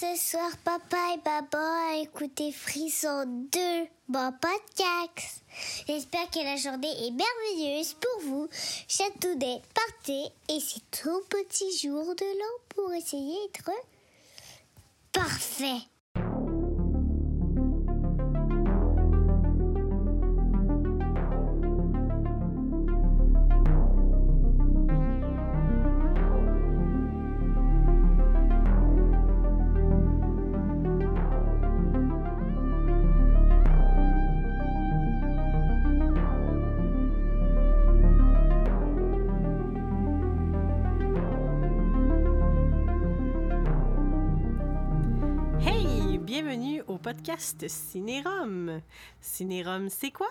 Ce soir, papa et papa ont écouté Frisson 2, bon podcast. J'espère que la journée est merveilleuse pour vous. Chatounet, partez et c'est tout petit jour de l'an pour essayer d'être parfait. Podcast Cinérum. Cinérum, c'est quoi?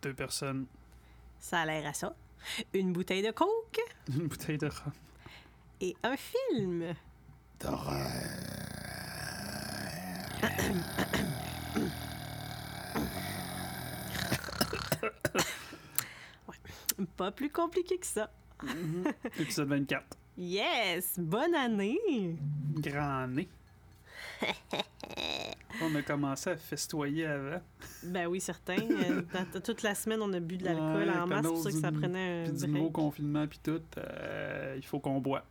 Deux personnes, Ça a l'air à ça. Une bouteille de coke une bouteille de rhum. et un film. Ouais, Pas plus compliqué que ça. Épisode 24. Yes! Bonne année! Grand nez. On a commencé à festoyer avant. Ben oui, certain. Euh, toute la semaine, on a bu de l'alcool Ouais, en masse. C'est pour ça que ça prenait un Puis du nouveau confinement, puis tout, euh, il faut qu'on boit.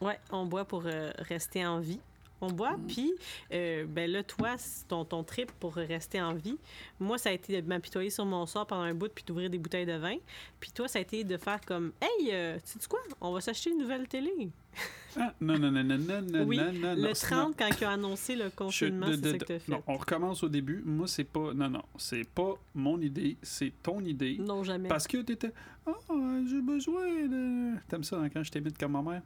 Ouais, on boit pour euh, rester en vie. On boit, Mm. puis euh, ben là, toi, ton, ton trip pour rester en vie, moi, ça a été de m'apitoyer sur mon sort pendant un bout, puis d'ouvrir des bouteilles de vin. Puis toi, ça a été de faire comme Hey, euh, sais-tu quoi? On va s'acheter une nouvelle télé. Ah, non, non, non, non, non, non, oui, non, non, le non, 30, quand il a annoncé le confinement, c'est ça que t'as fait. Non, on recommence au début. Moi, c'est pas. Non, non, c'est pas mon idée, c'est ton idée. Non, jamais. Parce que t'étais. Ah, j'ai besoin de. T'aimes ça hein, quand je t'imite comme ma mère?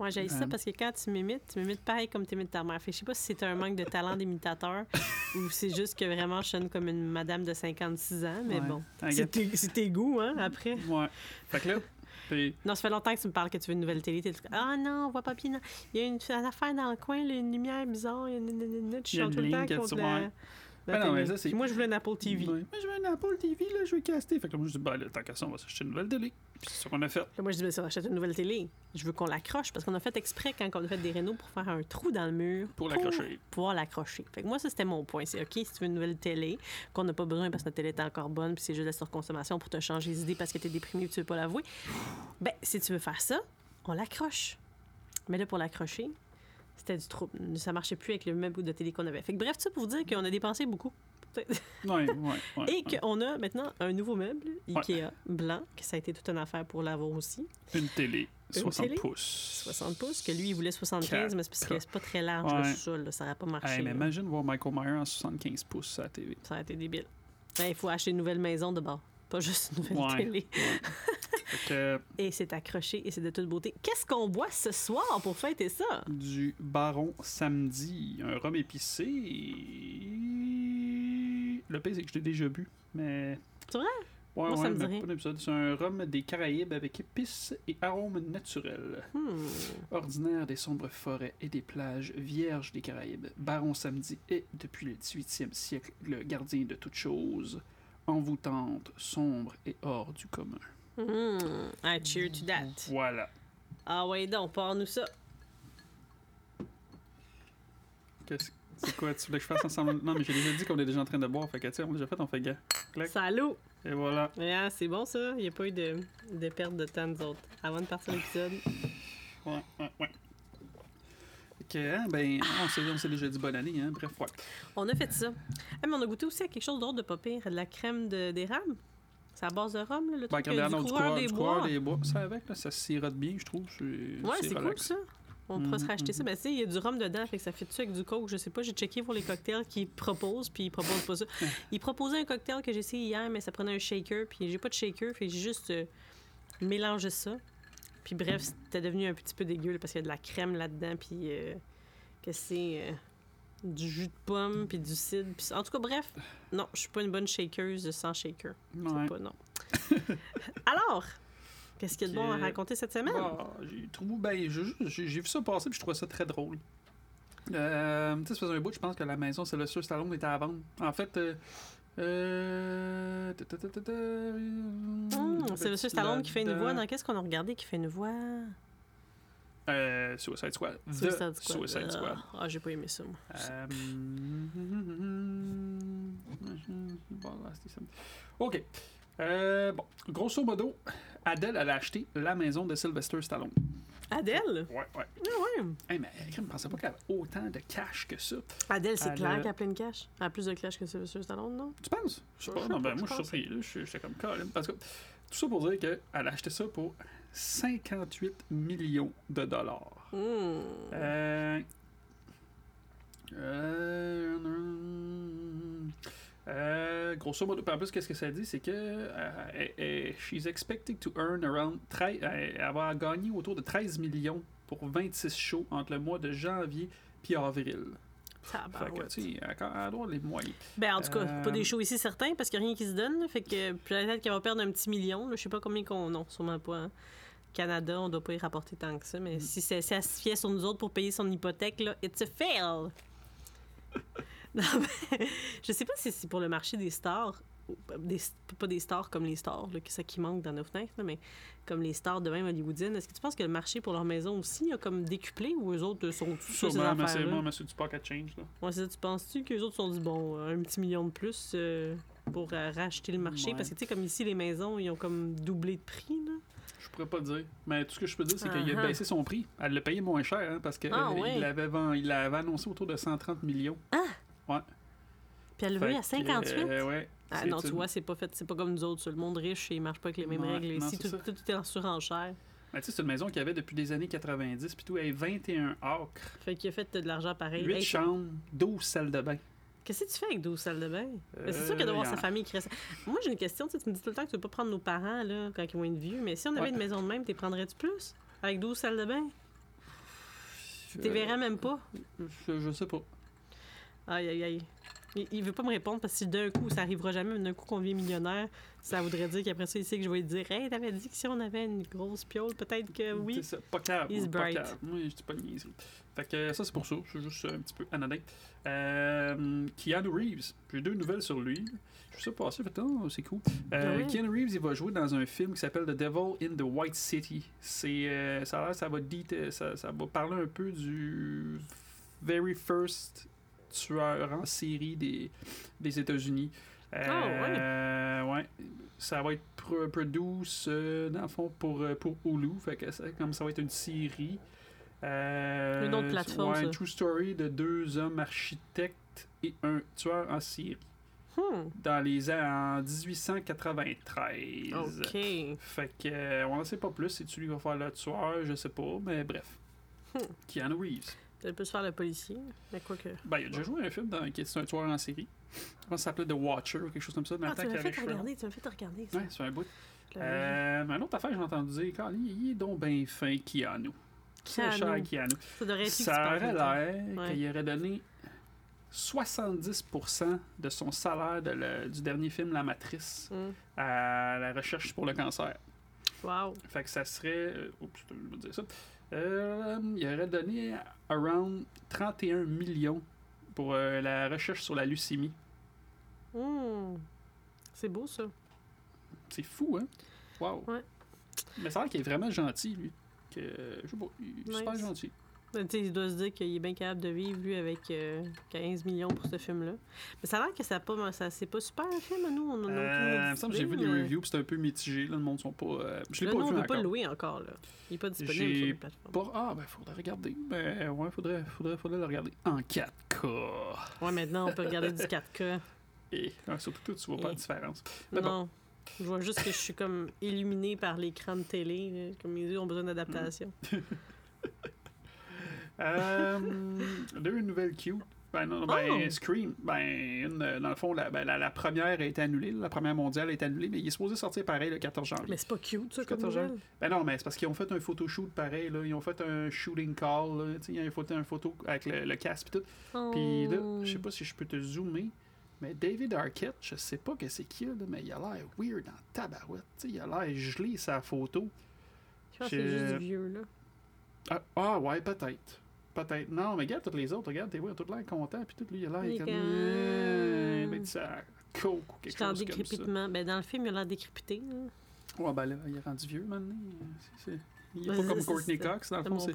Moi, j'ai ça Euh, parce que quand tu m'imites, tu m'imites pareil comme tu imites ta mère. Fait que je sais pas si c'est un manque de talent d'imitateur ou c'est juste que vraiment je sonne comme une madame de 56 ans, mais Ouais. bon. C'est tes, goûts, hein, après. Ouais. Fait que là, Non, ça fait longtemps que tu me parles que tu veux une nouvelle télé. Ah non, on voit pas bien. Il y a une, une affaire dans le coin, là, une lumière bizarre. Il y a une, une, une, une, Il y a une tout le temps contre ouais. la Ben non, mais télé. ça, c'est- Puis moi, je voulais une Apple TV. Ouais. Mais je veux un Apple TV, là, je veux caster. Fait que là, moi, je dis, là, tant qu'à ça, on va s'acheter une nouvelle télé. Puis c'est ça qu'on a fait. Là, moi, je dis, ben, si on achète une nouvelle télé, je veux qu'on l'accroche parce qu'on a fait exprès quand on a fait des rénaux pour faire un trou dans le mur. Pour l'accrocher. pouvoir l'accrocher. Fait que moi, ça, c'était mon point. C'est OK, si tu veux une nouvelle télé, qu'on n'a pas besoin parce que notre télé est encore bonne, puis c'est juste la surconsommation pour te changer les idées parce que tu es déprimé et tu veux pas l'avouer. Ben, si tu veux faire ça, on l'accroche. Mais là, pour l'accrocher, c'était du trouble. Ça marchait plus avec le même bout de télé qu'on avait. Fait que bref, tout ça pour vous dire qu'on a dépensé beaucoup. Ouais, ouais, ouais. Et qu'on a maintenant un nouveau meuble, Ikea, blanc, que ça a été toute une affaire pour l'avoir aussi. Une télé, Une 60 télé? pouces. 60 pouces, que lui, il voulait 75, mais c'est parce que c'est pas très large, Ouais. le sol, là, ça n'aurait pas marché. Hey, mais là. imagine voir Michael Myers en 75 pouces à la télé. Ça a été débile. Ben, Il faut acheter une nouvelle maison de bord. Pas juste une nouvelle Ouais. télé. Et c'est accroché et c'est de toute beauté. Qu'est-ce qu'on boit ce soir pour fêter ça? du Baron Samedi, un rhum épicé. Le pire, c'est que je l'ai déjà bu, mais. C'est vrai? Ouais, Moi, ça ouais, me mais pas d'épisode. C'est un rhum des Caraïbes avec épices et arômes naturels. Hmm. Ordinaire des sombres forêts et des plages vierges des Caraïbes, Baron Samedi est, depuis le 18e siècle, le gardien de toutes choses, envoûtante, sombre et hors du commun. Hmm. I cheer to that. Voilà. Ah ouais, donc, parle-nous ça. Qu'est-ce- C'est quoi, tu voulais que je fasse ensemble? Non, mais j'ai déjà dit qu'on est déjà en train de boire, fait que tiens, on l'a déjà fait, on fait gars. Salut! Et voilà. Ah, c'est bon ça. Il n'y a pas eu de, de perte de temps, nous autres. Avant de partir l'épisode. Ouais, ouais, ouais. Que, hein, ben, on s'est déjà dit bonne année, hein, bref, ouais. On a fait ça. Ah, mais on a goûté aussi à quelque chose d'autre de pas pire. De la crème d'érable. C'est à base de rhum, là, le Ben, truc euh, du du coureur des du bois. coureur des bois. Ça avec, là, ça sirote bien, je trouve. Ouais, c'est cool ça. On pourra se Mhm, racheter ça. Ben, tu sais, il y a du rhum dedans, fait que ça fait tu avec du coke? Je sais pas, j'ai checké pour les cocktails qu'ils proposent, puis ils proposent pas ça. Ils proposaient un cocktail que j'ai essayé hier, mais ça prenait un shaker, puis j'ai pas de shaker, fait j'ai juste euh, mélangé ça. Puis bref, c'était devenu un petit peu dégueu parce qu'il y a de la crème là-dedans, puis euh, que c'est euh, du jus de pomme, puis du cidre. puis- En tout cas, bref, non, je suis pas une bonne shakeuse sans shaker. Je sais Ouais. pas, non. Alors, qu'est-ce qu'il y a de bon à raconter cette semaine? J'ai trouvé, ben, j'ai- vu ça passer puis je trouvais ça très drôle. Euh, tu sais, ça faisait un bout, je pense que la maison Sylvester Stallone était à vendre. En fait, euh, euh, c'est Monsieur Stallone qui fait une voix. Dans qu'est-ce qu'on a regardé qui fait une voix? Euh, Suicide Squad. The Suicide Squad. Suicide Squad. Ah, ah, j'ai pas aimé ça, moi. Euh. OK. Euh, bon, grosso modo, Adele, elle a acheté la maison de Sylvester Stallone. Adèle? Ouais, ouais. Ah ouais. Hey, mais je ne pensais pas qu'elle avait autant de cash que ça. Adèle, c'est Elle clair a- qu'elle a plein de cash. Elle a plus de cash que Sylvester Stallone, non? Tu penses? Je sais Je pas. sais Non, pas, ben, moi, je je suis pense. surpris. là. Je- J'étais comme Colin. Parce que tout ça pour dire qu'elle a acheté ça pour 58 millions de dollars. Hmm. Euh, euh, euh, grosso modo, en plus, qu'est-ce que ça dit? C'est que euh, she's expected to earn around 13, elle elle va gagner autour de 13 millions pour 26 shows entre le mois de janvier puis avril. Fait que, tu sais, les moyens. Ben, en tout cas, Euh, pas des shows ici certains parce qu'il n'y a rien qui se donne. fait que peut-être qu'elle va perdre un petit million. Je sais pas combien qu'on. Non, sûrement pas. hein. Canada, on doit pas y rapporter tant que ça. Mm. Mais si, c'est- si elle se fiait sur nous autres pour payer son hypothèque, là, it's a fail. non, mais je sais pas si c'est pour le marché des stars. Des, pas des stars comme les stars, là, que ça qui manque dans nos fenêtres, là, mais comme les stars de même hollywoodiennes. Est-ce que tu penses que le marché pour leur maison aussi a comme décuplé ou eux autres sont tous sur ces Sûrement, mais c'est affaires-là? moi, monsieur du pocket change. Là. Ouais, ça, tu penses-tu qu'eux autres sont dit, bon, euh, un petit million de plus euh, pour euh, racheter le marché? Ouais. Parce que, tu sais, comme ici, les maisons, ils ont comme doublé de prix, là. Je pourrais pas dire. Mais tout ce que je peux dire, c'est qu'il a Ah, ah. baissé son prix. Elle l'a payé moins cher, hein, parce qu'il Ah, l'avait vend- il l'avait annoncé autour de 130 millions. Puis elle l'a vu à que, 58. euh, ouais, ah non, tu vois, c'est pas fait, c'est pas comme nous autres. Le monde riche, il marche pas avec les mêmes Ouais, règles. Ici, tout, ça. tout, tout est en surenchère. Mais tu sais, c'est une maison qu'il y avait depuis les années 90, puis tout, elle est 21 acres, Fait qu'il a fait de l'argent pareil. 8 Hey, chambres, 12 salles de bain. Qu'est-ce que tu fais avec 12 salles de bain? Mais c'est sûr Euh, qu'il doit avoir sa famille qui reste. Moi, j'ai une question. Tu sais, tu me dis tout le temps que tu veux pas prendre nos parents là, quand ils vont être vieux, mais si on avait Ouais. une maison de même, t'es prendrais-tu plus? Avec 12 salles de bain? Tu Euh, verrais même pas? Je, je sais pas. Aïe, aïe, aïe. Il, il veut pas me répondre parce que si d'un coup, ça arrivera jamais, mais d'un coup qu'on devient millionnaire, ça voudrait dire qu'après ça, il sait que je vais lui dire Hey, t'avais dit que si on avait une grosse piole, peut-être que oui. C'est ça, pas capable. He's pas bright. capable. Moi, je dis pas de niaiserie. Fait que ça, c'est pour ça. C'est juste un petit peu anodin. Euh, Keanu Reeves. J'ai deux nouvelles sur lui. Je sais pas, c'est fait, oh, c'est cool. Euh, Ah ouais? Keanu Reeves, il va jouer dans un film qui s'appelle The Devil in the White City. C'est, euh, ça a l'air, ça va, dit- ça, ça va parler un peu du very first tueur en série des, des États-Unis. Euh, ouais. Ça va être pro- produce, euh, dans le fond, pour, euh, pour Hulu. Fait que ça, comme ça va être une série. Euh, Une autre plateforme, Ouais, true story de deux hommes architectes et un tueur en série. Hmm, Dans les ans en 1893. OK. Fait que, euh, on ne sait pas plus si tu lui vas faire le tueur, je sais pas, mais bref. Hmm. Keanu Reeves. Peut-être plus faire le policier, mais quoi que. Ben, il a déjà joué un film dans, qui est un tueur en série. Je pense que ça s'appelait? The Watcher ou quelque chose comme ça. Dans Ah, tu m'as fait regarder, tu m'as fait regarder ça. Ouais, c'est un bout. Euh, mais une autre affaire, j'ai entendu dire, quand il est donc bien fin, Keanu. C'est cher, Keanu. Ça devrait être Ça se aurait l'air Ouais. qu'il aurait donné 70% de son salaire de le- du dernier film La Matrice Hmm. à la recherche pour le cancer. Wow. Fait que ça serait. euh, Oups, je vais dire ça. Euh, il aurait donné around 31 millions pour euh, la recherche sur la leucémie. Hmm. C'est beau, ça. C'est fou, hein? Wow. Ouais. Mais ça a l'air qu'il est vraiment gentil, lui. Que, je sais pas, il est super gentil. Ben, il doit se dire qu'il est bien capable de vivre, lui, avec euh, 15 millions pour ce film-là. Mais ça a l'air que ça pas, ça, c'est pas super, le film, nous. On Euh, il me j'ai vu les mais- reviews, puis c'est un peu mitigé. Là, le monde sont pas. euh, je l'ai pas nous, on vu peut encore. pas le louer encore, là. Il est pas disponible J'ai sur les plateformes. Pas- Ah, ben, faudrait regarder. Ben, ouais, faudrait, faudrait, faudrait le regarder en 4K. Ouais, maintenant, on peut regarder du 4K. Et surtout, toi, tu vois pas la différence. Mais bon. non. Je vois juste que je suis comme illuminée par l'écran de télé. là. Comme mes yeux ont besoin d'adaptation. Euh, deux nouvelles cute. Ben, non, ben, Oh! Scream, ben, une, euh, dans le fond, la, ben, la, la première a été annulée. La première mondiale a été annulée, mais il est supposé sortir pareil le 14 janvier. Mais c'est pas cute, ça, comme 14 nouvelle? Ben non, mais c'est parce qu'ils ont fait un photoshoot pareil, là. Ils ont fait un shooting call, là. Ils ont fait un photo avec le, le casque et tout. Puis là, Oh. je sais pas si je peux te zoomer, mais David Arquette, je sais pas que c'est qui, là, mais il a l'air weird en tabarouette. Il a l'air gelé sa photo. Je pense que c'est juste du vieux, là. Ah, ah, ouais, peut-être. Peut-être. Non, mais regarde toutes les autres, regarde, t'es ouais, tout l'air content, puis tout lui, il a l'air comme. ben, ça coke ou quelque chose comme ça. Ben, dans le film, il a l'air décrépité. là. Ouais, ben là, il est rendu vieux maintenant. C'est- Il est Ouais, pas comme Courtney Cox, dans le fond.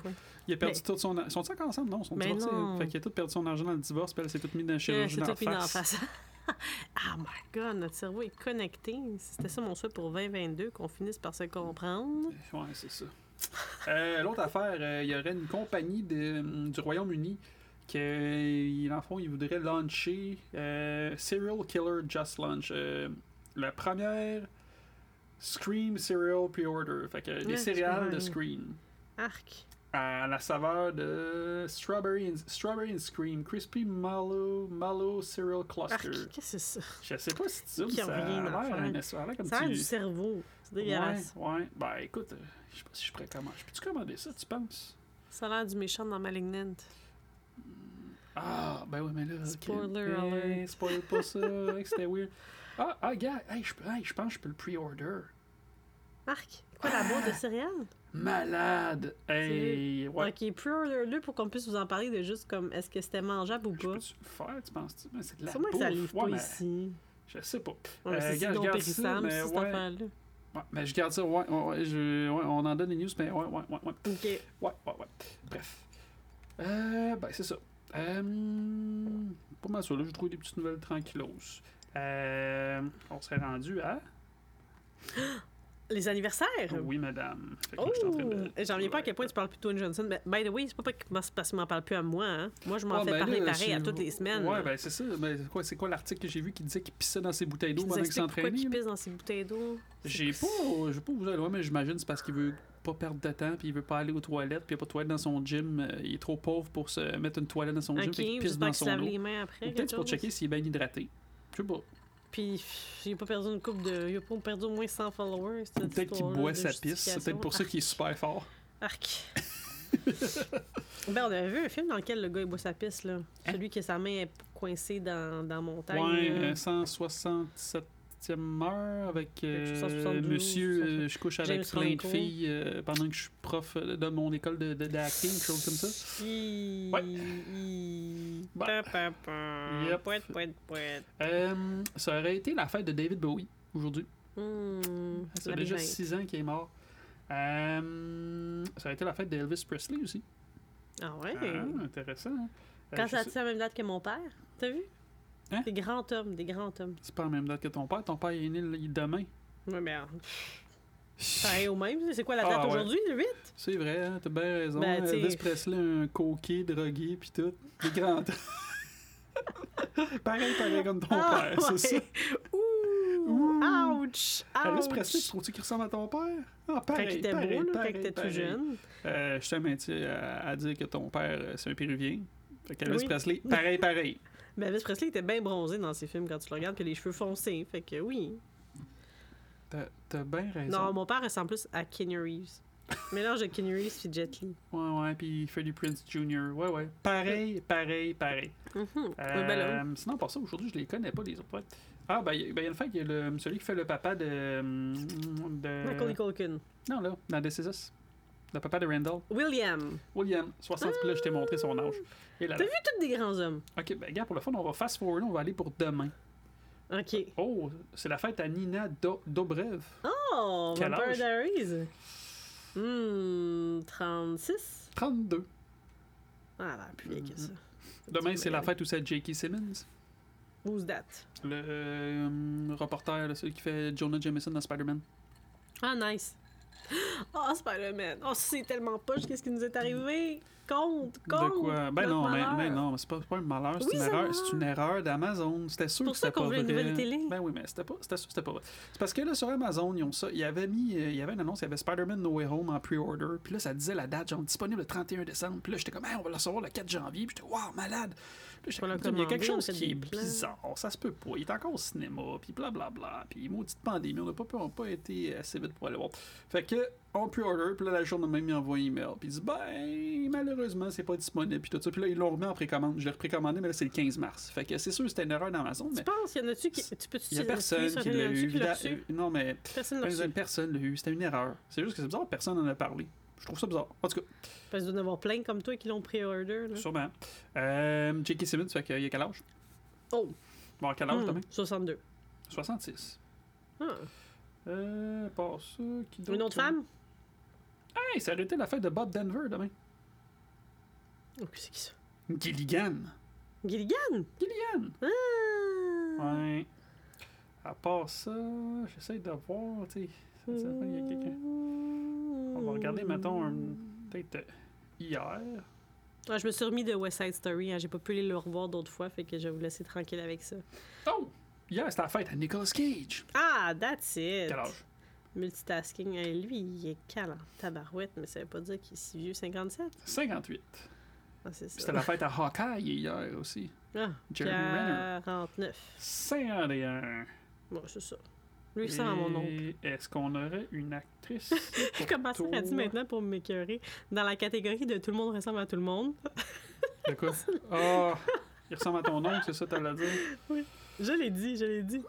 Il a perdu Mais- tout son. Ils sont encore ensemble? Non, ils sont Mais divorcés. Fait qu'il a tout perdu son argent dans le divorce, puis elle s'est toute mise dans la Euh, chirurgie dans tout la mis dans la face. face. Ah my god, notre cerveau est connecté. C'était ça mon souhait pour 2022, qu'on finisse par se comprendre. Ouais, c'est ça. Euh, L'autre affaire, euh, il y aurait une compagnie de- du Royaume-Uni qui, euh, dans le fond, ils voudraient lancer euh, Serial Killer Just Launch. euh, la première Scream Serial Pre-Order. Fait que les Ouais, céréales ouais. de Scream. Arc. À la saveur de Strawberry and, Strawberry and Scream. Crispy Mallow, Mallow Cereal. Cluster. Qu'est-ce que c'est ça? Je sais pas si tu dis ça a l'air ça a l'air du cerveau. C'est Ouais, dégueulasse. ouais. Ben écoute, euh, je sais pas si je pourrais commander. Je peux-tu commander ça, tu penses? Ça a l'air du méchant dans Malignant. Ah, ben oui, mais là. Spoiler Hey, alert. Spoil pas ça, hey, c'était weird. Ah, ah, gars, hey, je hey, je pense que je peux le pre-order. Arc. Quoi, la boîte de céréales? Malade! Hey, ouais. Ok, pre-order-le pour qu'on puisse vous en parler de juste comme est-ce que c'était mangeable ou Je pas? peux-tu le faire, tu penses-tu? Mais c'est de la Sûrement que bouffe. ça livre ouais, pas mais ici. Je sais pas. Ouais, Euh, c'est je non périssable, mais cette affaire-là. Ouais, mais je garde ça, ouais, ouais, ouais, je- ouais, on en donne des news, mais ouais, ouais, ouais, ouais. Ok. Ouais, ouais, ouais. Bref. Euh, ben, c'est ça. Euh, pas mal ça, là. J'ai trouvé des petites nouvelles tranquillos. Euh, on serait rendu à. Les anniversaires? Oui, madame. Oh! J'en reviens pas à quel point tu parles plus de Dwayne Johnson. Mais, by the way, c'est pas parce qu'il m'en parle plus à moi. Hein. Moi, je m'en Ouais, fais ben parler là, pareil à toutes les semaines. Ouais, ben c'est ça. Ben, c'est quoi, c'est quoi l'article que j'ai vu qui disait qu'il pissait dans ses bouteilles d'eau pendant qu'il expliques pourquoi s'entraînait? il pisse dans ses bouteilles d'eau? J'ai pas, j'ai pas vous aller loin, mais j'imagine c'est parce qu'il veut pas perdre de temps, puis il veut pas aller aux toilettes, puis il n'y a pas de toilette dans son gym. euh, Il est trop pauvre pour se mettre une toilette dans son gym, fait qu'il pisse dans son eau. les mains après. Ou quelque Peut-être pour checker s'il est bien hydraté. Je sais pas. Puis pas perdu une coupe de. Il a pas perdu au moins 100 followers. Peut-être qu'il boit sa pisse, c'est peut-être pour ça qu'il est super fort. Arc. ben, on avait vu un film dans lequel le gars il boit sa pisse, là. Hein? Celui qui a sa main coincée dans, dans montagne. Ouais, 167 septième avec euh, Monsieur, euh, je couche avec plein de filles euh, pendant que je suis prof euh, de mon école de, de, de chose comme ça. I... Ça aurait été la fête de David Bowie aujourd'hui. Hmm, ça fait déjà 6 ans qu'il est mort. ça aurait été la fête d'Elvis Presley aussi. Ah ouais? Ah, intéressant. Hein. Quand ça a été la même date que mon père, t'as vu? Hein? Des grands hommes, des grands hommes. C'est pas la même date que ton père. Ton père est né demain. Ouais, mais euh, pareil au même. C'est quoi la Ah, date ouais. aujourd'hui, le 8? C'est vrai, hein, t'as bien raison. Ben, t'sais- Elvis Presley, un coquet, drogué, pis tout. Des grands. pareil, pareil comme ton Ah, père, c'est ça. ouais. Ouh! Ouch! Elvis Presley, tu trouves-tu qu'il ressemble à ton père? Ah, Quand pareil, il était pareil, beau, là, quand était tout jeune. Euh, je t'aime à, à dire que ton père, euh, c'est un Péruvien. Fait qu'Elvis Oui. Presley, pareil, pareil. Mais Elvis Presley était bien bronzé dans ses films quand tu le regardes, puis les cheveux foncés. Fait que oui. T'as t'as bien raison. Non, mon père ressemble plus à Kenny Reeves. Mélange de Kenny Reeves et Jet Li. Ouais, ouais, puis Freddie Prince Jr. Ouais, ouais. Pareil, pareil, pareil. Mhm. Euh, ben sinon, pour ça, aujourd'hui, je les connais pas, les autres. Ah, ben, il ben, il y a le fait qu'il y a le, celui qui fait le papa de. de Macaulay Culkin. non, là, dans This Is Us. Le papa de Randall. William. William, 60, puis là, je t'ai montré son âge. T'as vu tous des grands hommes? Ok, ben, gars, pour le fun, on va fast forward, on va aller pour demain. OK. Oh, c'est la fête à Nina Do- Dobrev. Oh, Quel âge? Diaries. Hmm, 36? 32. Ah, elle a l'air plus vieille que ça. Demain, c'est la fête où c'est J.K. Simmons. Who's that? Le euh, reporter, là, celui qui fait Jonah Jameson dans Spider-Man. Ah, nice. Oh, Spider-Man. Oh, c'est tellement poche. Qu'est-ce qui nous est arrivé? Compte, compte. De quoi? Ben non, mais non, c'est pas, un malheur, c'est Oui, une erreur. C'est une erreur d'Amazon. C'était sûr pour que c'était pas une vrai. télé. Ben oui, mais c'était pas, c'était sûr c'était pas vrai. C'est parce que là, sur Amazon, ils ont ça. Il y avait mis, euh, il y avait une annonce, il y avait Spider-Man No Way Home en pre-order. Puis là, ça disait la date, genre disponible le 31 décembre. Puis là, j'étais comme, hey, on va le recevoir le 4 janvier. Puis j'étais, waouh, malade. Il y a quelque chose qui est bizarre. Ça se peut pas. Il est encore au cinéma. Puis blablabla. Puis maudite pandémie. On n'a pas, pu- on n'a pas été assez vite pour aller voir. Fait que, on pre-order. Puis là, la journée même, il envoie un email. Puis il dit, ben, malheureusement, c'est pas disponible. Puis tout ça. Puis là, ils l'ont remis en précommande. Je l'ai reprécommandé, mais là, c'est le 15 mars. Fait que c'est sûr que c'était une erreur d'Amazon. Tu Mais penses? Y en a-tu qui. Tu peux-tu il y a personne qui l'a eu. Non, mais Personne l'a personne l'a eu. C'était une erreur. C'est juste que c'est bizarre, personne n'en a parlé. Je trouve ça bizarre. En tout cas, Parce qu'il doit y en avoir plein comme toi qui l'ont pré-order. là. sûrement. Euh, J.K. Simmons, fait qu'il y a quel âge? Oh! Bon, quel âge Hmm, demain? 62. 66. Ah. Euh, pas ça. Qui Une d'autre? autre femme? Hey, ça aurait été la fête de Bob Denver demain. Oh, c'est qui ça? Gilligan. Gilligan? Gilligan. Ah! Ouais. À part ça, j'essaie de voir, tu sais. ça- ça- Il y a quelqu'un. On va regarder, mettons, un- peut-être euh, hier. Ah, je me suis remis de West Side Story. hein. J'ai pas pu aller le revoir d'autres fois, fait que je vais vous laisser tranquille avec ça. Oh! Hier, c'était la fête à Nicolas Cage. Ah, that's it! Quel âge? Multitasking. Hey, lui, il est calme tabarouette, mais ça veut pas dire qu'il est si vieux, 57. 58. Ah, c'est ça. C'était la fête à Hawkeye hier aussi. Ah, Jeremy Renner. 49. 51. Bon, c'est ça. Lui, ça à mon oncle. Et Est-ce qu'on aurait une actrice pour Comment ça toi? dit maintenant pour m'écœurer? Dans la catégorie de tout le monde ressemble à tout le monde. De quoi? Ah! il ressemble à ton oncle, c'est ça, t'allais dire? Je l'ai dit, je l'ai dit.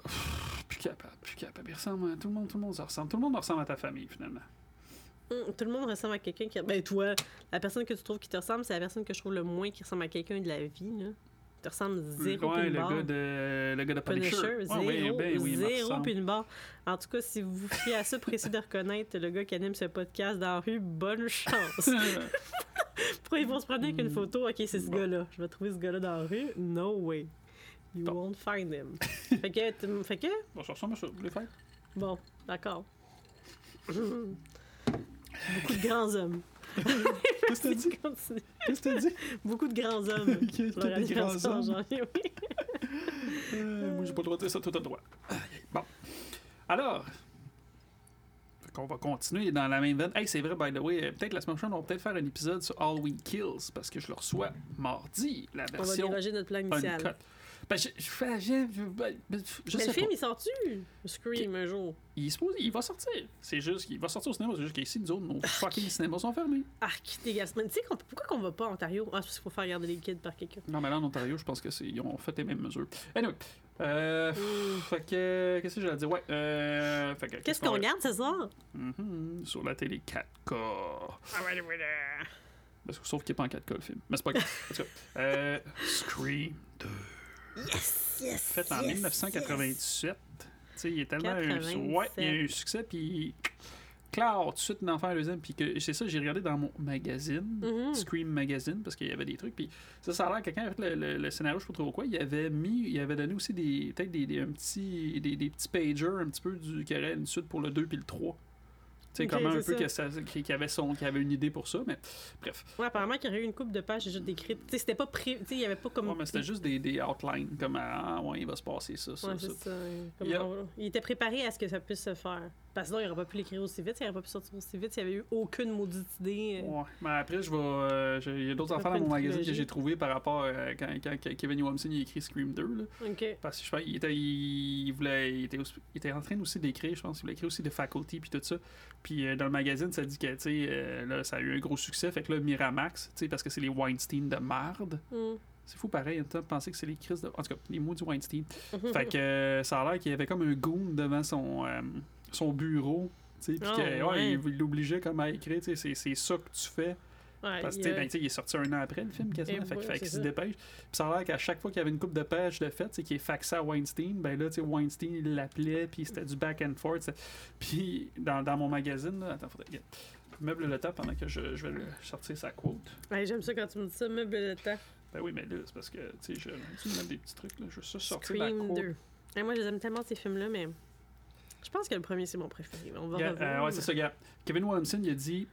Plus capable, plus capable. Il ressemble à tout le monde, tout le monde se ressemble. Tout le monde ressemble à ta famille, finalement. Hum, Tout le monde ressemble à quelqu'un qui. Ben, toi, la personne que tu trouves qui te ressemble, c'est la personne que je trouve le moins qui ressemble à quelqu'un de la vie, là. Tu ressembles zéro ouais, le barre. gars de, le gars de Punisher. Zéro, ouais, ben oui, me zéro ressemble. puis une barre. En tout cas, si vous vous fiez à ça pour essayer de reconnaître le gars qui anime ce podcast dans la rue, bonne chance. Pourquoi ils vont se prendre avec une photo? Ok, c'est ce Bon. gars-là. Je vais trouver ce gars-là dans la rue. No way. You Bon. won't find him. fait que, fait que, Bon, ça ressemble à ça, vous voulez faire? bon, d'accord. Beaucoup de grands hommes. Qu'est-ce que t'as dit? Qu'est-ce que t'as dit? Beaucoup de grands hommes. Leur des grands hommes. Euh, moi, j'ai pas le droit de dire ça, tout à droit. Bon. Alors, qu'on va continuer dans la même veine. Hey, c'est vrai, by the way, peut-être la semaine prochaine, on va peut-être faire un épisode sur Halloween Kills parce que je le reçois mardi, la On va version déroger notre plan initial. Ben, je, je, fais- je, je- ben, sais le film, pas. il sort-tu? Scream, un jour? Il, est supposé- il va sortir. C'est juste qu'il va sortir au cinéma. C'est juste qu'ici, nous autres, nos fucking cinémas sont fermés. Arc, dégueulasse. Mais tu sais, pourquoi qu'on va pas à Ontario? Ah, c'est parce qu'il faut faire garder les kids par quelqu'un. Non, mais là, en Ontario, je pense qu'ils ont fait les mêmes mesures. Anyway. Euh, Hmm. Fait que. Qu'est-ce que j'allais dire? Ouais. Euh, fait que, Qu'est-ce qu'on regarde ce soir? Mhm, sur la télé 4K. Ah ouais, ouais, ouais. Parce que, sauf qu'il n'est pas en 4K le film. Mais c'est pas grave. En euh, Scream 2. Yes, yes. Fait en yes, 1997. Tu sais, il est tellement. un- 87. ouais, il a eu un succès, puis. Claire, tout de suite d'en faire un deuxième. Puis c'est ça, j'ai regardé dans mon magazine, Mhm. Scream Magazine, parce qu'il y avait des trucs. Puis ça, ça a l'air que quelqu'un a fait le, le- le scénario, je sais pas trop quoi. Il avait mis, il avait donné aussi des, peut-être des, des, un petit, des, des petits pagers un petit peu du, qui aurait une suite pour le 2 puis le 3. Tu sais, Ok, comment un peu qu'il y avait son, y avait une idée pour ça, mais bref. Ouais, apparemment qu'il y aurait eu une coupe de pages déjà décrites. Tu sais, c'était pas pré... Tu sais, il y avait pas comme. Ouais, mais c'était juste des, des outlines, comme ah, ouais, il va se passer ça, ça, Ouais, ça. c'est ça. Comme Il y a- on- Il était préparé à ce que ça puisse se faire. Parce que sinon, il aurait pas pu l'écrire aussi vite. Il aurait pas pu sortir aussi vite. Il n'y avait eu aucune maudite idée. euh. Ouais, mais après, je vais. euh, il y a d'autres affaires dans mon magazine que j'ai trouvé par rapport à quand, quand- quand Kevin Williamson il a écrit Scream 2. Là, Ok. parce que je sais pas, il était, il, voulait, il, était, aussi- il était en train aussi d'écrire, je pense. Il voulait écrire aussi de Faculty puis tout ça. Puis euh, dans le magazine, ça dit que tu sais, euh, là, ça a eu un gros succès. Fait que là, Miramax, parce que c'est les Weinstein de marde. Hmm. C'est fou pareil, en temps de penser que c'est les Chris de. En tout cas, les mots du Weinstein. Fait que euh, ça a l'air qu'il y avait comme un goon devant son, euh, son bureau. tu sais, Puis que, ouais, ouais. il l'obligeait comme à écrire, tu sais, c'est ça que tu fais. Ouais, Parce que il ben, il est sorti un an après le film quasiment, Et fait, fait qu'il se ça. dépêche. Puis ça a l'air qu'à chaque fois qu'il y avait une coupe de pages de fait, qui est faxé à Weinstein, ben là, tu sais, Weinstein, il l'appelait, puis c'était du back and forth. Puis dans, dans mon magazine, là, attends, faudrait. Meuble le temps pendant que je, je vais le sortir sa quote. Ouais, J'aime ça quand tu me dis ça, meuble de temps. Ben oui, mais là, c'est parce que, tu sais, je tu me des petits trucs, là, je veux juste sortir la Scream quote. 2. Ouais, moi, j'aime tellement ces films-là, mais je pense que le premier, c'est mon préféré. On va Yeah, euh, ouais, c'est ça, gars. Kevin Williamson, il a dit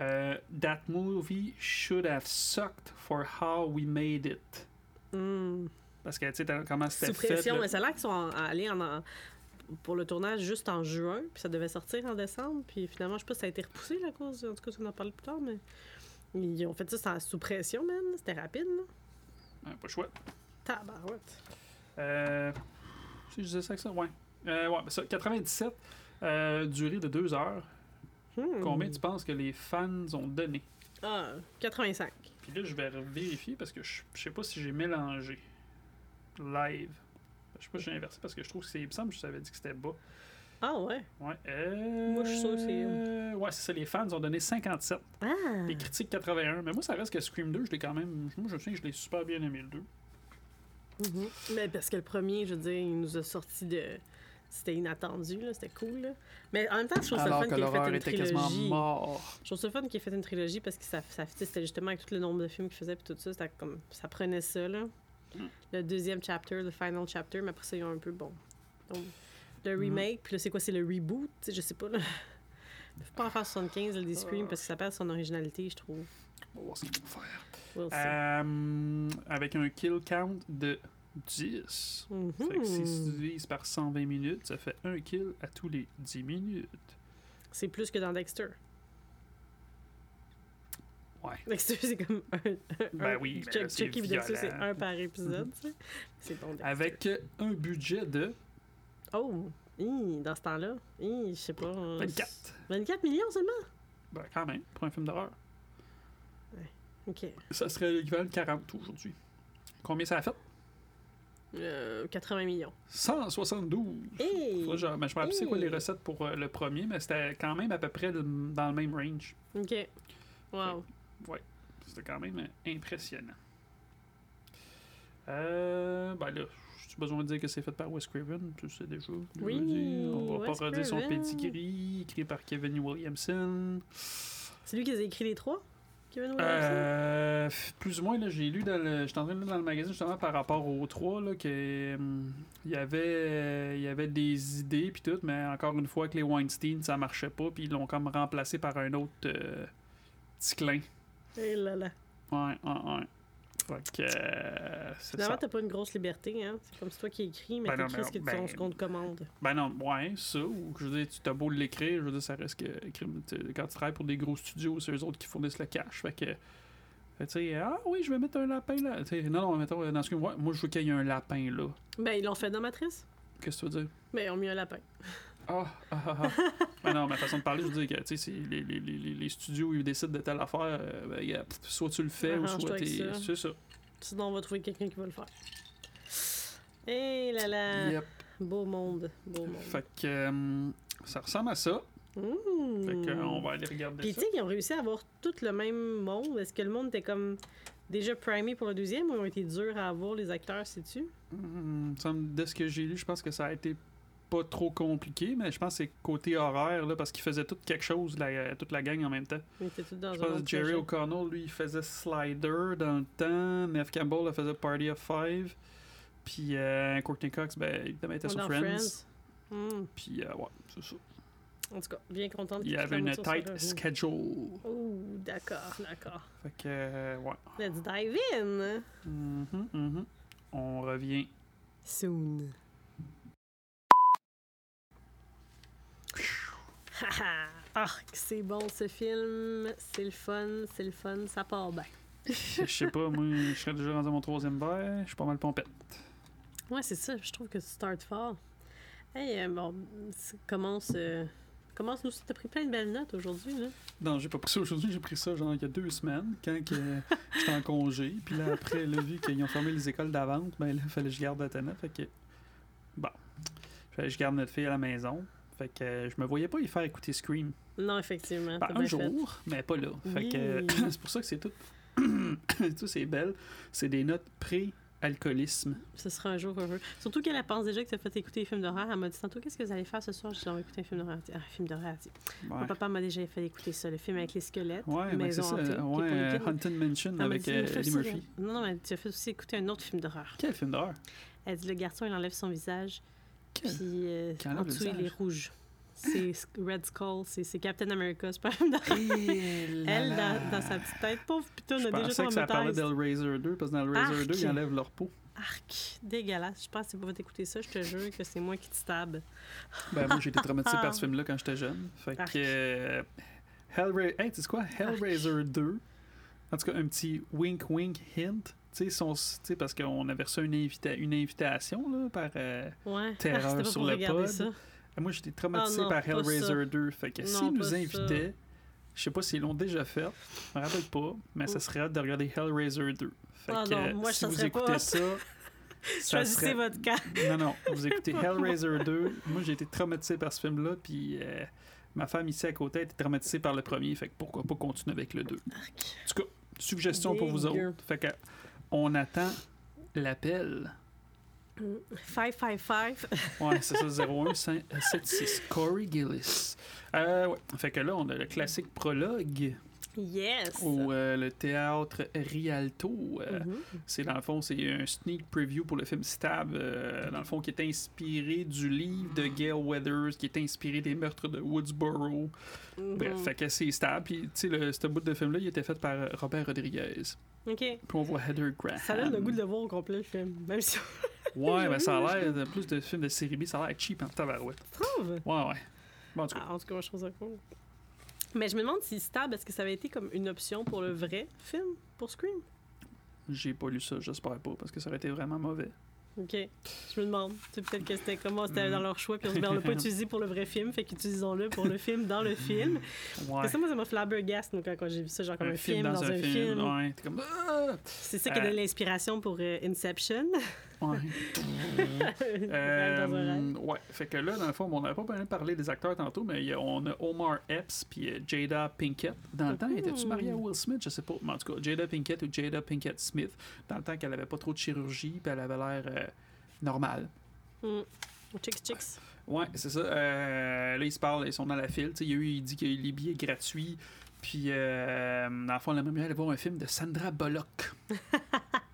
euh, That movie should have sucked for how we made it. Hmm. Parce que, tu sais, comment c'était Sous fait. pression, là. mais a l'air qu'ils sont allés en, en- pour le tournage juste en juin, puis ça devait sortir en décembre, puis finalement, je sais pas si ça a été repoussé la cause, en tout cas, on en parle plus tard, mais ils ont fait ça sans- sous pression, man. C'était rapide, là. Ouais, pas choix. Tabarouette. Euh, si je disais ça que ça, ouais. Euh, ouais, ben ça, 97, euh, durée de deux heures. Hmm. Combien tu penses que les fans ont donné? Ah, 85. Puis là, je vais vérifier parce que je, je sais pas si j'ai mélangé. Live. Je sais pas si j'ai inversé parce que je trouve que c'est. Il me semble que je t'avais dit que c'était bas. Ah, ouais. Ouais. Euh, Moi, je suis sûr que c'est- Ouais, c'est ça. Les fans ont donné 57. Ah! Les critiques 81. Mais moi, ça reste que Scream 2, je l'ai quand même. Moi, je me souviens que je l'ai super bien aimé le 2. Mhm. Mais parce que le premier, je veux dire, il nous a sorti de. C'était inattendu, là, c'était cool. Là. Mais en même temps, je trouve ça le fun qu'il ait fait une trilogie. mort. Je trouve ça le fun qu'il ait fait une trilogie parce que ça, ça c'était justement avec tout le nombre de films qu'il faisait puis tout ça, c'était comme ça prenait ça là. Mm. Le deuxième chapter, le final chapter, mais après ça ils ont un peu bon. Donc, Mm. le remake, puis là c'est quoi c'est le reboot, je sais pas là. Faut pas en faire 75 le des Scream parce que ça perd son originalité, je trouve. On va voir ce qu'ils vont faire. We'll see. Euh, avec un kill count de 10. Mhm. Fait que si tu divises par 120 minutes, ça fait un kill à tous les 10 minutes. C'est plus que dans Dexter. Ouais. Dexter, c'est comme un. Ben un- oui, là, c'est Chucky puis Dexter, c'est un par épisode. C'est bon, Dexter. Avec un budget de Oh! hi, dans ce temps-là. Je sais pas. euh, 24. 24 millions seulement? Ben, quand même, pour un film d'horreur. Ok. Ça serait l'équivalent de 40 aujourd'hui. Combien ça a fait? Euh, 80 millions. 172. Hey! Je- me rappelle c'est quoi les Hey! recettes pour euh, le premier, mais c'était quand même à peu près le- dans le même range. Ok. Wow. C'était quand même euh, impressionnant. Euh, ben là, j'ai besoin de dire que c'est fait par Wes Craven, tu sais déjà. Oui, dit. On va pas redire son Craven. pedigree, écrit par Kevin Williamson. C'est lui qui a écrit les trois? Kevin Williamson? Euh, plus ou moins, là, j'ai lu dans le. J'étais en train de lire dans le magazine justement par rapport aux trois là, que hum, il y avait euh, il y avait des idées puis tout, mais encore une fois que les Weinstein ça marchait pas, puis ils l'ont comme remplacé par un autre euh, petit clin. Eh là là. Ouais, ouais, ouais. Fait que euh, Finalement, t'as pas une grosse liberté, hein? C'est comme c'est toi qui écris, mais Ben t'écris ce tu ben- ce qu'on te commande. Ben non, ouais, ça, ou je veux dire, tu t'as beau l'écrire, je veux dire, ça reste que quand tu travailles pour des gros studios, c'est eux autres qui fournissent le cash. Fait que, fait, tu sais, ah oui, je vais mettre un lapin là. Tu sais, non, non, mettons, dans ce moi, moi, je veux qu'il y ait un lapin là. Ben, ils l'ont fait dans Matrice. Qu'est-ce que tu veux dire? Ben, ils ont mis un lapin. Ah, ah, ah, ah. ben non, ma façon de parler, je veux dire que, les, les, les, les- studios, ils décident de telle affaire, euh, ben, pff, soit tu le fais, ou soit t'es. C'est ça. Sinon, on va trouver quelqu'un qui va le faire. Eh là là. Yep. Beau monde. Beau monde. Fait que, euh, ça ressemble à ça. Mmh. Fait que, on va aller regarder Puis tu sais qu'ils ont réussi à avoir tout le même monde. Est-ce que le monde était comme déjà primé pour le deuxième ou ils ont été durs à avoir les acteurs, sais-tu? Me- de ce que j'ai lu, je pense que ça a été pas trop compliqué, mais je pense que c'est côté horaire, là, parce qu'ils faisaient tout quelque chose, la- toute la gang en même temps. Dans Je pense que Jerry. O'Connell, lui, il faisait Slider dans le temps, Neve Campbell, elle faisait Party of Five, puis euh, Courtney Cox, ben, évidemment, elle était sur Dans Friends. Hmm. Puis, euh, ouais, c'est ça. En tout cas, bien contente Il y avait une tight schedule. Oh, d'accord, d'accord. Fait que, euh, ouais. Let's dive in. Mhm, mhm. On revient. Soon. Ah, c'est bon ce film. C'est le fun, c'est le fun, ça part bien. Je sais pas, moi, je serais déjà rendu à mon troisième verre, je suis pas mal pompette. Ouais, c'est ça. Je trouve que tu starts fort. Hey, euh, bon, commence. euh, commence nous. T'as pris plein de belles notes aujourd'hui, là. Non, j'ai pas pris ça aujourd'hui, j'ai pris ça genre il y a deux semaines, quand j'étais en congé. Puis là, après, là, vu qu'ils ont fermé les écoles d'avant, ben là, fallait que je garde Athéna. Fait que. Bon. Fallait que je garde notre fille à la maison. Fait que euh, je me voyais pas y faire écouter Scream. Non, effectivement. Un jour, mais pas là. Fait que Oui. c'est pour ça que c'est tout. tout c'est belle. C'est des notes pré-alcoolisme. fait. Ce sera un jour heureux. Surtout qu'elle elle pense déjà que tu as fait écouter des films d'horreur. Elle m'a dit tantôt Qu'est-ce que vous allez faire ce soir? Je dis On va écouter un film d'horreur. Ah, un film d'horreur. Mon papa m'a déjà fait écouter ça, le film avec les squelettes. Ouais, ben, c'est ça. hantée, Ouais, les euh. Haunted Mansion Elle avec dit, euh, Eddie Murphy. Non, non, mais tu as fait aussi écouter un autre film d'horreur. Quel film d'horreur? Elle dit Le garçon, il enlève son visage. Puis euh, Qui enlève en le dessous, il est rouge. C'est Red Skull, c'est Captain America, c'est pas. Eh Elle, là. dans, dans sa petite tête, pauvre putain, on a déjà pensais son que ça parlait d'Hellraiser 2, parce que dans Hellraiser 2, ils Arc. enlèvent leur peau. Arc, dégueulasse. Je pense que c'est pas t'écouter ça, je te jure que c'est moi qui te stab. Ben, moi, j'ai été traumatisé par ce film-là quand j'étais jeune. Fait Arc. que. euh, Hellraiser. Hey, tu sais quoi? Hellraiser 2. En tout cas, un petit wink wink hint. Tu sais, son- parce qu'on avait reçu une, invita- une invitation là, par. euh, Ouais. Terreur Ah, sur le pod. ça. Moi, j'étais traumatisé Ah non, par Hellraiser ça. 2. Fait que s'ils nous invitaient, je sais pas s'ils l'ont déjà fait, je me rappelle pas, mais ça serait hâte de regarder Hellraiser 2. Fait Ah que non, moi, si vous écoutez pas. ça, ça Choisissez serait... votre cas. Non, non, vous écoutez Hellraiser 2. Moi, j'ai été traumatisé par ce film-là, puis euh, ma femme ici à côté été traumatisée par le premier, fait que pourquoi pas continuer avec le 2. En tout cas, suggestion pour vous autres. Fait que on attend l'appel. 555. Ouais, c'est ça, 0176. Corey Gillis. Euh, ouais. Fait que là, on a le classique prologue Yes! au euh, le théâtre Rialto. Euh, Mhm. C'est dans le fond, c'est un sneak preview pour le film Stab, euh, dans le fond, qui est inspiré du livre de Gail Weathers, qui est inspiré des meurtres de Woodsboro. Bref, Mhm. fait que c'est Stab. Puis, tu sais, ce bout de film-là, il était fait par Robert Rodriguez. OK. Puis on voit Heather Graham. Ça donne le goût de le voir au complet, le film. Même si Ouais, ben ça a l'air, plus de films de série B, ça a l'air cheap en tabarouette. trouve. Ouais, ouais. Bon, en tout cas, Ah, en tout cas, moi, je trouve ça cool. Mais je me demande si Stab, est-ce que ça avait été comme une option pour le vrai film, pour Scream? j'ai pas lu ça, j'espère pas, parce que ça aurait été vraiment mauvais. OK. Je me demande. Sais, peut-être que c'était comment c'était dans leur choix, puis on se dit, ben, on l'a pas utilisé pour le vrai film, fait qu'utilisons-le pour le film dans le film. Ouais. Ça, moi, ça m'a flabbergast, moi, quand, j'ai vu ça, genre comme un, film, dans, un film. Ouais, t'es comme. Ah! C'est ça qui a Euh. donné l'inspiration pour euh, Inception. Ouais. Euh, ouais, fait que là, dans le fond, on n'avait pas bien parlé des acteurs tantôt, mais a- on a Omar Epps puis euh, Jada Pinkett. Dans le temps, était-tu mariée à Will Smith? Je sais pas. Mais en tout cas, Jada Pinkett ou Jada Pinkett Smith. Dans le temps qu'elle avait pas trop de chirurgie, puis elle avait l'air euh, normale. Mm. Chicks, chicks. Ouais, c'est ça. Euh, là, ils se parlent, ils sont dans la file. Tu sais, il, y a eu, il dit qu'il y a eu les billets gratuits. Puis, euh, dans le fond, la même aller voir un film de Sandra Bullock.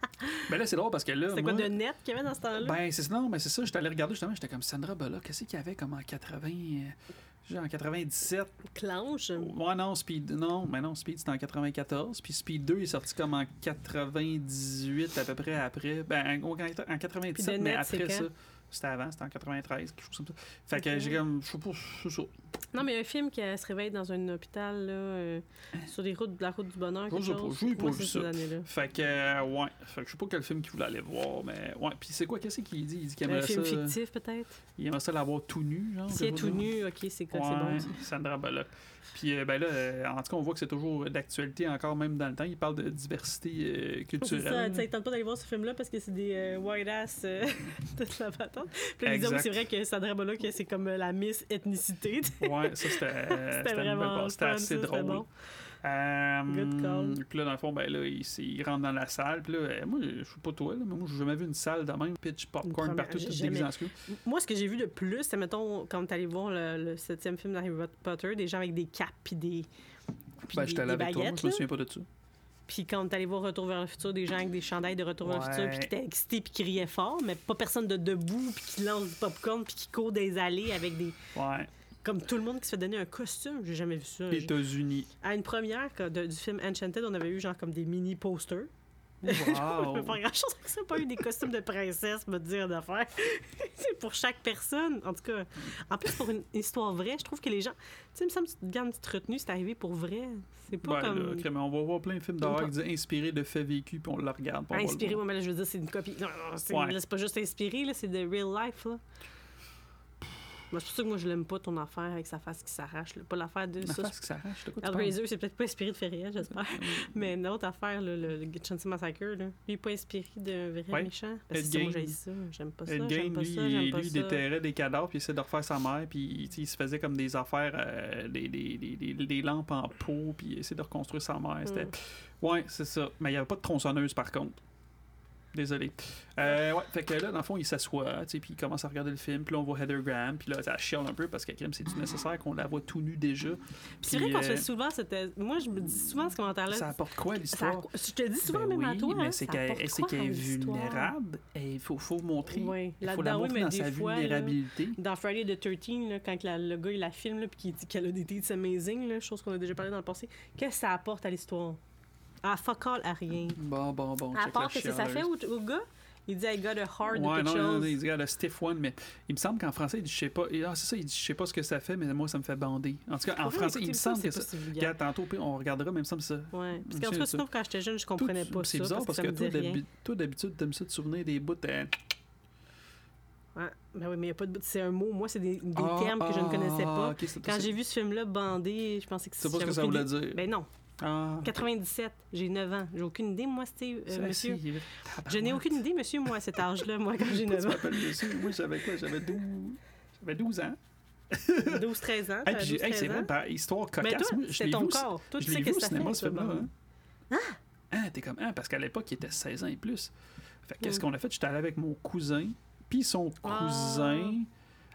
ben là, c'est drôle parce que là. C'était quoi de net qu'il y avait dans ce temps-là? Ben, c'est non, mais c'est ça. J'étais allé regarder justement. J'étais comme Sandra Bullock. Qu'est-ce qu'il y avait comme en 80. euh, genre en 97. Clanche. Ouais, non, Speed. Non, mais non, Speed, c'était en 94. Puis Speed 2 est sorti comme en 98 à peu près après. Ben, en, en 97, Puis de mais après ça. C'était avant, c'était en 93, quelque chose comme ça. Fait que j'ai comme. Je sais pas, c'est ça. Non, mais il y a un film qui se réveille dans un hôpital, là, euh, sur les routes, la route du bonheur, Je sais pas, pas vu ça. Fait que, euh, ouais. Fait que je sais pas quel film qu'il voulait aller voir, mais ouais. Puis c'est quoi, qu'est-ce qu'il dit? Il dit qu'il Un aimerait film ça. fictif, peut-être? Il aimerait ça l'avoir tout nu, genre. Si est tout nu, ok, c'est quoi, c'est bon. ça. Sandra Bullock. Puis euh, ben là, euh, en tout cas, on voit que c'est toujours d'actualité encore même dans le temps. Il parle de diversité euh, culturelle. ça, tente pas d'aller voir ce film-là parce que c'est des euh, white ass toute la patente. Puis oui, c'est vrai que Sandra Bullock, c'est comme la Miss ethnicité. Ouais, ça c'était vraiment. C'était assez ça, drôle. bon. Euh, Good call. Puis là, dans le fond, ben là, il, il rentre dans la salle. Puis là, euh, moi, je sais pas toi, là, mais moi, j'ai jamais vu une salle de même, pitch popcorn partout, tout jamais- déguisé. Moi, ce que j'ai vu de plus, c'est, mettons, quand allé voir le, le septième film d'Harry Potter, des gens avec des capes puis des, puis Ben, j'étais des avec toi, moi, je me là. souviens pas de ça. Puis quand allé voir Retour vers le futur, des gens avec des chandails de Retour vers le futur, puis qui étaient excités puis qui riaient fort, mais pas personne de debout puis qui lance du popcorn puis qui court des allées avec des... Ouais. Comme tout le monde qui se fait donner un costume. J'ai jamais vu ça. États-Unis. À une première que- de- du film Enchanted, on avait eu genre comme des mini posters. Je Wow. peux pas grand chose avec ça. Pas eu des costumes de princesse, me dire d'affaires. c'est pour chaque personne. En tout cas, en plus, pour une histoire vraie, je trouve que les gens. Tu sais, il me semble que tu te gardes une petite retenue, c'est arrivé pour vrai. C'est pas Ben, comme. là, on va voir plein de films d'horreur qui disent inspiré de faits vécus, puis on le regarde. Inspiré, moi, mais là, je veux dire, c'est une copie. Non, non, c'est Ouais. pas juste inspiré, là, c'est de real life. Là. Moi, c'est pour ça que moi, je l'aime pas ton affaire avec sa face qui s'arrache. là. Pas l'affaire de Ma ça. face qui s'arrache, de quoi? Hellraiser, c'est peut-être pas inspiré de fait réel, j'espère. Mais une autre affaire, là, le, le Massacre, là, lui, il est pas inspiré d'un vrai Ouais. méchant. Parce Ed j'aime ça. J'aime pas ça. Ed J'aime pas lui, ça. J'aime il, pas lui, il déterrait des cadavres, puis il essayait de refaire sa mère, puis il se faisait comme des affaires, euh, des, des, des, des- des lampes en peau, puis il essayait de reconstruire sa mère. C'était... Mm. Ouais, c'est ça. Mais il n'y avait pas de tronçonneuse, par contre. Désolé. Euh, ouais, fait que là, dans le fond, il s'assoit, puis il commence à regarder le film, puis là, on voit Heather Graham, puis là, ça chiale un peu parce que crime, c'est-tu nécessaire qu'on la voit tout nu déjà? Puis c'est vrai qu'on euh, fait souvent cette. Moi, je me dis souvent ce commentaire-là. Ça apporte quoi à l'histoire? acco- je te dis souvent Ben même à oui, toi. mais hein, c'est qu'elle qu'elle à est vulnérable. Et il faut, faut montrer. Oui, il faut la oui, montrer mais dans sa fois, là, vulnérabilité. Dans Friday the 13, là, quand la- le gars il la filme, puis qu'il dit qu'elle a des tits amazing, là, chose qu'on a déjà parlé dans le passé, qu'est-ce que ça apporte à l'histoire? Ah, fuck all, à rien. Bon, bon, bon. À part que c'est ça fait au, au gars, il dit I got a heart de Ouais, quelque non, non, chose. non, il dit regarde, a stiff one, mais il me semble qu'en français, il dit je sais pas. Et, ah, c'est ça, il dit je sais pas ce que ça fait, mais moi, ça me fait bander. En tout cas, en français, il me semble que c'est ça. si. Regarde, tantôt, puis on regardera, mais il me semble que ça. Ouais. Parce qu'en tout cas, de sinon, quand j'étais jeune, je comprenais Toi, pas C'est ça. bizarre parce ça que me toi, d'habitude, t'aimes ça te souvenir des bouts. euh, Ouais. Ben oui, mais il y a pas de. C'est un mot. Moi, c'est des, des ah, termes que je ne connaissais ah, pas. c'est- Quand c'est- j'ai vu ce film-là bandé, je pensais que C'est pas ce que ça voulait dire. Ben non. Ah, 97, j'ai 9 ans. J'ai aucune idée, moi, Steve, euh, monsieur. si, Je n'ai aucune idée, monsieur, moi, à cet âge-là, moi, quand j'ai Pourquoi 9 tu ans. monsieur? Moi, j'avais quoi? J'avais 12... J'avais 12 ans. 12-13 ans. Hey, t'avais puis j'ai- hey, 12-13 c'est vrai, par histoire Mais cocasse. toi, l'ai ton vu corps. Toi, tu sais que ça cinéma, fait, ce film-là. Hein? Ah, t'es comme, ah, parce qu'à l'époque, il était 16 ans et plus. Fait que qu'est-ce qu'on a fait? J'étais allé avec mon cousin, Puis son Ah. cousin.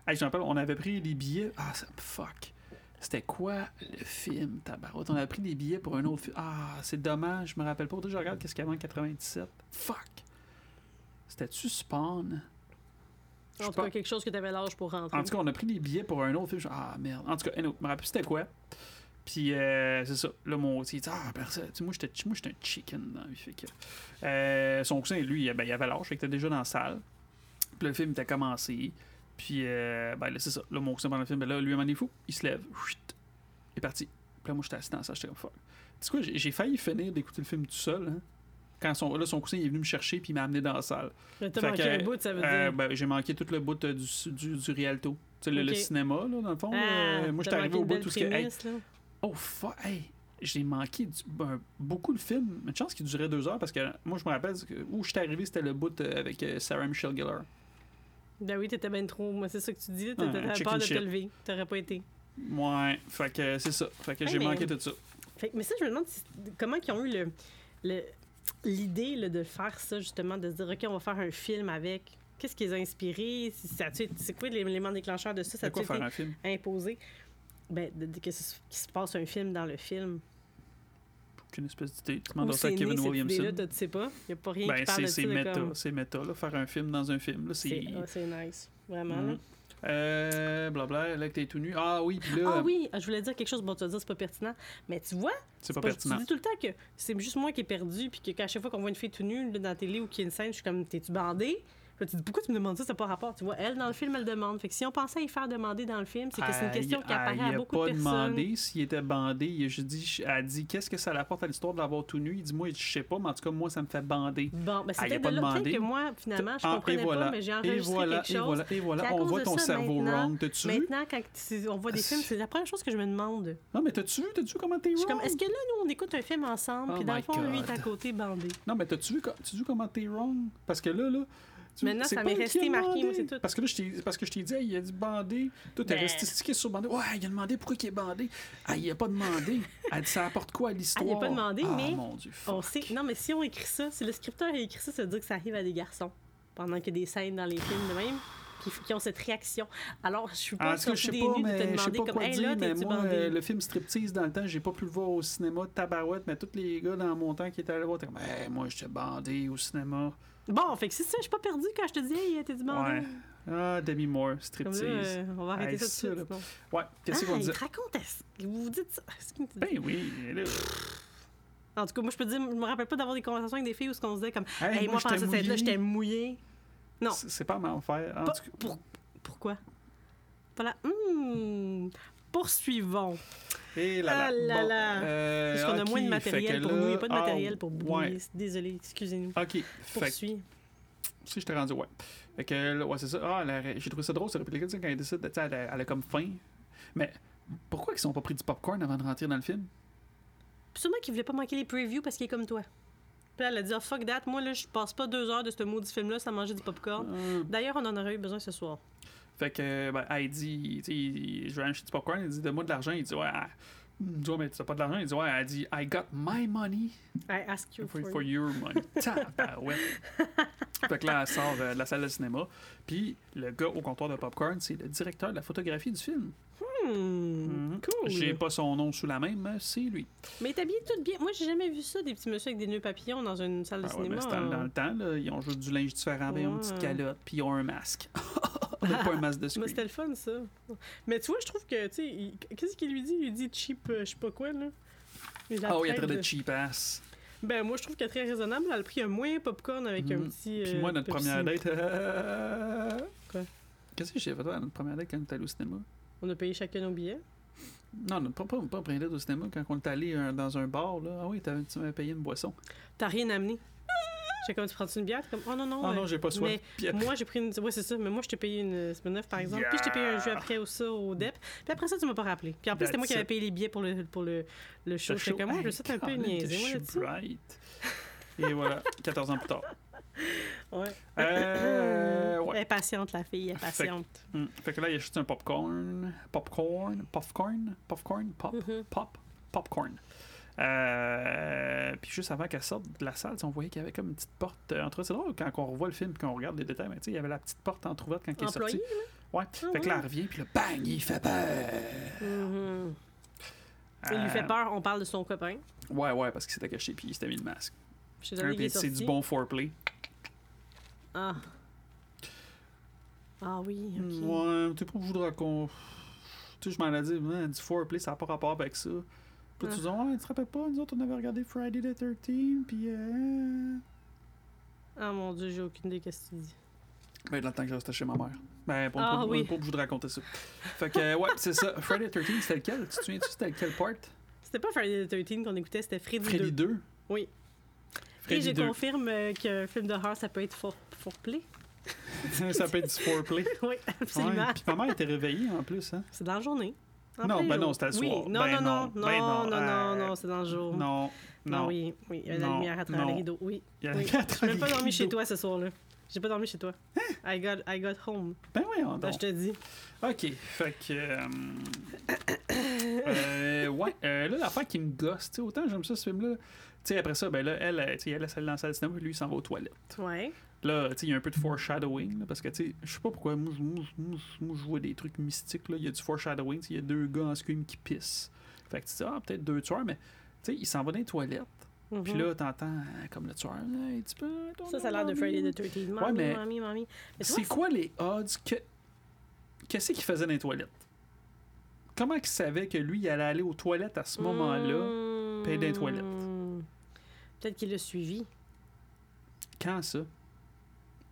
Hey, je me rappelle, on avait pris des billets. Ah, ça, fuck. C'était quoi le film, tabarouette? On a pris des billets pour un autre film. Ah, c'est dommage, je me rappelle pas. Que Je regarde qu'est-ce qu'il y avait en 97. Fuck. C'était-tu Spawn? Je En sais tout cas, pas. quelque chose que tu avais l'âge pour rentrer. En tout cas, on a pris des billets pour un autre film. Je- Ah, merde. En tout cas, anyway, je me rappelle c'était quoi. Puis, euh, c'est ça. Là, mon dit Ah, personne. tu sais, Moi, j'étais moi, j'étais un chicken dans vie. Fait que, euh, son cousin, lui, ben, il avait l'âge. Fait qu'il était déjà dans la salle. Puis, le film était commencé. Puis, euh, ben, là, c'est ça. Là, mon cousin, pendant le film, ben, là, lui, un est fou. Il se lève. Chut, il est parti. Puis, là, moi, j'étais assis dans salle. J'étais comme fuck. Tu sais quoi, j'ai failli finir d'écouter le film tout seul. Hein, quand son, là, son cousin il est venu me chercher puis il m'a amené dans la salle. T'as manqué que, un bout, ça veut Euh, dire? ben, j'ai manqué tout le bout euh, du, du, du Rialto. Tu sais, le, le cinéma, là, dans le fond. Ah, moi, t'as j'étais arrivé au bout de tout ce que. Hey, prémisse, là. oh, fuck, hey, j'ai manqué du- ben, beaucoup de films. Une chance qu'il durait deux heures parce que moi, je me rappelle où j'étais arrivé, c'était le bout euh, avec euh, Sarah Michelle Gellar. Ben oui, t'étais bien trop. Moi, c'est ça que tu dis. T'avais peur de te lever. T'aurais pas été. Ouais, fait que c'est ça. Fait que j'ai mais- manqué tout ça. Fait que- mais ça, je me demande si- comment ils ont eu le, le- l'idée là, de faire ça, justement, de se dire, OK, on va faire un film avec. Qu'est-ce qui les a inspirés? C'est quoi l'élément déclencheur de ça? Ça quoi faire été un film? imposé? Ben, de, de- que ce- qu'il se passe un film dans le film. Aucune espèce d'idée. Tu demandes ça à né, Kevin cette Williamson. t'as- tu sais pas. Il n'y a pas rien qui Ben, parle c'est de ça. méta. comme- C'est méta, là. Faire un film dans un film, là. C'est ah, c'est nice. Vraiment, là. Euh, blabla, là que t'es tout nu. Ah oui, puis là, Ah oui, je voulais dire quelque chose, bon, tu vas dire c'est pas pertinent, mais tu vois, c'est pas pas- pertinent. tu dis tout le temps que c'est juste moi qui est perdu, puis que qu'à chaque fois qu'on voit une fille tout nue là, dans la télé ou qu'il y a une scène, je suis comme, t'es-tu bandée? Puis tu dis, pourquoi tu me demandes ça, ça n'a pas rapport? Tu vois, elle, dans le film, elle demande. Fait que si on pensait y faire demander dans le film, c'est que c'est une question il- qui apparaît il à beaucoup pas de personnes. demandé s'il était bandé. Il a juste dit, elle a dit qu'est-ce que ça apporte à l'histoire de l'avoir tout nu? Il dit moi je sais pas, mais en tout cas moi ça me fait bander. Bon, ben il pas de là que moi, finalement, je Ah, comprenais et voilà, pas, mais j'ai et enregistré voilà, quelque et chose. voilà, et voilà. Puis à On voit ton ça, cerveau wrong. T'as-tu? Maintenant, quand on voit des films, c'est la première chose que je me demande. Non, mais t'as-tu vu? T'as-tu vu comment t'es wrong? est-ce que là, nous, on écoute un film ensemble, Oh puis dans le fond, lui, il est à côté bandé? Non, mais t'as-tu vu comment t'es wrong? Parce que là, là. Tu- Maintenant, ça m'est resté marqué, moi, c'est tout. Parce que là, je t'ai, parce que je t'ai dit, hey, il a dit bandé. Toi, t'es Ben. resté stické sur bandé. Ouais, il a demandé pourquoi il est bandé. Ah, il a pas demandé. Elle dit, ça apporte quoi à l'histoire? Ah, il a pas demandé, Ah, mais mon Dieu, On sait. Non, mais si on écrit ça, si le scripteur a écrit ça, ça veut dire que ça arrive à des garçons. Pendant qu'il y a des scènes dans les films de même, qui, ont cette réaction. Alors, je suis Ah, pas tout je sortie des pas, nues de te demander pas comme, hey, dire, là, mais t'es-tu moi, bandé? le film Striptease, dans le temps, j'ai pas pu le voir au cinéma, tabarouette, mais tous les gars dans mon temps qui étaient allés voir, étaient comme, hey, moi, j'étais bandé au cinéma. Bon, fait que c'est ça, je suis pas perdue quand je te dis, hey, t'es du bandé. Ouais. Ah, Demi Moore, Striptease. là, euh, on va arrêter Hey, ça tout de là. suite. Ouais, qu'est-ce Ah, qu'on te raconte, vous vous dites ça? Dit? Ben oui, là. En tout cas, moi, je peux te dire, je me rappelle pas d'avoir des conversations avec des filles où ce qu'on se disait comme, Hey, hey, moi, pendant j'étais cette mouillé. j'étais mouillée. Non. C'est pas mal faire. En Pas- tout cas, pour- pourquoi? Voilà. Hmm. Poursuivons. Et là, Ah là. là Bon, là. euh, Parce qu'on a moins de matériel pour nous. Il n'y a pas de ah, matériel pour bouiller. Ouais. Désolé, excusez-nous. Ok, que Poursuis. si je t'ai rendu, ouais. Fait que ouais, c'est ça. Ah, elle a- j'ai trouvé ça drôle, cette réplique quand elle décide, de- tu sais, elle, elle a comme faim. Mais pourquoi ils sont pas pris du popcorn avant de rentrer dans le film? Sûrement qu'il voulait pas manquer les previews parce qu'il est comme toi. Puis elle a dit, oh, fuck that, moi, là, je passe pas deux heures de ce maudit film-là sans manger du popcorn. Ah. D'ailleurs, on en aurait eu besoin ce soir. Fait que, ben, elle dit, tu sais, je vais acheter du popcorn, elle dit, donne-moi de l'argent. Il dit, ouais, il dit, ouais, mais t'as pas de l'argent. Il dit, ouais, elle dit, I got my money I ask you for, for, your money. Tabarouette. fait que là, elle sort euh, de la salle de cinéma. Puis le gars au comptoir de popcorn, c'est le directeur de la photographie du film. Hmm, Mhm. Cool. J'ai pas son nom sous la main, mais c'est lui. Mais t'es habillé tout bien. Moi, j'ai jamais vu ça, des petits messieurs avec des nœuds papillons dans une salle de Ah ouais, cinéma. dans, dans le temps, là, ils ont juste du linge différent, ben, ils ont une petite Ouais. calotte, puis ils ont un masque. pas un masque de Mais screen. c'était le fun, ça. Mais tu vois, je trouve que, tu sais, il- qu'est-ce qu'il lui dit? Il lui dit cheap, euh, je sais pas quoi, là. Il Ah oui, il y a traite très de cheap ass. Ben, moi, je trouve qu'elle est très raisonnable. Elle a pris un moins popcorn avec un Mhm. petit. Puis euh, moi, notre Pepsi. première date. euh, Quoi? Qu'est-ce que j'ai fait toi, à notre première date quand on est allé au cinéma? On a payé chacun nos billets. Non, non, pas, pas, pas première date au cinéma, quand on est allé euh, dans un bar, là. Ah oui, tu m'avais payé une boisson. T'as rien amené. J'ai comme, tu prends une bière? T'es comme, oh non, non. Euh, non, j'ai pas soif. mais Moi, j'ai pris une. Ouais, c'est ça. Mais moi, je t'ai payé une semaine neuf, par exemple. Puis je t'ai payé un jeu après au ça, au DEP. Puis après ça, tu m'as pas rappelé. Puis en plus, c'était moi qui avais payé les billets pour le, pour le, le show. J'étais comme, moi, je Hey, sais un peu je moi, là-dessus. bright. Et voilà, 14 ans plus tard. Ouais. Euh, ouais. Elle est patiente, la fille, elle est Fait que- patiente. Hmm. Fait que là, il y a juste un popcorn. Popcorn. Popcorn. Popcorn. Pop. Mhm. Pop. Popcorn. Euh, puis juste avant qu'elle sorte de la salle, on voyait qu'il y avait comme une petite porte euh, entre C'est drôle quand on revoit le film et qu'on regarde les détails, mais il y avait la petite porte entrouverte quand il est Employé, sorti. Ouais. Ah fait que là, elle revient, puis là, bang, il fait peur. Mhm. Il lui Euh, fait peur, on parle de son copain. Ouais, ouais, parce qu'il s'était caché puis il s'était mis le masque. Je Hein, c'est du bon foreplay. Ah. Ah oui, ok. Ouais, t'es pas obligé de raconter. Tu sais, je m'en ai dit, man, du foreplay, ça n'a pas rapport avec ça. Puis tu dis, ouais, tu te rappelles pas, nous autres, on avait regardé Friday the 13 puis euh. Ah mon dieu, j'ai aucune idée qu'est-ce que tu dis. Ben, le temps que je restais chez ma mère. Ben, pas, Ah pas, oui. pas obligé de raconter ça. Fait que, ouais, c'est ça. Friday the 13 c'était lequel? Tu te souviens-tu, c'était lequel part? C'était pas Friday the 13 qu'on écoutait, c'était Freddy, Freddy 2. 2. Oui. Et Freddy je 2. confirme euh, qu'un film d'horreur, ça peut être for foreplay. ça peut être du foreplay. Oui, absolument. Ouais, Puis ma mère était réveillée en plus, hein. C'est dans la journée. En Non, ben jour. non, c'était le oui. soir. Non, Ben non, non, non, non, ben non, non, non, euh, non, c'est dans le jour. Non, non. oui, oui, il y a la Non, lumière à travers non. les rideaux, oui. Il y a oui. J'ai même pas dormi chez toi ce soir-là. J'ai pas dormi chez toi. I got, I got home. Ben oui, on Là, je te dis. Ok, fait que. euh, euh, ouais, euh, là, l'affaire qui me gosse, tu sais, autant j'aime ça ce film-là. Tu sais, après ça, ben là, elle, euh, tu sais, elle, elle, dans la salle de cinéma, lui, il s'en va aux toilettes. Ouais. Là, tu sais, il y a un peu de foreshadowing, là, parce que, tu sais, je sais pas pourquoi, moi, je- moi, je- moi, je- moi, je vois des trucs mystiques, là. Il y a du foreshadowing, il y a deux gars en scream qui pissent. Fait que tu dis, ah, peut-être deux tueurs, mais, tu sais, il s'en va dans les toilettes. Puis Mhm. là, t'entends, euh, comme le tueur, là, un petit peu. Ça, ça a l'air de Friday the 13 Mommy, mais- C'est quoi les odds que. Qu'est-ce qu'il faisait dans les toilettes? Comment il savait que lui, il allait aller aux toilettes à ce moment-là? payer dans les toilettes? Hmm. Peut-être qu'il l'a suivi. Quand ça?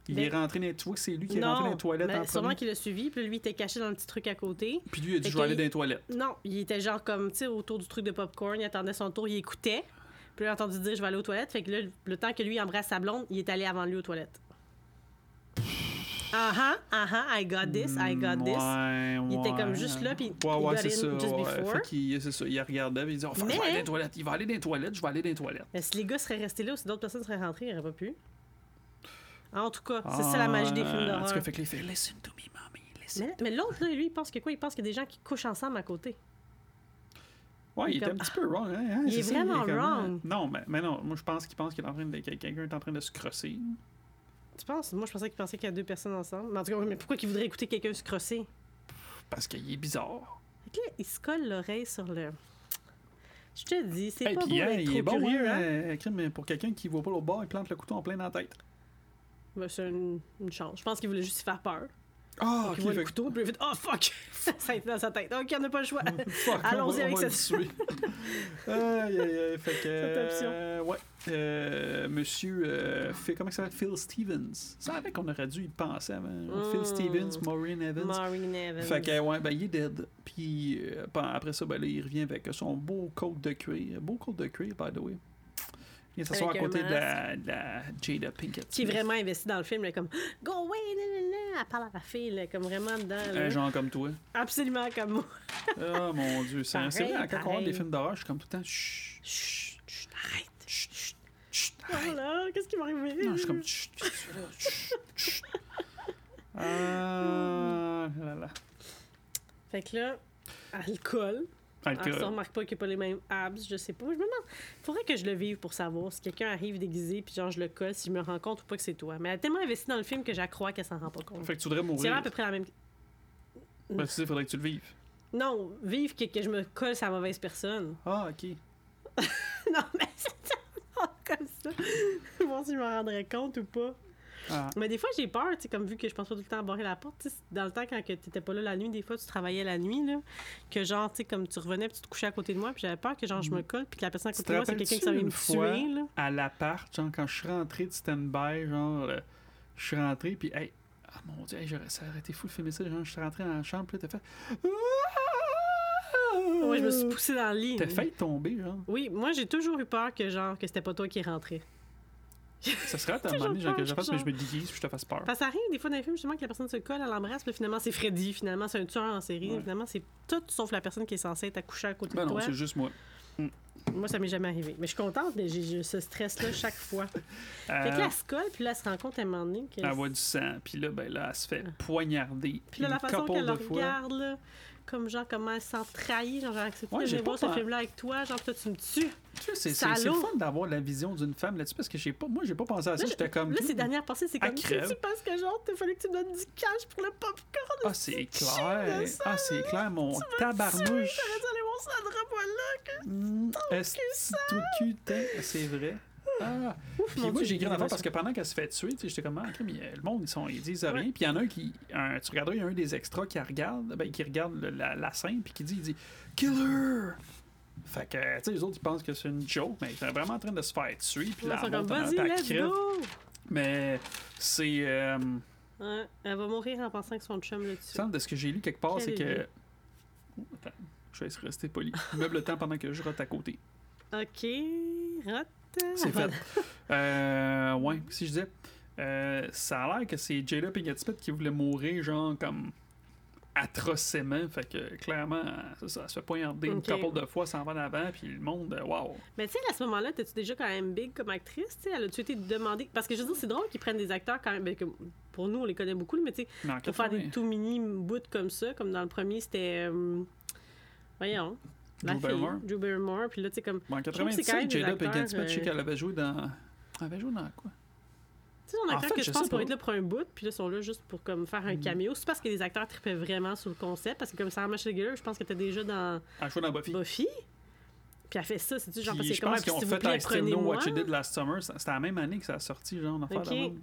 Il Ben- est rentré dans les... Tu vois que c'est lui qui est rentré dans les toilettes mais en sûrement qu'il l'a suivi, puis lui, il était caché dans le petit truc à côté. Puis lui, il a je vais aller dans les toilettes. Non, il était genre comme, tu sais, autour du truc de popcorn, il attendait son tour, il écoutait. Puis il a entendu dire, je vais aller aux toilettes. Fait que là, le temps que lui embrasse sa blonde, il est allé avant lui aux toilettes. Ah ah, ah ah, I got this, I got this. Ouais, Il était comme juste là, puis Ouais, il ouais, c'est ça. ouais. c'est ça. Il regardait, puis il dit, oh, fuck, je vais aller dans les toilettes. Il va aller dans les toilettes, je vais aller dans les toilettes. Mais si les gars seraient restés là ou si d'autres personnes seraient rentrées, il n'aurait pas pu. En tout cas, c'est ça la magie des films Ah, En tout d'horreur. cas, fait que là, il fait, listen to me, mommy, listen. Mais, mais l'autre, là, lui, il pense que quoi? Il pense qu'il y a des gens qui couchent ensemble à côté. Ouais, il était un comme- petit peu wrong, hein? hein, Il est ça, vraiment comme, wrong. Non, mais, mais non, moi je pense qu'il pense qu'il est en train de. que quelqu'un est en train de se crosser. Tu penses? Moi, je pensais qu'il pensait qu'il y a deux personnes ensemble. Mais en tout cas, mais pourquoi qu'il voudrait écouter quelqu'un se crosser? Parce qu'il est bizarre. Là, il se colle l'oreille sur le. Je te dis, c'est Hey, pas puis, beau hein, il est bon, curieux, hein, hein? pour quelqu'un qui voit pas l'autre bord, il plante le couteau en plein dans la tête. Ben, c'est une, une chance. Je pense qu'il voulait juste faire peur. Ah, Donc, il voit le couteau, puis il fait Oh fuck! ça a été dans sa tête. Ok, on n'a pas le choix. Fuck, Allons-y avec cette- aïe, aïe, aïe. Fait que. Cette option. euh, ouais. Euh, monsieur. euh, Phil- comment ça s'appelle? Phil Stevens. Ça avec qu'on aurait dû y penser avant. Mm. Phil Stevens, Maureen Evans. Maureen Evans. Fait que, ouais, ben, il est dead. Puis, euh, après ça, ben, là, il revient avec son beau coat de cuir. Beau coat de cuir, by the way. Il vient s'asseoir à côté de la, de la Jada Pinkett. qui est vraiment investi dans le film, là, comme Go away, là. Elle parle à la fille, là, comme vraiment dedans. là. Un genre comme toi. Absolument comme moi. Oh mon dieu, c'est vrai, quand on regarde des films d'horreur, je suis comme tout le temps. Chut, Chut, chut, arrête. chut, chut, chut, Oh arrête. là, qu'est-ce qui m'est arrivé? Non, je suis comme. Chut? Chut, chut. Ah là là. Fait que là, elle colle. Elle Alcool. se remarque pas qu'il n'y a pas les mêmes abs, je sais pas. Je me demande, faudrait que je le vive pour savoir si quelqu'un arrive déguisé, puis genre je le colle, si je me rends compte ou pas que c'est toi. Mais elle est tellement investie dans le film que j'accrois qu'elle s'en rend pas compte. Fait que tu voudrais C'est mourir. vraiment à peu près la même. Ben, tu sais, faudrait que tu le vives. Non, vivre que, que je me colle la mauvaise personne. Ah, ok. non, mais c'est tellement comme ça. Voir si je me rendrais compte ou pas. Ah. Mais des fois, j'ai peur, tu sais, comme vu que je pense pas tout le temps à barrer la porte. tu Dans le temps, quand que t'étais pas là la nuit, des fois, tu travaillais la nuit, là. Que genre, tu sais, comme tu revenais puis tu te couchais à côté de moi, puis j'avais peur que genre, je me colle, puis que la personne à Tu côté de moi, c'est quelqu'un qui s'en vient me fois? tuer, là? À l'appart, genre, quand je suis rentré de stand-by, genre, euh, je suis rentré, puis, hey, ah mon dieu, hey, j'aurais- ça aurait été fou de filmer ça. Genre, je suis rentré dans la chambre, puis là, t'as fait. Ouais, je me suis poussée dans le lit. T'as failli tomber, genre. Oui, moi, j'ai toujours eu peur que genre, que c'était pas toi qui rentrais. Ça serait à un moment donné, que je fasse, mais je me déguise, puis je te fasse peur. Parce que ça arrive des fois dans les films, justement, que la personne se colle, elle l'embrasse, puis finalement, c'est Freddy, finalement, c'est un tueur en série. Ouais. Finalement, c'est tout sauf la personne qui est censée être accouchée à côté Ben de non, toi. c'est juste moi. Moi, ça m'est jamais arrivé. Mais je suis contente, mais j'ai ce stress-là chaque fois. Fait que là, Euh, elle se colle, puis là, elle se rend compte à un moment donné elle voit du sang, puis là, ben là, elle se fait poignarder. Puis là, la façon qu'elle le regarde, là, comme genre comment elle se sent trahie. Genre, j'ai accepté Ouais, de voir ce film-là avec toi. Genre, toi, tu me tues. Tu sais, c'est- c'est c'est le fun d'avoir la vision d'une femme là-dessus parce que j'ai pas, moi, j'ai pas pensé à ça. J'étais comme. Là, ces dernières pensées, c'est comme crève. tu penses que genre, il fallait que tu me donnes du cash pour le popcorn. Ah, c'est Tu clair. ça, Ah, c'est clair, mon Tu tabarnouche. J'aurais dû aller mon Sandra là. que- Mmh, est-ce tout cul, t'es- c'est vrai. Ah. Puis moi, j'ai écrit affaire parce que pendant qu'elle se fait tuer, j'étais comme, ah, ok, mais euh, le monde, ils, sont, ils disent rien. Puis il y en a un qui, un- tu regarderas, il y a un des extras qui regarde, ben, qui regarde le- la, la scène, puis qui dit, il dit, Killer! Fait que, tu sais, les autres, ils pensent que c'est une joke, mais ils sont vraiment en train de se faire tuer, puis là. Mais c'est. Euh, Ouais, elle va mourir en pensant que son chum le tue. de ce que j'ai lu quelque part, c'est que. Attends, je vais rester poli. Meuble le temps pendant que je rote à côté. Ok, rate. C'est fait. Euh, ouais, si je disais. euh, ça a l'air que c'est Jada Pinkett Smith qui voulait mourir, genre, comme atrocement. Fait que, clairement, ça, ça se fait poignarder une couple de fois, ça en va d'avant, puis le monde, wow. Mais tu sais, à ce moment-là, t'es-tu déjà quand même big comme actrice? tu sais? Elle a-tu été demandée? Parce que je veux dire, c'est drôle qu'ils prennent des acteurs quand même. ben, que pour nous, on les connaît beaucoup, mais tu sais, en pour faire des 80, tout mini bouts comme ça, comme dans le premier, c'était. euh, voyons. La Drew fille, Barrymore. Drew Barrymore. Puis là, tu sais, comme. Bon, en trouve que c'est quand même 97, des Jada Pinkett Smith, je sais euh, qu'elle avait joué dans. Elle avait joué dans quoi? Tu sais, on En acteurs fait, que je je pense pour être là pour un bout, puis là, ils sont là juste pour comme faire un caméo. C'est parce que les acteurs tripaient vraiment sur le concept, parce que comme Sarah Michelle Gellar, je pense qu'elle était déjà dans Elle jouait dans Buffy. Buffy. Puis elle fait ça, c'est genre parce que comment ont s'il vous fait plaît, prenez-moi. What You Did Last Summer. C'était la même année que ça a sorti, genre, une affaire Ok. de même.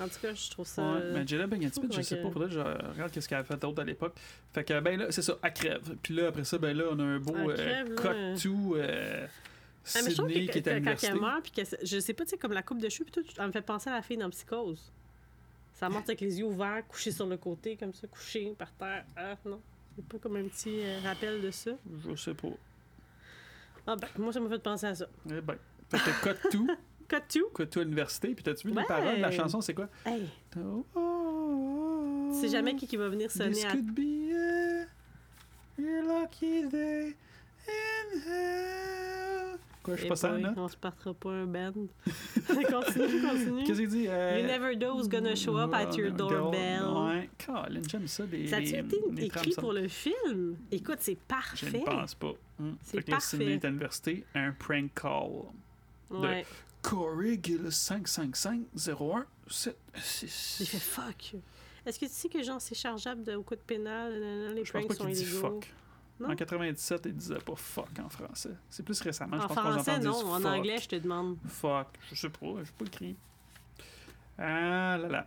En tout cas, je trouve ça. Ouais, mais Jada Pinkett Smith, je sais que- pas, je regarde qu'est-ce qu'elle a fait d'autre à l'époque. Fait que, ben là, c'est ça, elle crève. Puis là, après ça, ben là, on a un beau euh, crève, là. cut-to euh, Ah, mais je trouve Sydney que, qui est à quand elle meurt, puis que je sais pas, tu sais, comme la coupe de cheveux, puis tout, elle me fait penser à la fille dans Psychose. Ça monte avec les yeux ouverts, couchée sur le côté, comme ça, couchée par terre. Ah, non. C'est pas comme un petit euh, rappel de ça. Je sais pas. Ah, ben, moi, ça m'a fait penser à ça. Eh ben. Fait que cut-to, Cut to? cut-to université. Puis t'as-tu vu Ouais. les paroles de la chanson, c'est quoi? Hey, Oh, tu sais jamais qui, qui va venir sonner This à. could be a your lucky day in hell. Quoi, je suis Eh pas ça, là? On se partira pas un band. continue, continue. Qu'est-ce qu'il dit? Euh, You never know who's gonna show up at your doorbell. Ouais, Colin, j'aime ça. Les, Ça a-tu les- été les écrit pour le film? Écoute, c'est Je parfait. ne pense pas. Hum. C'est parfait. Sydney est à l'université, un prank call. Ouais. Corey Gill 555 01 7 J'ai 6. fait fuck. Est-ce que tu sais que genre c'est chargeable de, au coup de pénal, les Je pense pranks pas sont dit illégaux? fuck. Non? En 97, il disait pas fuck en français. C'est plus récemment, je En pense qu'on français, non. En fuck. anglais, je te demande. Fuck. Je sais pas, j'ai pas écrit. Ah là là.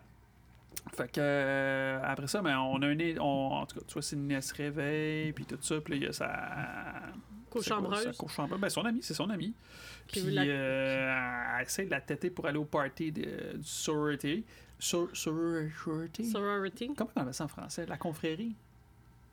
Fait que euh, après ça, ben, on a un. On, en tout cas, tu vois, Sydney elle se réveille, puis tout ça, puis là, il y a sa. Cochambreuse. cochambreuse? Ben, son ami, c'est son ami. Puis la- euh, elle essaie de la têter pour aller au party de, du sorority. Sor- sorority? Sorority. Comment on appelle ça en français? La confrérie?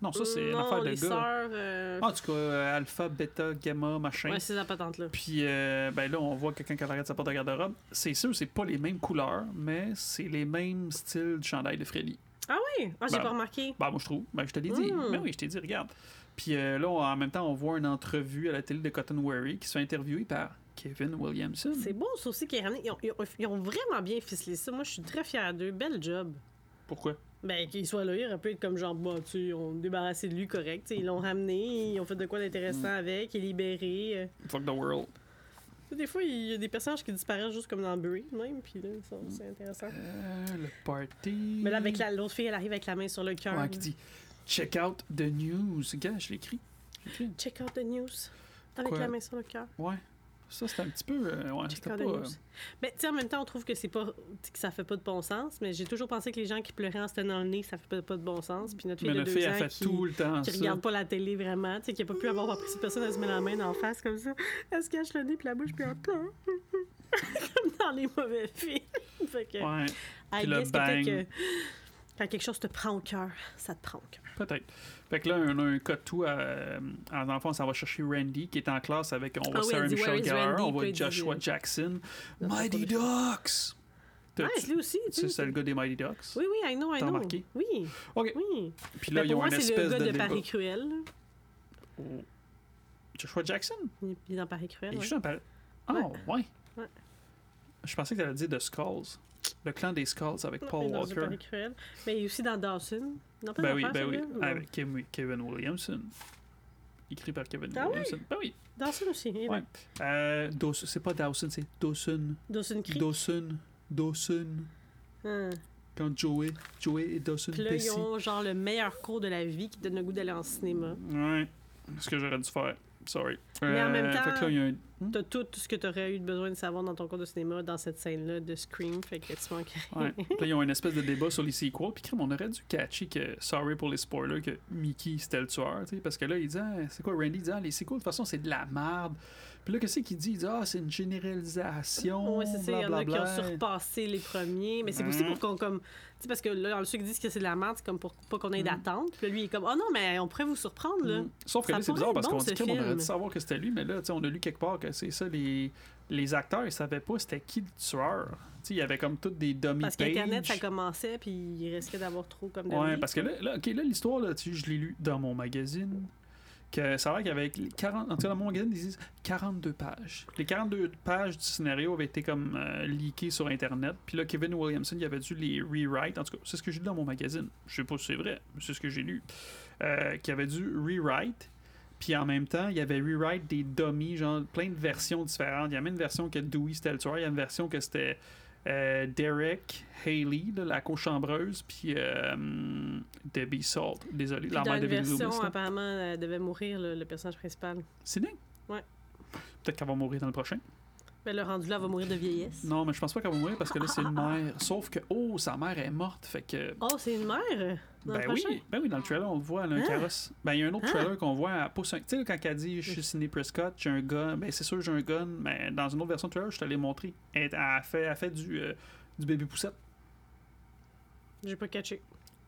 Non, ça, c'est une non, affaire de les gars. sœurs. euh, En tout cas, euh, alpha, bêta, gamma, machin. Ouais, c'est la patente-là. Puis euh, ben là, on voit quelqu'un qui arrête sa porte de garde-robe. C'est sûr, c'est pas les mêmes couleurs, mais c'est les mêmes styles du chandail de Freddy. Ah oui? Ah, j'ai Ben, pas remarqué. Bah, moi, je trouve. Ben, je te l'ai dit. Mm. Ben oui, je t'ai dit, regarde. Puis euh, là, on- en même temps, on voit une entrevue à la télé de Cotton Wary qui se fait interviewer par Kevin Williamson. C'est beau, ça aussi, qui est ramené. Ils ont, ils ont- ils ont vraiment bien ficelé ça. Moi, je suis très fière d'eux. Bel job. Pourquoi? Ben, qu'il soit là, il aurait pu être comme genre, bon, tu sais, on débarrassé de lui correct. ils l'ont ramené, ils ont fait de quoi d'intéressant Mm. avec, il est libéré. euh. Fuck the world. Des fois, il y a des personnages qui disparaissent juste comme dans Bury, même, puis là, c'est intéressant. Euh, le party. Mais là, avec la- l'autre fille, elle arrive avec la main sur le cœur. Ouais, qui dit Check out the news. Gars, je l'écris. Check out the news. Avec Quoi? la main sur le cœur. Ouais. Ça, c'était un petit peu. euh, ouais, Check out pas. the news. Mais tu sais, en même temps, on trouve que c'est pas que ça fait pas de bon sens, mais j'ai toujours pensé que les gens qui pleuraient en se tenant le nez, ça fait pas, pas de bon sens. Puis notre fille mais de deux ans elle fait qui, tout le temps qui ça. regarde pas la télé vraiment, tu sais, qui a pas pu avoir cette personne, elle se met la main en face comme ça, elle se cache le nez puis la bouche puis elle pleure. comme dans les mauvais films. fait que, Ouais, Puis le bang. que quand quelque chose te prend au cœur, ça te prend au cœur. peut-être. Fait que là, on a un cas de tout. Euh, en enfant, ça va chercher Randy qui est en classe avec. On voit Ah oui, Sarah Michelle on voit Joshua Jackson. Non, Mighty Ducks! T'as- je l'ai aussi, tu C'est le gars des Mighty Ducks? Oui, oui, I know, I T'as know. remarqué? Oui, Ok. oui. Puis là, Ben, ils pour ont moi, une c'est espèce le gars de. Paris Cruel. là. Oh. Joshua Jackson? Il est dans Paris Cruel. Il est ouais. juste en Paris. Ah, Ouais. ouais. Ouais. Je pensais que t'allais dire de Skulls. Le clan des Skulls avec Paul Dans un Walker. Cruel. Mais aussi dans Dawson. Non, pas Ben oui, ben oui, ou- avec Kevin Williamson. Écrit par Kevin Ah oui? Williamson. Ben oui. Dawson aussi. eh Ouais. Euh, Dawson- c'est pas Dawson, c'est Dawson. Dawson Creek. Dawson. Dawson. Hein. Quand Joey, Joey et Dawson Puis là, ils ont genre le meilleur cours de la vie qui donne le goût d'aller en cinéma. Ouais. Ce que j'aurais dû faire. Sorry. Mais en même que temps- un. T'as tout ce que t'aurais eu besoin de savoir dans ton cours de cinéma dans cette scène-là de Scream. Fait que tu manques. Ouais. Là, ils ont une espèce de débat sur les sequels. Puis on aurait dû catcher que, sorry pour les spoilers, que Mickey c'était le tueur. tu sais, Parce que là, il dit, Ah, c'est quoi, Randy dit, ah, les sequels, de toute façon, c'est de la merde. Puis là, qu'est-ce qu'il dit Il dit, ah, c'est une généralisation. Ouais, c'est ça. Il y en a qui ont surpassé les premiers. Mais c'est aussi Mhm. pour qu'on, comme. Tu sais, parce que là, ceux qui disent que c'est de la merde, c'est comme pour pas qu'on ait Mhm. d'attente. Puis là, lui, il est comme, oh non, mais on pourrait vous surprendre, là. Mm. Sauf que là, c'est bizarre parce qu'on dit qu'on aurait dû savoir que c'était lui, mais là, tu sais, on a lu quelque part que c'est ça, les, les acteurs, ils savaient pas c'était qui le tueur. Tu sais, il y avait comme toutes des dummy Parce qu'Internet, ça commençait, puis il risquait d'avoir trop comme Ouais, parce que là. là, l'histoire, là, je l'ai lu dans mon magazine. Que ça a l'air qu'avec les 40, en tout cas, dans mon magazine, ils disent 42 pages. Les 42 pages du scénario avaient été comme euh, leakées sur Internet. Puis là, Kevin Williamson, il avait dû les rewrite. En tout cas, c'est ce que j'ai lu dans mon magazine. Je sais pas si c'est vrai, mais c'est ce que j'ai lu. Euh, qui avait dû rewrite. Puis en même temps, il y avait rewrite des dummies, genre plein de versions différentes. Il y avait une version que Dewey c'était le tueur, il y a une version que c'était euh, Derek Haley, là, la cochambreuse, puis euh, Debbie Salt. Désolé, la mère de version, apparemment, euh, devait mourir le, le personnage principal. C'est dingue. Ouais. Peut-être qu'elle va mourir dans le prochain. Mais le rendu là, elle va mourir de vieillesse. Non, mais je pense pas qu'elle va mourir parce que là, c'est une mère. Sauf que, oh, sa mère est morte. Fait que. Oh, c'est une mère? Dans ben le oui, ben oui, dans le trailer, on le voit, elle a un Hein? carrosse. Ben, il y a un autre Hein? trailer qu'on voit, elle pousse un. Tu sais, quand elle dit je suis Sidney Prescott, j'ai un gun, ben c'est sûr, j'ai un gun, mais dans une autre version de trailer, je te l'ai montré. Elle, elle fait, elle fait du, euh, du bébé poussette. J'ai pas catché.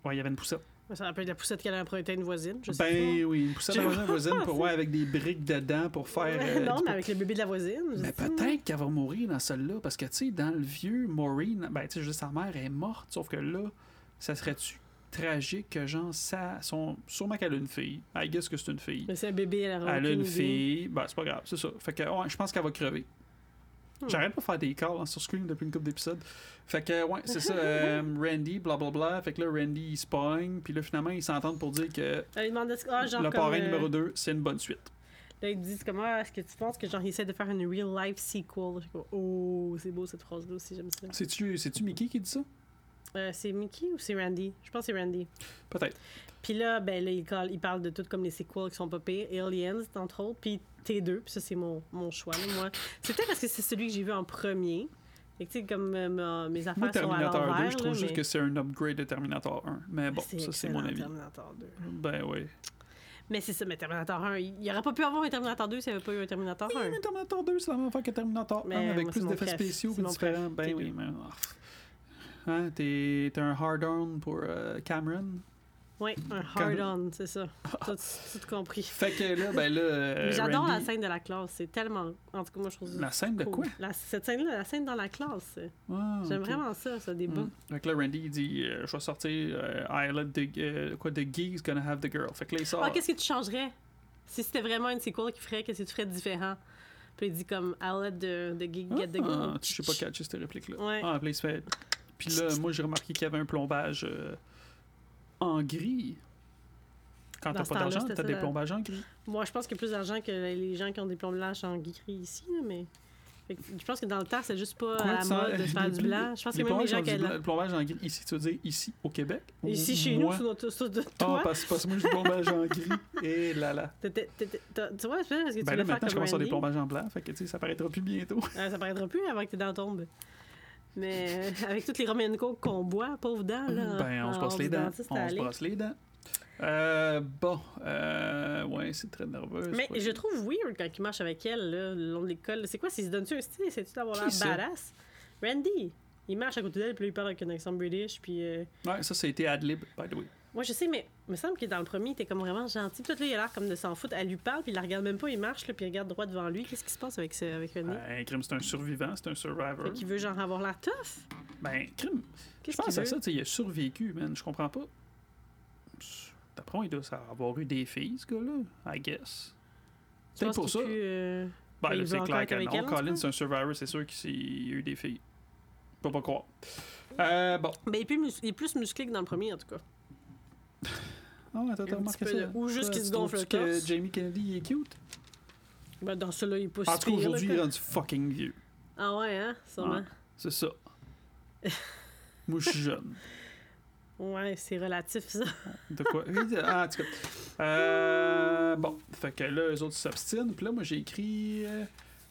Ouais, il y avait une poussette. Ça rappelle la poussette qu'elle a emprunté à une voisine. Je sais Ben oui, une poussette dans une voisine pour ouais, avec des briques dedans pour faire. Euh, non, mais avec le bébé de la voisine. Mais peut-être qu'elle va mourir dans celle-là, parce que, tu sais, dans le vieux Maureen, ben, tu sais, sa mère est morte, sauf que là, ça serait-tu tragique que, genre, ça, son... sûrement qu'elle a une fille. I guess que c'est une fille. Mais c'est un bébé, elle a Elle a une idée. fille, ben, c'est pas grave, c'est ça. Fait que, ouais, je pense qu'elle va crever. Hmm. J'arrête pas de faire des calls hein, sur Screen depuis une couple d'épisodes. Fait que, ouais, c'est ça, euh, Randy, blablabla. Fait que là, Randy, il se pogne, puis là, finalement, ils s'entendent pour dire que lui demande, ah, genre, le comme, parrain euh, numéro 2, c'est une bonne suite. Là, ils disent comment est-ce que tu penses que genre il essaie de faire une real life sequel? Je suis comme, oh, c'est beau cette phrase-là aussi, j'aime ça. C'est-tu c'est-tu Mickey qui dit ça? Euh, c'est Mickey ou c'est Randy? Je pense que c'est Randy. Peut-être. Puis là, ben là, il, parle de tout comme les sequels qui sont pas pires. Aliens, entre autres. Puis T2, puis ça, c'est mon, mon choix. là, moi. C'était parce que c'est celui que j'ai vu en premier. Fait que, tu sais, comme euh, ma- mes affaires Moi, sont à Terminator 2, l'envers, je trouve là, juste mais- que c'est un upgrade de Terminator 1. Mais bon, C'est ça, c'est mon avis. Terminator 2. Ben oui. Mais c'est ça, mais Terminator 1, il n'y aurait pas pu avoir un Terminator 2 s'il n'y avait pas eu un Terminator 1. Oui, mais Terminator 2, c'est la même affaire que Terminator 1 Mais avec plus c'est d'effets spéciaux C'est mon différents. Ben oui, mais. ah. Hein, t'es un hard-on pour euh, Cameron? Oui, un hard-on, c'est ça. Tout, tout compris. Fait que là, ben là. euh, J'adore la scène de la classe, c'est tellement. En tout cas, moi, je trouve La scène de quoi? La- cette scène-là, la scène dans la classe. Ah, J'aime vraiment ça, ça débat. Mm. Fait que là, Randy, il dit euh, Je vais sortir euh, I let the. euh, quoi, the geek's gonna have the girl. Fait que là, il sort. Ah, qu'est-ce que tu changerais? Si c'était vraiment une sequel qui ferait, qu'est-ce que tu ferais de différent? Puis il dit comme I'll let the, the geek get the Ah, girl. tu sais pas catcher cette réplique-là. Ouais. Ah, puis il se fait. Puis là, moi, j'ai remarqué qu'il y avait un plombage euh, en gris. Quand Dans t'as pas d'argent, t'as des la- plombages en gris. Moi, je pense qu'il y a plus d'argent que les gens qui ont des plombages en gris ici, là, mais. Je pense que dans le temps, c'est juste pas Quoi, à la mode de faire du blanc. Je pense que même les gens en qui. blanc- le plombage en gris, ici, tu veux dire ici, au Québec? Ici, chez moi? nous, sur notre. Sur, de- Ah, toi, parce, parce que moi, j'ai du plombage en gris. Et là là. t'as- tu vois, parce que tu Ben là, maintenant, je comme commence à des plombages en blanc. Fait que, tu sais, ça paraîtra plus bientôt. Ah, ça paraîtra plus avant que tes dents tombent. Mais euh, avec toutes les Roman Coke qu'on boit, pauvre dents, là. Ben, on se brosse les dents. On se brosse les dents. Euh, bon, euh, ouais, c'est très nerveux. Mais je trouve weird quand il marche avec elle, là, le long de l'école. C'est quoi, s'il se donne-tu un style? C'est-tu d'avoir l'air badass? Randy! Il marche à côté d'elle, puis il parle avec un accent british, puis... euh, Ouais, ça, été ad-lib, by the way. Moi, je sais, mais il me semble que dans le premier, il était comme vraiment gentil. Puis là, il a l'air comme de s'en foutre. Elle lui parle, puis il la regarde même pas, il marche, là, puis il regarde droit devant lui. Qu'est-ce qui se passe avec, ce, avec Randy? Ben, Crime, c'est un survivant, c'est un survivor. Fait qu'il veut genre avoir l'air tough? Ben, Crime, je pense à ça, tu sais, il a survécu, man. Je comprends pas. D'après il doit avoir eu des filles, ce gars-là, I guess. Tu Peut-être penses pour ça. euh, Ben, là, c'est clair que non. elle, Colin, c'est un survivor, c'est sûr qu'il a eu des filles. Peux pas croire. Euh, bon. Ben, il, est plus mus- il est plus musclé que dans le premier, en tout cas. Ah, attends, Un t'as remarqué ça? de- ou juste qu'il se gonfle le que. Jamie Kennedy il est cute? Ben, dans celui-là, il est pas En si tout cas, aujourd'hui, il est quoi. rendu fucking vieux. Ah ouais, hein? Sûrement. C'est ça. Moi, je suis jeune. Ouais, c'est relatif, ça. De quoi? Ah, en tout cas. Euh, bon, fait que là, eux autres s'obstinent. Puis là, moi, j'ai écrit.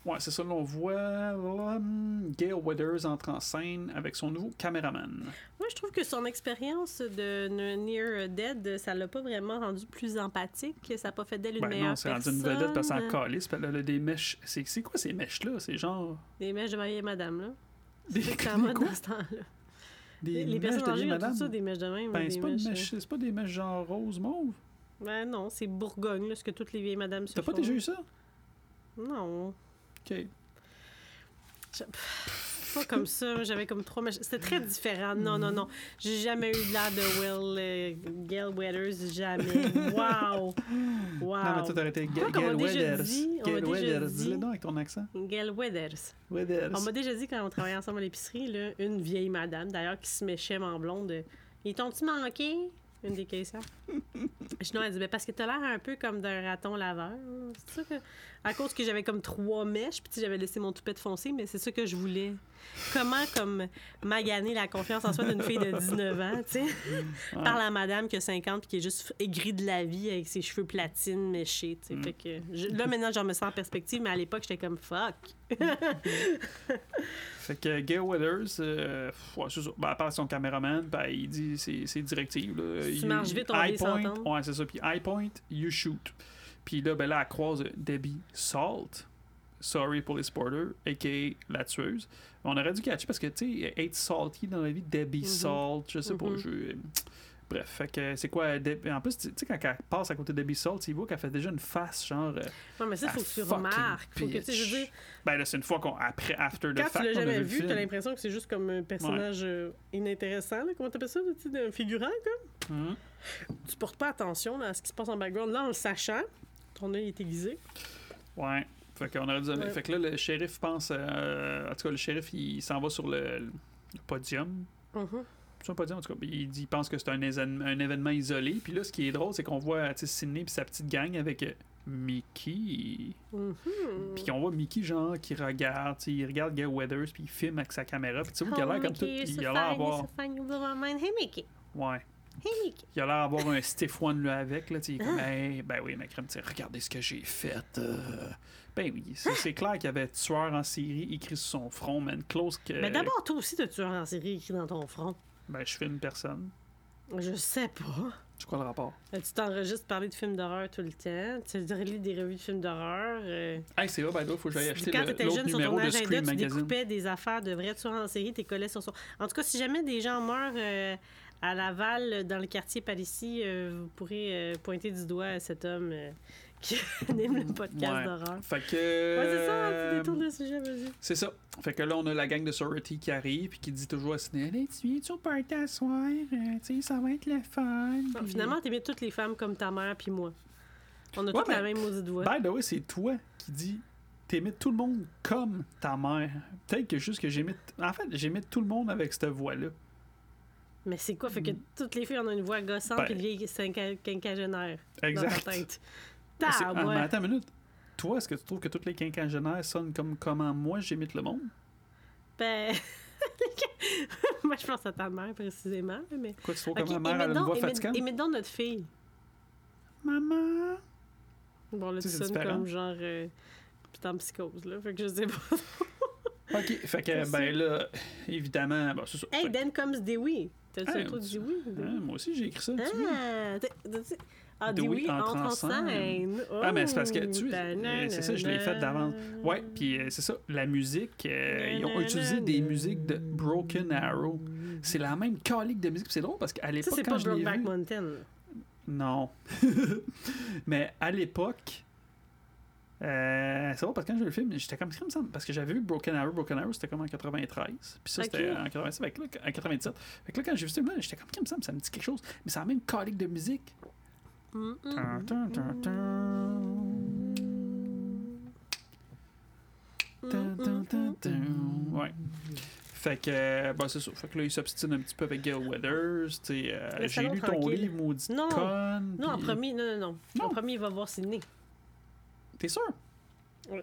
Ouais, c'est ça, là, on voit. hum, Gail Weathers entre en scène avec son nouveau caméraman. Moi, je trouve que son expérience de Near Dead, ça l'a pas vraiment rendu plus empathique. Ça n'a pas fait d'elle une Ben meilleure non, c'est rendu une vedette parce qu'elle calisse. Puis elle a des mèches. C'est c'est quoi ces mèches-là? C'est genre. Des mèches de vieille madame, là. Des, C'est des mode dans ce temps-là. Des Les, personnes de âgées vieille ont tout madame? ça, des mèches de même. Ben, c'est pas, mèches, mèche- c'est pas des mèches genre rose mauve. euh, Ben non, c'est Bourgogne, là, ce que toutes les vieilles madames se T'as pas déjà eu ça? Non. Ok. Pas comme ça. J'avais comme trois. C'était très différent. Non, non, non. J'ai jamais eu l'air de Will euh, Gail Weathers. Jamais. Wow! Wow! Non, mais toi, t'aurais été Gail Weathers. Gail Weathers. Dis-le donc avec ton accent. Gail Weathers. Weathers. On m'a déjà dit quand on travaillait ensemble à l'épicerie, là, une vieille madame, d'ailleurs, qui se méchait en blonde. Ils t'ont-tu manqué? Une des caissières. Sinon, elle dit, ben, parce que t'as l'air un peu comme d'un raton laveur. C'est ça que. À cause que j'avais comme trois mèches, puis j'avais laissé mon toupette foncé, mais c'est ça que je voulais. Comment, comme, maganer la confiance en soi d'une fille de 19 ans, tu sais? Par la madame qui a 50 puis qui est juste aigrie de la vie avec ses cheveux platines méchés, tu sais. Fait que. je- là, maintenant, je me sens en perspective, mais à l'époque, j'étais comme fuck. Fait que Gail Weathers, euh, ouais, c'est ça. Ben, à part son caméraman, ben, il dit ses, ses directives. Là. Si tu marches vite, on high point. Ouais, c'est ça. Puis high point, you shoot. Puis là, ben là, elle croise Debbie Salt. Sorry Police Porter, a.k.a. la tueuse. On aurait dû catcher parce que, tu sais, être salty dans la vie, Debbie Mhm. Salt, je sais pas. Mhm. je- Bref, fait que c'est quoi. En plus, tu sais, quand elle passe à côté de Debbie Salt, tu vois qu'elle fait déjà une face, genre. euh, Ouais, mais ça, faut que tu remarques. Faut que, tu sais, je veux dire, Ben là, c'est une fois qu'on. Après, after the quand fact, tu l'as jamais vu, t'as l'impression que c'est juste comme un personnage euh, inintéressant. Là. Comment t'appelles ça, tu sais, un figurant, quoi? Mhm. Tu portes pas attention là, à ce qui se passe en background. Là, en le sachant, ton œil est aiguisé. Ouais. Fait qu'on aurait dû. Ouais. Fait que là, le shérif pense. euh, En tout cas, le shérif, il s'en va sur le, le podium. Mhm. C'est un podium, en tout cas. Il dit, il pense que c'est un, événement isolé. Puis là, ce qui est drôle, c'est qu'on voit Sidney et sa petite gang avec euh, Mickey. Mhm. Puis on voit Mickey, genre, qui regarde. Il regarde Gay Weathers, puis il filme avec sa caméra. Puis tu vois qu'il a l'air comme tout. Il a l'air avoir. Hey, Mickey. Ouais. Il a l'air d'avoir un stiff one là avec. Là, il est comme, Hey, ben oui, ma crème, regardez ce que j'ai fait. euh. Ben oui, c'est c'est clair qu'il y avait tueur en série écrit sur son front, man. Close que. Mais d'abord, toi aussi, t'as tueur en série écrit dans ton front. Ben, je une personne. Je sais pas. C'est quoi le rapport? Euh, Tu t'enregistres parler de films d'horreur tout le temps. Tu relis des revues de films d'horreur. euh, Hey, c'est vrai, ben là, faut que j'aille acheter Quand t'étais jeune sur ton agenda, tu Magazine. découpais des affaires de vrais tueurs en série, tu collais sur son. En tout cas, si jamais des gens meurent euh, à Laval, euh, dans le quartier par ici, euh, vous pourrez euh, pointer du doigt à cet homme euh, qui anime le podcast Ouais. d'horreur. Fait que. Ouais, c'est ça, tu euh, détournes le sujet, vas-y. C'est ça. Fait que là, on a la gang de sorority qui arrive puis qui dit toujours à Sidney Hey, tu viens-tu au party à soir? Euh, Tu sais, ça va être le fun. Non, Puis- finalement, t'aimais toutes les femmes comme ta mère puis moi. On a Ouais, toutes la même maudite voix. By the way, c'est toi qui dis T'imites tout le monde comme ta mère. Peut-être que juste que j'imite. En fait, j'imite tout le monde avec cette voix-là. Mais c'est quoi? Fait que toutes les filles ont une voix gossante Ben- une vieille quinqua- quinquagénaire dans Exact. ta tête. Ah, mais ouais. attends une minute. Toi, est-ce que tu trouves que toutes les quinquagénaires sonnent comme comment moi j'imite le monde? Ben. Moi, je pense à ta mère précisément. Mais... Quoi, tu trouves Ok, que ma mère a une voix fatigante? imite donc notre fille. Maman Bon, là, tu sais, sonnes différent. comme genre. Euh, putain, psychose, là. Fait que je sais pas. Ok, fait que, ben là, évidemment, ben, c'est ça. Hey, then comes Dewey. Hey, Dewey? hein, moi aussi, j'ai écrit ça. Ah, ah, entre entre en scène. scène. Ah, mais c'est parce que Oh, tu euh, c'est ça, je l'ai fait d'avance. Ouais, puis euh, c'est ça, la musique, euh, ils ont utilisé des musiques de Broken Arrow. C'est la même calique de musique, c'est drôle parce qu'à Ça, l'époque, c'est quand pas Brokeback. Mountain. Non. Mais à l'époque, euh, c'est drôle parce que quand j'ai vu le film, j'étais comme, ça me semble- parce que j'avais vu Broken Arrow, Broken Arrow c'était comme en 93, puis ça c'était en 87, fait que là, en 97. Fait que là, quand j'ai vu ce film-là, j'étais comme, ça me semble, ça me dit quelque chose, mais c'est la même calique de musique. Mm, mm, Tum, tum, tum. Ouais. Fait que, euh, ben, c'est ça. Fait que là, il s'obstine un petit peu avec Gail Weathers. euh, J'ai lu ton livre, maudit Non. conne. Non, en premier, non, non, non. Non. En premier, il va voir Sydney. T'es sûr? Oui.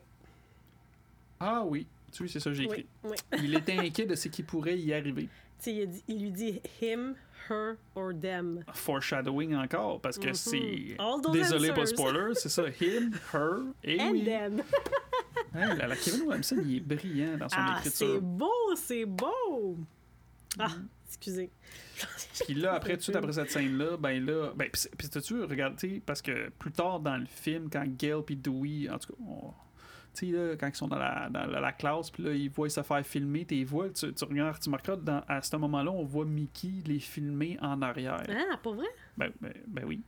Ah oui. Tu c'est ça que j'ai écrit. oui. Il était inquiet de ce qui pourrait y arriver. Tu sais, il, il lui dit him, her or them. Foreshadowing encore, parce que Mhm. c'est. Désolé, pas answers. spoiler, c'est ça. Him, her, et And oui. them. Hey, la, la Kevin Williamson, il est brillant dans son Ah, c'est écriture. beau, c'est beau. Ah, Mhm. Excusez. Puis là, après, tout de suite après cette scène-là, ben là, ben, puis puis t'as-tu regardé, parce que plus tard dans le film, quand Gail puis Dewey, en tout cas, on- tu sais, là, quand ils sont dans la, dans la, la classe, puis là, ils voient se faire filmer, tu les vois, tu, tu regardes, tu remarqueras, dans, à ce moment-là, on voit Mickey les filmer en arrière. Ah, pas vrai? Ben, ben, ben oui.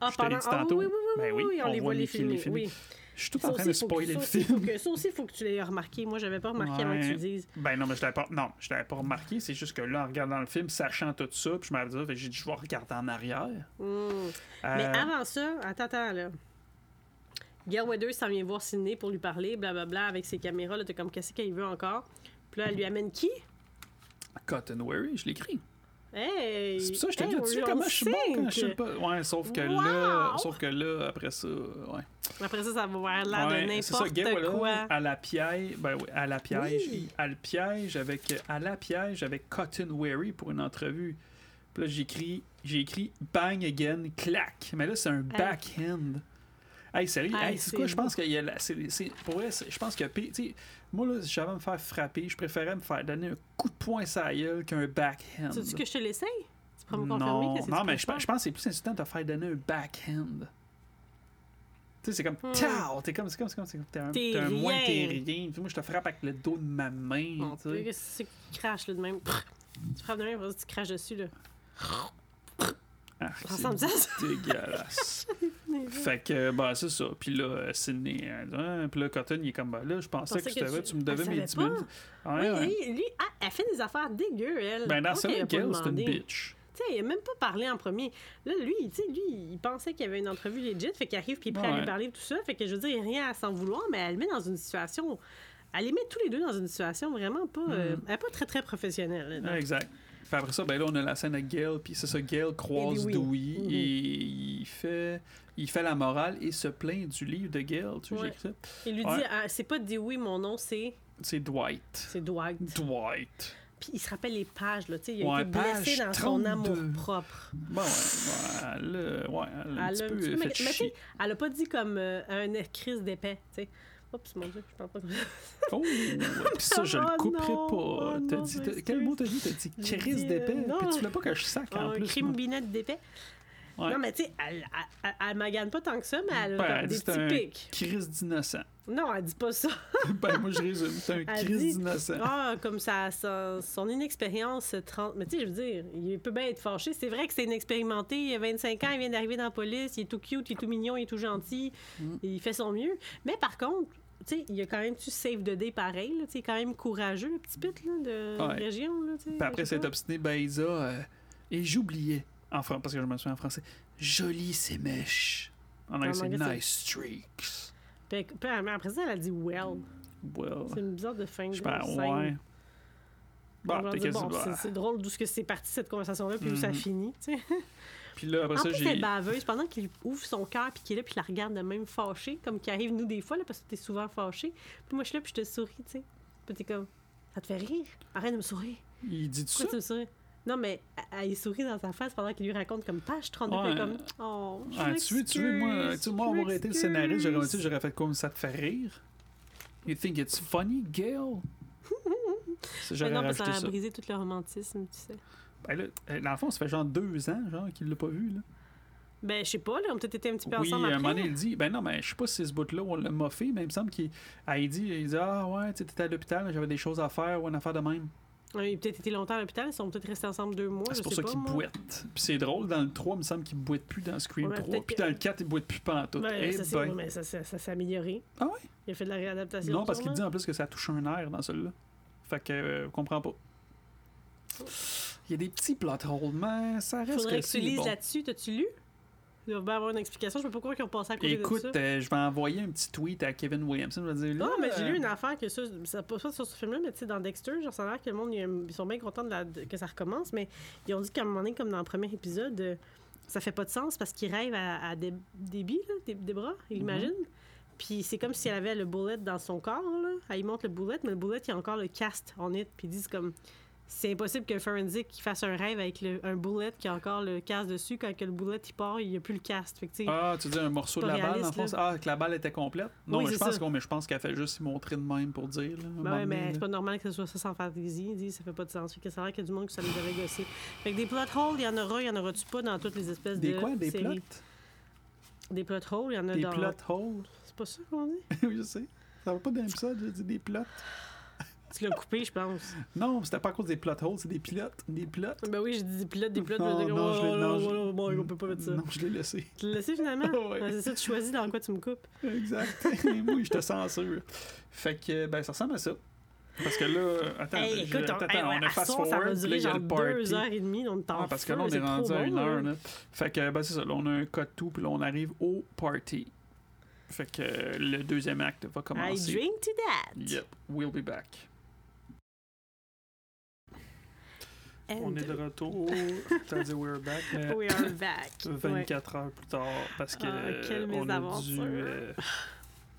Ah, Je te l'ai ah, oui, oui, oui, Ben oui, oui, oui, on, on les voit voit les Mickey les filmer. filmer. Oui. Je suis tout Ça en train de que- spoiler le aussi, film. que- Ça aussi, il faut que tu l'aies remarqué. Moi, j'avais pas remarqué avant que tu le dises. Ben non, mais je l'avais pas. Non, je l'avais pas remarqué. C'est juste que là, en regardant le film, sachant tout ça, puis je m'avais dit, fait que j'ai dit, je vais regarder en arrière. Hmm. Euh, Mais avant ça, attends, attends, là. Gail Weathers s'en vient voir Sydney pour lui parler, blablabla, avec ses caméras. Là, t'es comme, qu'est-ce qu'il veut encore? Puis là, elle lui amène qui? Cotton Weary, je l'écris. Hey! C'est pour ça que je te hey, dis, comment je suis bon quand je sais pas? Ouais, sauf que Wow! là, sauf que là, après ça, ouais. Après ça, ça va avoir l'air de Ouais, c'est ça, n'importe quoi. à la piège, ben oui, à la piège, Oui. à le piège avec, à la piège avec Cotton Weary pour une entrevue. Puis là, j'écris, j'ai écrit bang again, clac. Mais là, c'est un backhand. Hey, sérieux, Hey, hey, c'est quoi, je pense qu'il y a la- c'est, c'est- pour vrai, je pense que, tu sais, moi, là, si j'avais à me faire frapper, je préférais me faire donner un coup de poing sur la gueule qu'un backhand. Tu dis que je te l'essaye? Tu pourrais me confirmer Non, que c'est non mais je, pense que c'est plus insultant de te faire donner un backhand. Tu sais, c'est comme Hmm. Tao! T'es comme, c'est comme, c'est comme, c'est comme, t'es un, T'es un moins, t'es rien. Puis moi, je te frappe avec le dos de ma main. Tu sais. c'est que tu craches là de même? Tu frappes de même, tu craches dessus là. Ah, Ça dégueulasse. fait que, bah, c'est ça. Puis là, euh, Sydney, Ah, puis là, Cotton, il est comme, bah là, je pensais Pensais que, tu- tu me devais mes savait 10 000. pas. Ouais, oui, ouais. lui, lui, ah, elle fait des affaires dégueu, elle. Ben, dans pas Gail, c'est une bitch. Tu sais, il a même pas parlé en premier. Là, lui, tu sais, lui, il pensait qu'il y avait une entrevue legit, fait qu'il arrive puis il est prêt à lui parler tout ça. Fait que je veux dire, il y a rien à s'en vouloir, mais elle le met dans une situation. Elle les met tous les deux dans une situation vraiment pas. euh, elle est pas très très professionnelle. là. Exact. Puis après ça, ben là, on a la scène avec Gail, puis c'est ça, Gail croise Dewey. Mhm. et il fait, il fait la morale et se plaint du livre de Gail. Tu Ouais. Il lui Ouais. dit ah, c'est pas Dewey, mon nom, c'est. C'est Dwight. C'est Dwight. Dwight. Puis il se rappelle les pages, là. Tu sais, il a Ouais, été blessé dans 32. son amour propre. Bon, ouais, ouais, elle, ouais, elle a un petit peu mais, mais chier. elle a pas dit comme euh, un crise d'épais, tu sais. Oups, mon Dieu, je parle pas comme ça. Oh, puis ça, je Oh le couperai non, pas. oh T'as dit, quel mot t'as dit? T'as dit crise d'épais. euh, non. Puis tu voulais pas que je sac en plus. crime binette d'épais. Non, mais tu sais, elle, elle, elle, magane pas tant que ça, mais elle a Ben, des petits pics. crise d'innocent. Non, elle dit pas ça. ben, moi, je résume. C'est un crise d'innocent. Ah, comme ça, ça- son inexpérience 30. Mais tu sais, je veux dire, il peut bien être fâché. C'est vrai que c'est inexpérimenté. Il a 25 ans, il vient d'arriver dans la police. Il est tout cute, il est tout mignon, il est tout gentil. Mm. Il fait son mieux. Mais par contre, tu sais, il a quand même tu save de day pareil. là. Quand même courageux, le petit pit là, de Ouais. région. Là, Puis après pas. obstiné, Isa, euh, et j'oubliais, en fran- parce que je me souviens en français, joli ces mèches. En anglais, c'est nice streaks. Puis, puis après ça, elle a dit well. Well, C'est une bizarre de fin de je pense, ouais. Bon, quasi- bon, c'est- bah. drôle d'où ce que c'est parti cette conversation-là, puis où ça Mhm. finit. tu sais. Puis là, après En ça, plus, j'ai. baveuse. Pendant qu'il ouvre son cœur, puis qu'il est là, puis il la regarde de même fâché, comme qui arrive nous des fois, là, parce que t'es souvent fâché. Puis moi, je suis là, puis je te souris, tu sais. Puis t'es comme, ça te fait rire? Arrête de me sourire. Il dit tout ça? Pourquoi tu me souris? Non, mais elle, elle sourit dans sa face pendant qu'il lui raconte comme page 32, puis elle est Ouais. comme, oh, je Ah, tu veux, tu veux, moi, tu sais, moi, je avoir été le scénariste, j'aurais, sais, j'aurais fait comme ça te fait rire? You think it's funny, Gail? Ça, J'aurais non, parce que ça a ça. brisé tout le romantisme, tu sais. Ben là, euh, dans le fond, ça fait genre deux ans, genre, qu'il l'a pas vu, là. Ben, je sais pas, là, on peut-être été un petit peu Oui, ensemble à un moment donné, il dit, ben non, mais je sais pas si ce bout-là on l'a moffé, mais il me semble qu'il ah, il dit, il dit, ah ouais, tu sais, t'étais à l'hôpital, j'avais des choses à faire ou une affaire de même. Ouais, Il a peut-être été longtemps à l'hôpital, ils sont peut-être restés ensemble deux mois. Ah, c'est pour ça pas, qu'il moi. boite. Puis c'est drôle, dans le 3, il me semble qu'il boite plus dans Scream Ouais, 3. peut-être Puis dans le 4, il boite plus pantoute. Ouais, Eh ça, ben. ouais, mais ça, ça, ça s'est amélioré. Ah ouais? Il a fait de la réadaptation. Non, parce qu'il dit en plus que ça touche un air dans celui-là. Fait que, euh, comprends pas. Il y a des petits plot holes, mais ça reste Faudrait que que tu lises bon. là-dessus. T'as-tu lu? Il bien avoir une explication. Je peux pas croire qu'ils ont passé à côté Écoute, de ça. euh, je vais envoyer un petit tweet à Kevin Williamson. Je vais dire, Non, mais j'ai lu euh, une affaire que ça, ça pas ça sur ce film-là, mais tu sais, dans Dexter, genre, ça a l'air que le monde, ils ils sont bien contents de la- de- que ça recommence, mais ils ont dit qu'à un moment donné, comme dans le premier épisode, euh, ça fait pas de sens parce qu'il rêve à, à des, des billes, là, des, des bras, il imagine. Puis c'est comme si elle avait le bullet dans son corps, là. Elle y montre le bullet, mais le bullet, il y a encore le cast en it. Puis ils disent comme. C'est impossible que Forensic qui fasse un rêve avec le- un bullet qui a encore le cast dessus. Quand que le bullet il part, il n'y a plus le cast. Fait que, tu sais, Ah, tu dis un morceau de la balle, fond? là. Ah, que la balle était complète? Non, Oui, mais je pense qu'on- mais je pense qu'elle fait juste s'y montrer de même pour dire. Là, Ben ouais, mais c'est pas normal que ce soit ça sans fantaisie. Il dit, ça fait pas de sens. Fait que ça a l'air qu'il y a du monde qui ça les avait gossés. Fait que des plot holes, il y en aura, il y en aura-tu pas dans toutes les espèces Des de quoi? Des séries? plots? Des plot holes, il y en a Des dans... plot holes? C'est pas ça qu'on dit? oui, je sais. Ça va pas d'un épisode, j'ai dit des plots. Tu l'as coupé, je pense. Non, c'était pas à cause des plot holes, c'est des pilotes. Des plots. Ben oui, j'ai dit des pilotes, des pilotes. Non, mais dit, non, je l'ai- oh, non, oh, je- oh, oh, bon, on peut pas mettre ça. Non, je l'ai laissé. Tu l'as laissé finalement? Ouais. Ouais, c'est ça, tu choisis dans quoi tu me coupes. Exact. Moi, je te censure. Fait que, ben, ça ressemble à ça. Parce que là, attends, Hey, je- écoute, on, attends, hey, on a fast ça va forward, puis là, durer genre deux heures et demie, on est en Ah, parce que feu, là, on est rendu à bon, une heure. Là. Fait que, ben, c'est ça. Là, on a un code tout, puis là, on arrive au party. Fait que euh, le deuxième acte va I commencer. drink to that. Yep, we'll be back. On est de retour. T'as dit we're back, mais we are back. Ouais. 24 heures plus tard, parce que Ah, euh, on a dû euh,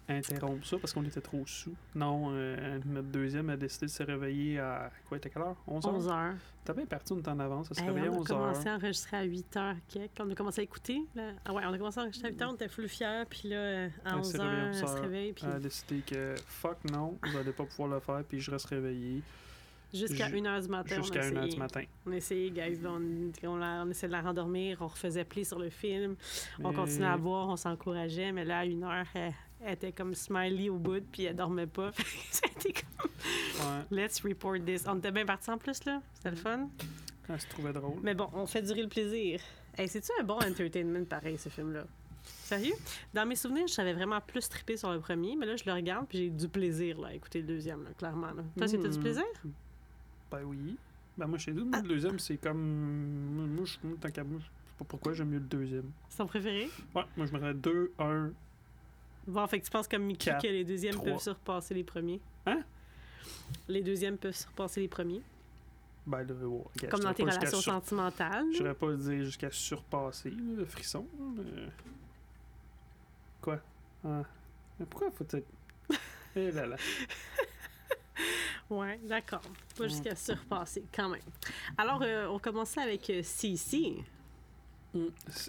interrompre ça parce qu'on était trop sous. Non, euh, notre deuxième a décidé de se réveiller à quoi, était quelle heure? 11 heures? 11 heures. T'as bien parti, on était en avance, ça se Hey, réveillait à on a 11 heures. commencé à enregistrer à 8 h On a commencé à écouter. Là. Ah ouais, on a commencé à enregistrer à 8 h on était full fiers. Puis là, euh, à Elle 11 s'est h réveillée à elle 11 se heures. réveille. Puis Elle a décidé que fuck non, vous allez pas pouvoir le faire, puis je reste réveillé jusqu'à ju- 1 h du matin, jusqu'à 1h essayé. du matin. On a essayé, guys. on, on, la- on essayait de la rendormir. On refaisait play sur le film. On continuait à voir. On s'encourageait. Mais là, à 1 h elle, elle était comme smiley au bout. Puis elle dormait pas. ça a été comme, Ouais, let's report this. On était bien partis en plus, là. C'était le fun. elle se trouvait drôle. Mais bon, on fait durer le plaisir. Hey, C'est-tu un bon entertainment pareil, ce film-là? Sérieux? Dans mes souvenirs, je savais vraiment plus triper sur le premier, mais là, je le regarde puis j'ai du plaisir là, à écouter le deuxième, là, clairement. Là. Toi, c'était du Hmm. plaisir? Ben oui. Ben moi, chez nous, moi, le deuxième, c'est comme. Moi, je tant qu'à moi, je sais pas pourquoi j'aime mieux le deuxième. C'est ton préféré? Ouais, moi, je mettrais 2, 1. Bon, fait que tu penses comme Mickey Quatre, que les deuxièmes trois. peuvent surpasser les premiers? Hein? Les deuxièmes peuvent surpasser les premiers? Ben là, ouais, comme dans tes relations sur- sentimentales? Je dirais pas dire jusqu'à surpasser le frisson. Mais... Quoi? Ah. Mais pourquoi faut être. Eh là là. Ouais, d'accord. Pas jusqu'à surpasser, quand même. Alors, euh, on commençait avec euh, CC.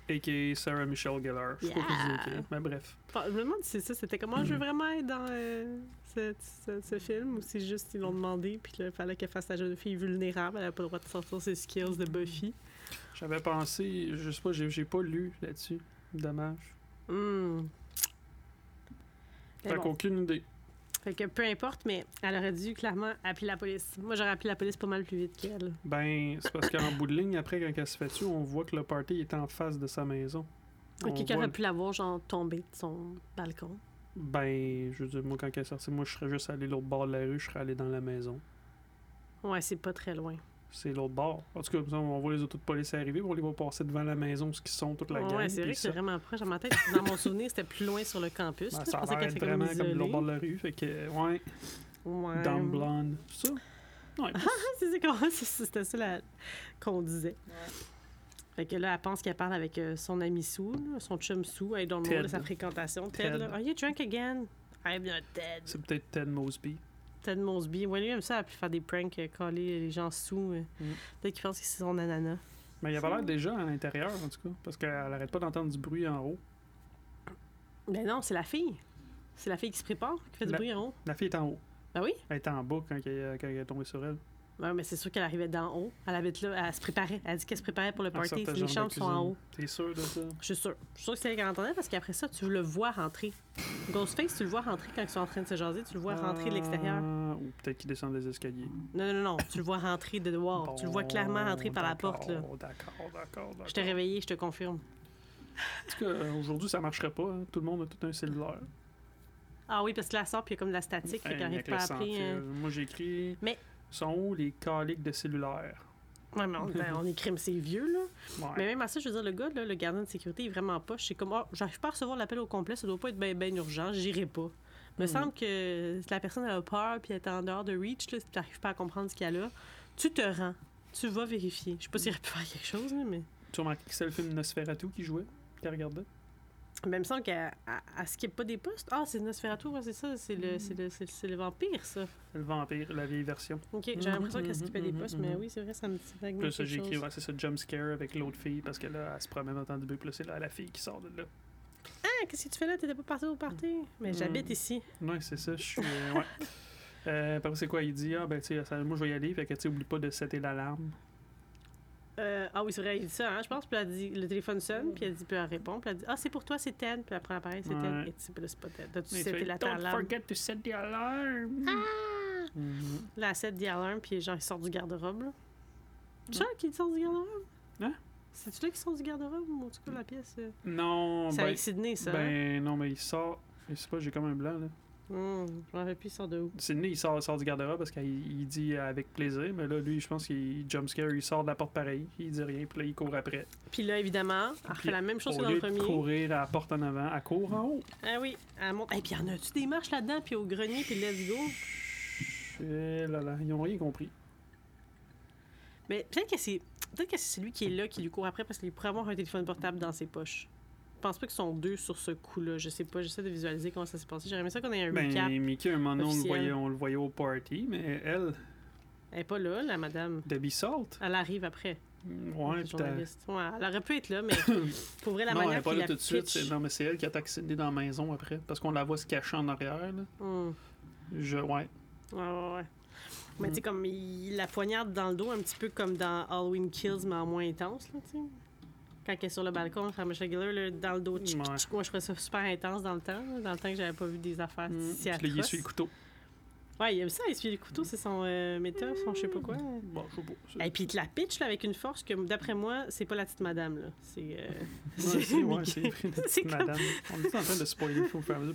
A.K.A. Sarah Michelle Gellar. Je Yeah. si c'est ok. Mais bref. Enfin, je me demande si c'est ça, c'était comment je veux vraiment être dans euh, ce, ce- ce film ou si juste ils l'ont demandé puis là, il fallait qu'elle fasse la jeune fille vulnérable, elle n'a pas le droit de sortir ses skills de Buffy. J'avais pensé. Je sais pas, j'ai j'ai pas lu là-dessus. Dommage. Mais Fait bon. qu'aucune idée. Fait que peu importe, mais elle aurait dû clairement appeler la police. Moi, j'aurais appelé la police pas mal plus vite qu'elle. Ben, c'est parce qu'en bout de ligne, après, quand elle se fait tuer, on voit que le party est en face de sa maison. On Ok, qu'elle aurait pu la voir, genre, tomber de son balcon. Ben, je veux dire, moi, quand elle est sortie, moi, je serais juste allé l'autre bord de la rue, je serais allé dans la maison. Ouais, c'est pas très loin. C'est l'autre bord. En tout cas, on voit les autos de police arriver, on les voit passer devant la maison, ce qui sont toute la gang. ouais, c'est vrai que c'est vraiment proche. Dans ma tête, dans mon souvenir, c'était plus loin sur le campus. Ben, ça a l'air vraiment comme l'autre bord de la rue, fait que, ouais, Ouais. dumb blonde, c'est ça? Ouais, C'était ça qu'on disait. Fait que là, elle pense qu'elle parle avec euh, son ami Sue, son chum Sue, elle est dans le monde de sa fréquentation. Ted, Ted. là, Are you drunk again? I'm not Ted. c'est peut-être Ted Mosby. Ted Mosby. Ouais, lui, aime ça, elle a pu faire des pranks, euh, caler les gens sous. euh. Mm. Peut-être qu'il pense que c'est son ananas. Mais il avait l'air déjà à l'intérieur, en tout cas, parce qu'elle arrête pas d'entendre du bruit en haut. Ben non, c'est la fille. C'est la fille qui se prépare, qui fait du La- bruit en haut. La fille est en haut. Ben oui. Elle était en bas quand elle, quand elle est tombée sur elle. Ouais, mais c'est sûr qu'elle arrivait d'en haut. Elle habite là, elle se préparait. Elle a dit qu'elle se préparait pour le party. Les chambres sont en haut. T'es sûr de ça? Je suis sûre. Je suis sûre que c'est elle qu'elle entendait parce qu'après ça, tu le vois rentrer. Ghostface, tu le vois rentrer quand ils sont en train de se jaser, tu le vois rentrer de l'extérieur. Ah, Ou peut-être qu'il descend des escaliers. Non, non, non, tu le vois rentrer de dehors. tu le vois clairement rentrer par la porte, là. D'accord, D'accord, d'accord. Je t'ai réveillé, je te confirme. Cas, euh, aujourd'hui, ça marcherait pas. hein. Tout le monde a tout un cellulaire. Ah oui, parce que là, elle sort, puis il y a comme de la statique, n'arrive avec pas à appeler. euh, Moi, j'ai écrit. Mais- Sont où les caliques de cellulaire? Ouais, mais on, ben, on crime, c'est vieux, là. Ouais. Mais même à ça, je veux dire, le gars, là, le gardien de sécurité, il est vraiment pas. Je sais comme, oh, j'arrive pas à recevoir l'appel au complet, ça doit pas être bien ben urgent, j'irai pas. Il me Mm. semble que si la personne elle a peur puis elle est en dehors de reach, là, si tu n'arrives pas à comprendre ce qu'il y a là, tu te rends. Tu vas vérifier. Je sais pas s'il aurait pu faire quelque chose, là, mais. Tu as remarqué que c'est le film Nosferatu qui jouait, qui regardait? Mais il me semble qu'elle elle- elle skip pas des postes. Ah, c'est Nosferatu, ouais, c'est ça. C'est le, c'est le, c'est, c'est le vampire, ça. Le vampire, la vieille version. Ok, j'ai Mhm, l'impression qu'elle mhm, skippait des mhm, postes, mais oui, c'est vrai, ça me dit vaguement là, ça, j'ai écrit, ouais, c'est ça, jump scare avec l'autre fille, parce que là, elle se promène dans du bruit, puis là, c'est la, la fille qui sort de là. Ah, qu'est-ce que tu fais là? T'étais pas parti au party? Mais Mm. j'habite ici. Ouais, c'est ça, je suis. euh, ouais. Euh, après, c'est quoi? Il dit, ah, ben, tu sais, moi, je vais y aller, fait que, tu sais, oublie pas de setter l'alarme. Euh, ah oui, c'est vrai, il dit ça, hein, je pense. Puis elle dit, le téléphone sonne, puis elle dit, puis elle répond. Puis elle dit, ah, c'est pour toi, c'est Ted. Puis après, l'appareil, c'est Ted. Ouais. Et tu sais, puis là, c'est pas Ted. T'as-tu seté la Don't forget to set the alarm! Ah! Mhm. Là, elle set the alarm, puis genre, il sort du garde-robe, là. C'est ça qui sort du garde-robe? Hein? C'est-tu là qui sort du garde-robe? Ou en tout cas, la pièce? euh, Non, C'est ben, avec Sydney, ça. hein? ben, non, mais il sort. Je sais pas, j'ai comme un blanc, là. Hum, je m'en plus, il sort de où? Sydney, il sort, sort du garde-robe parce qu'il il dit avec plaisir, mais là, lui, je pense qu'il jump scare, il sort de la porte pareil, il dit rien, puis là, il court après. Puis là, évidemment, elle refait Puis, la même chose que dans le premier. courir à la porte en avant, elle court en haut. Ah oui, elle monte. Et puis, y en a-tu des marches là-dedans, puis au grenier, puis let's go? Et là, là, ils ont rien compris. Mais peut-être que c'est peut-être que c'est celui qui est là qui lui court après parce qu'il pourrait avoir un téléphone portable dans ses poches. Je pense pas qu'ils sont deux sur ce coup-là. Je sais pas, j'essaie de visualiser comment ça s'est passé. J'aurais aimé ça qu'on ait un recap. Ben, Mickey, un moment on le, voyait, on le voyait au party, mais elle, Elle est pas là, la madame. Debbie Salt, Elle arrive après. ouais, puis t'as- journaliste. Ouais, elle aurait pu être là, mais pour vrai, la non, elle est pas là tout de suite. Non, mais c'est elle qui attaque Cindy dans la maison après, parce qu'on la voit se cacher en arrière. Là. Hum. Je, ouais. Ouais, ouais, ouais. Mais Mm. tu sais, comme il la poignarde dans le dos, un petit peu comme dans Halloween Kills, mais en moins intense, là, tu sais. Quand elle est sur le balcon, Sarah Giller, là, dans le dos, tchic, Ouais. tchic. moi, je trouvais ça super intense dans le temps, là, dans le temps que j'avais pas vu des affaires Mm. si là, il atroces. essuie le couteau. Ouais, il aime ça, essuyer le couteau, c'est son euh, méta, son je sais pas quoi. Bon, je sais pas. Et puis il te la pitch là, avec une force que, d'après moi, c'est pas la petite madame, là. C'est. euh, Ouais, c'est ouais, c'est C'est petite comme- madame. On est en train de spoiler à mesure.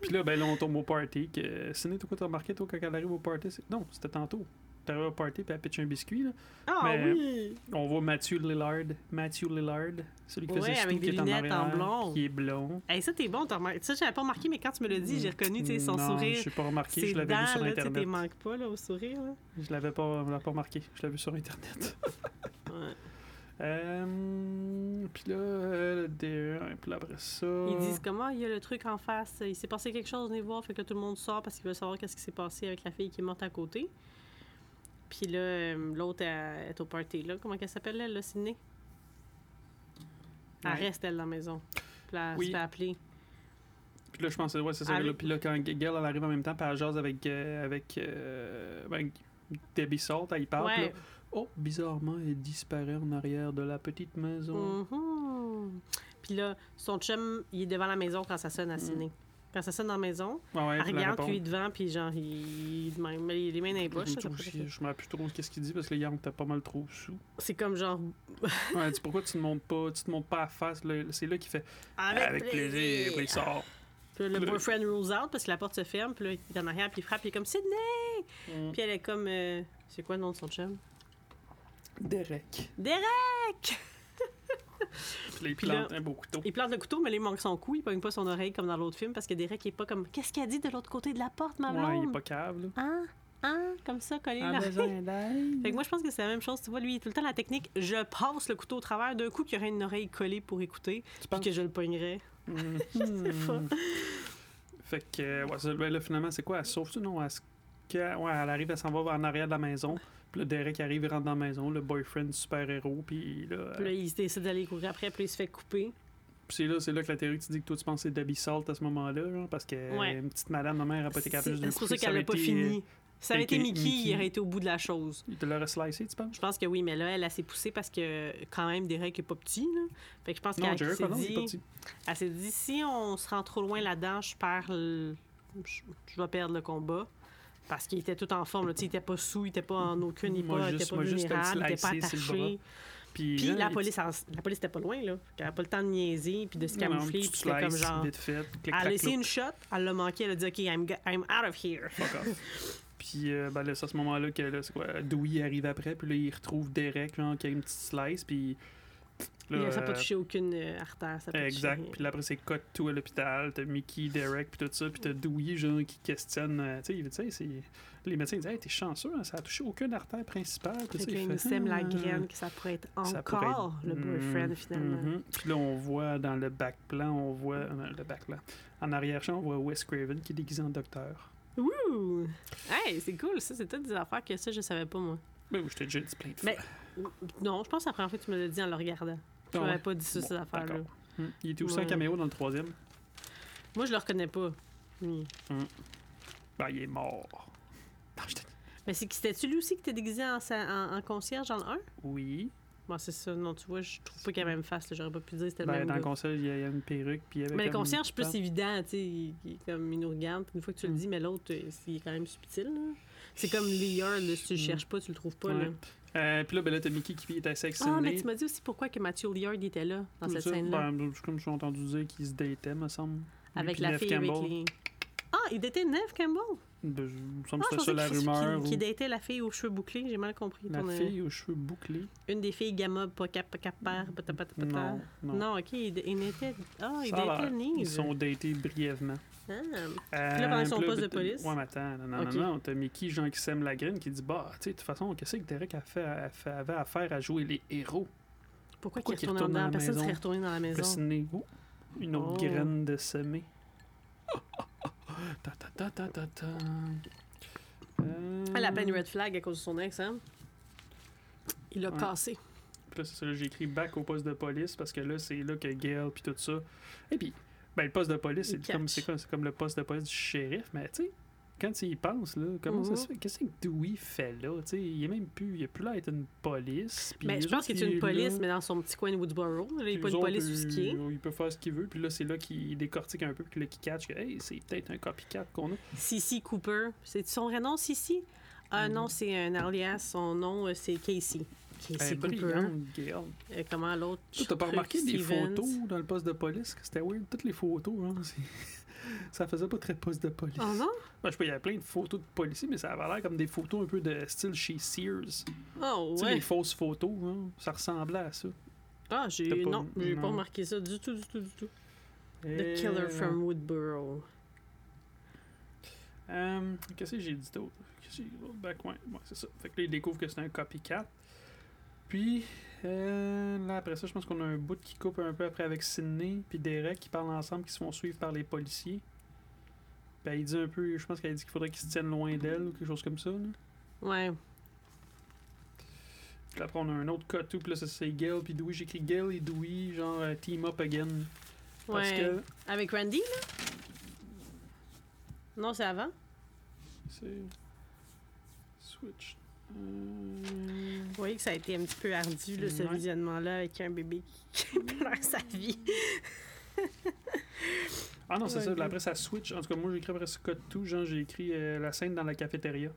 Puis là, ben là, on tombe au party. Que... Ciné, toi, quoi, t'as remarqué, toi, quand elle arrive au party? c'est- Non, c'était tantôt. T'arrives au party, puis pitch un biscuit, là. Ah Mais- oui! On voit Matthew Lillard. Matthew Lillard, celui qui Ouais, faisait avec qui des est en lunettes en blond. Qui est blond. Hey, ça, t'es bon, t'as remarqué. Ça, j'avais pas remarqué, mais quand tu me l'as dit, j'ai reconnu, tu son non, sourire. je pas remarqué, je l'avais vu sur là, tu Internet. manques pas, là, au sourire, là. Je l'avais pas, pas remarqué, je l'avais vu sur Internet. Ouais. Euh, puis là, euh, le D1, puis après ça... Ils disent comment il y a le truc en face, il s'est passé quelque chose, venez voir, fait que tout le monde sort parce qu'il veut savoir qu'est-ce qui s'est passé avec la fille qui est morte à côté. Puis là, euh, l'autre est au party, là. Comment qu'elle s'appelle, elle, là, Sydney? Elle Ouais. reste, elle, dans la maison. Puis là, elle Oui. se fait appeler. Puis là, je pensais, ouais, c'est ça. Ah, là, puis là, quand Gail elle arrive en même temps, puis elle jase avec, euh, avec euh, ben, Debbie Salt, elle y parle. Ouais. là, oh, bizarrement, elle disparaît en arrière de la petite maison. Mhm. Puis là, son chum, il est devant la maison quand ça sonne à Sydney. Quand ça sonne dans la maison, ouais, elle regarde, puis il devant, puis genre, il, même, les, les mains dans les poches. je me rappelle plus trop qu'est-ce qu'il dit parce que le Yang était pas mal trop sous. C'est comme genre. Ouais, elle dit pourquoi tu ne montes pas, tu te montes pas à face. là? C'est là qu'il fait Avec, avec plaisir. Puis il sort. Puis là, le là- boyfriend rules out parce que la porte se ferme, puis là, il est en arrière, puis il frappe, puis il est comme Sydney! Mm. Puis elle est comme. euh, c'est quoi le nom de son chum? Derek. Derek! Puis il plante un beau couteau. Il plante le couteau, mais là, il manque son cou, il pogne pas son oreille comme dans l'autre film parce que Derek il est pas comme. Qu'est-ce qu'elle dit de l'autre côté de la porte, ma blonde? Ouais, il est pas cave, là. Hein? Hein? Comme ça, collé Ah, là. besoin d'aide. Fait que moi, je pense que c'est la même chose. Tu vois, lui, tout le temps la technique. Je passe le couteau au travers d'un coup qu'il y aurait une oreille collée pour écouter, Tu puis penses? que je le pognerais. Mhm. pas. Fait que, ouais, ça, ben là, finalement, c'est quoi? Elle sauve ça? Non, elle, ouais, elle arrive, elle s'en va en arrière de la maison. Puis là, Derek arrive, il rentre dans la maison, le boyfriend super-héros. Puis là, Puis là, euh, il décide d'aller courir après, puis il se fait couper. puis c'est là, c'est là que la théorie, tu dis que toi, tu penses que c'est Debbie Salt à ce moment-là, genre, parce que Ouais. une petite madame, ma mère, n'a pas été capable de c'est pour ça qu'elle n'a pas été, fini. Si ça avait été Mickey, Mickey. il aurait été au bout de la chose. euh, Il te l'aurait slicé, tu penses? Je pense que oui, mais là, elle, elle s'est poussée parce que quand même, Derek est pas petit. Là. Fait que je pense qu'elle s'est dit, elle s'est dit, si on se rend trop loin là-dedans, je perds le- je, je vais perdre le combat. Parce qu'il était tout en forme. Là. Il était pas sous, il était pas en aucun Moi, état, il était juste- pas vulnérable, il était pas attaché. Puis, Puis là, la police, la police était pas loin. là. Elle a pas le temps de niaiser puis de se camoufler. Puis c'était comme genre. Vite fait, clic, Elle a clouc, une shot, elle l'a manqué, elle a dit OK, I'm, I'm out of here. fuck off. Puis euh, ben c'est à ce moment-là que là, quoi, Dewey arrive après, puis là, il retrouve Derek, genre, qui a une petite slice, puis. Là, ça n'a pas touché aucune euh, artère. Ça Exact. Puis là, après, c'est cut tout à l'hôpital. T'as Mickey, Derek, puis tout ça. Puis t'as Dewey, genre, qui questionne. euh, tu sais, les médecins disent Hey, t'es chanceux, hein, ça a touché aucune artère principale. Puis, tu Fait sais, que là, il il nous fait, sème la Ah. graine que ça pourrait être pourrait encore être- le boyfriend, Mhm, finalement. mhm. Puis là, on voit dans le back plan, on voit. euh, le back plan. En arrière-champ, on voit Wes Craven qui est déguisé en docteur. Ouh! Hey, c'est cool, ça, c'est toutes des affaires que ça, je savais pas, moi. Mais oui, je t'ai déjà dit plein de fois. Mais non, je pense que c'est la première fois que tu me l'as dit en le regardant. Tu m'avais ouais? pas dit ça, Bon, affaires-là. d'accord. Hum. Il était aussi un caméo dans le troisième. Moi, je le reconnais pas. lui. Ben, il est mort. Non, je Mais c'est c'était-tu lui aussi qui était déguisé en, en, en concierge dans le 1? Oui. Bon, c'est ça. Non, tu vois, je trouve pas qu'il y a la même face. J'aurais pas pu dire c'était le Ben, même dans le gars. conseil, il y a il y a une perruque. Puis Mais le concierge, c'est plus évident, tu sais. Il, comme, il nous regarde. puis Une fois que tu le Mm. dis, mais l'autre, euh, il est quand même subtil. C'est comme Lear, là, si tu le cherches pas, tu le trouves pas, Ouais. là. Euh, puis là, ben là, t'as Mickey qui est assez Ah, excité. mais tu m'as dit aussi pourquoi que Matthew il était là, dans cette Ça, scène-là. Ben, c'est comme j'ai entendu dire qu'il se datait, me semble. avec la Neve fille avec Campbell. les... Ah, il datait Neve Campbell? Ben, je- il me semble Ah, que c'était ça la rumeur. ou- datait la fille aux cheveux bouclés. J'ai mal compris. La ton, euh, fille aux cheveux bouclés? Une des filles gamma, pas cap, pas cap, pata, pata, pata. Non, non. Non, ok, il, il était... Ah, il Ça a datait. Neve. Ils sont datés brièvement. Ah. Euh, là, pendant son poste de ben, police? Ouais, mais attends, non, non, Ok. non, non. T'as Mickey, genre, qui sème la graine, qui dit Bah, tu sais, de toute façon, qu'est-ce que Derek a fait, a fait- avait à faire à jouer les héros? Pourquoi, Pourquoi qu'il qu'il retourne dans la Personne serait retourné dans la là, maison. oh, une autre Oh. graine de semer. ta ta ta ta ta ta. Euh, Elle a plein de red flag à cause de son ex, hein? Il l'a Ouais. cassé. Puis là, c'est ça, j'ai écrit back au poste de police parce que là, c'est là que Gail puis tout ça. Et puis, ben, le poste de police, c'est comme, c'est comme le poste de police du shérif, mais tu sais, quand tu y penses, là, comment ça Mhm. se fait? Qu'est-ce que Dewey fait là? Il est même plus, il est plus là à être une police. Mais les je pense qu'il est une police, là, mais dans son petit coin de Woodsboro. Là, il n'est pas une police ce est. Il peut faire ce qu'il veut, puis là, c'est là qu'il décortique un peu, puis là, qu'il catch que, hey, c'est peut-être un copycat qu'on a. Sissy Cooper. C'est son vrai nom, Sissy? Ah Mhm. non, c'est un alias. Son nom, euh, c'est Casey. Elle Casey est Cooper. brillante, Gail. Euh, comment l'autre? T'as pas remarqué des photos dans le poste de police? que C'était weird. Toutes les photos, hein, c'est- ça faisait pas très poste de police. Oh non? Ben, je il y avait plein de photos de policiers, mais ça avait l'air comme des photos un peu de style chez Sears. Oh Tu sais, ouais. les fausses photos, hein, ça ressemblait à ça. Ah, j'ai pas- non, j'ai pas remarqué ça du tout, du tout, du tout. The Et- Killer from Woodboro. Euh, Qu'est-ce que j'ai dit d'autre? Qu'est-ce que j'ai dit d'autre? Ben, ouais, ouais, c'est ça. Fait que là, il découvre que c'est un copycat. Puis, euh, là, après ça, je pense qu'on a un bout qui coupe un peu après avec Sidney puis Derek qui parlent ensemble, qui se font suivre par les policiers. Puis elle dit un peu, je pense qu'elle dit qu'il faudrait qu'ils se tiennent loin d'elle ou quelque chose comme ça. Là. Ouais. Puis après, on a un autre cut puis là, ça, c'est Gail puis Dewey. J'écris Gail et Dewey, genre euh, team up again. Parce Ouais. que Avec Randy, là? Non, c'est avant? c'est. Switch. Euh, Vous voyez que ça a été un petit peu ardu, là, ce Ouais. visionnement-là, avec un bébé qui pleure sa vie. Ah non, c'est Ouais, ça. Après, ça switch. En tout cas, moi, j'ai écrit après ce code tout. Genre, j'ai écrit euh, la scène dans la cafétéria.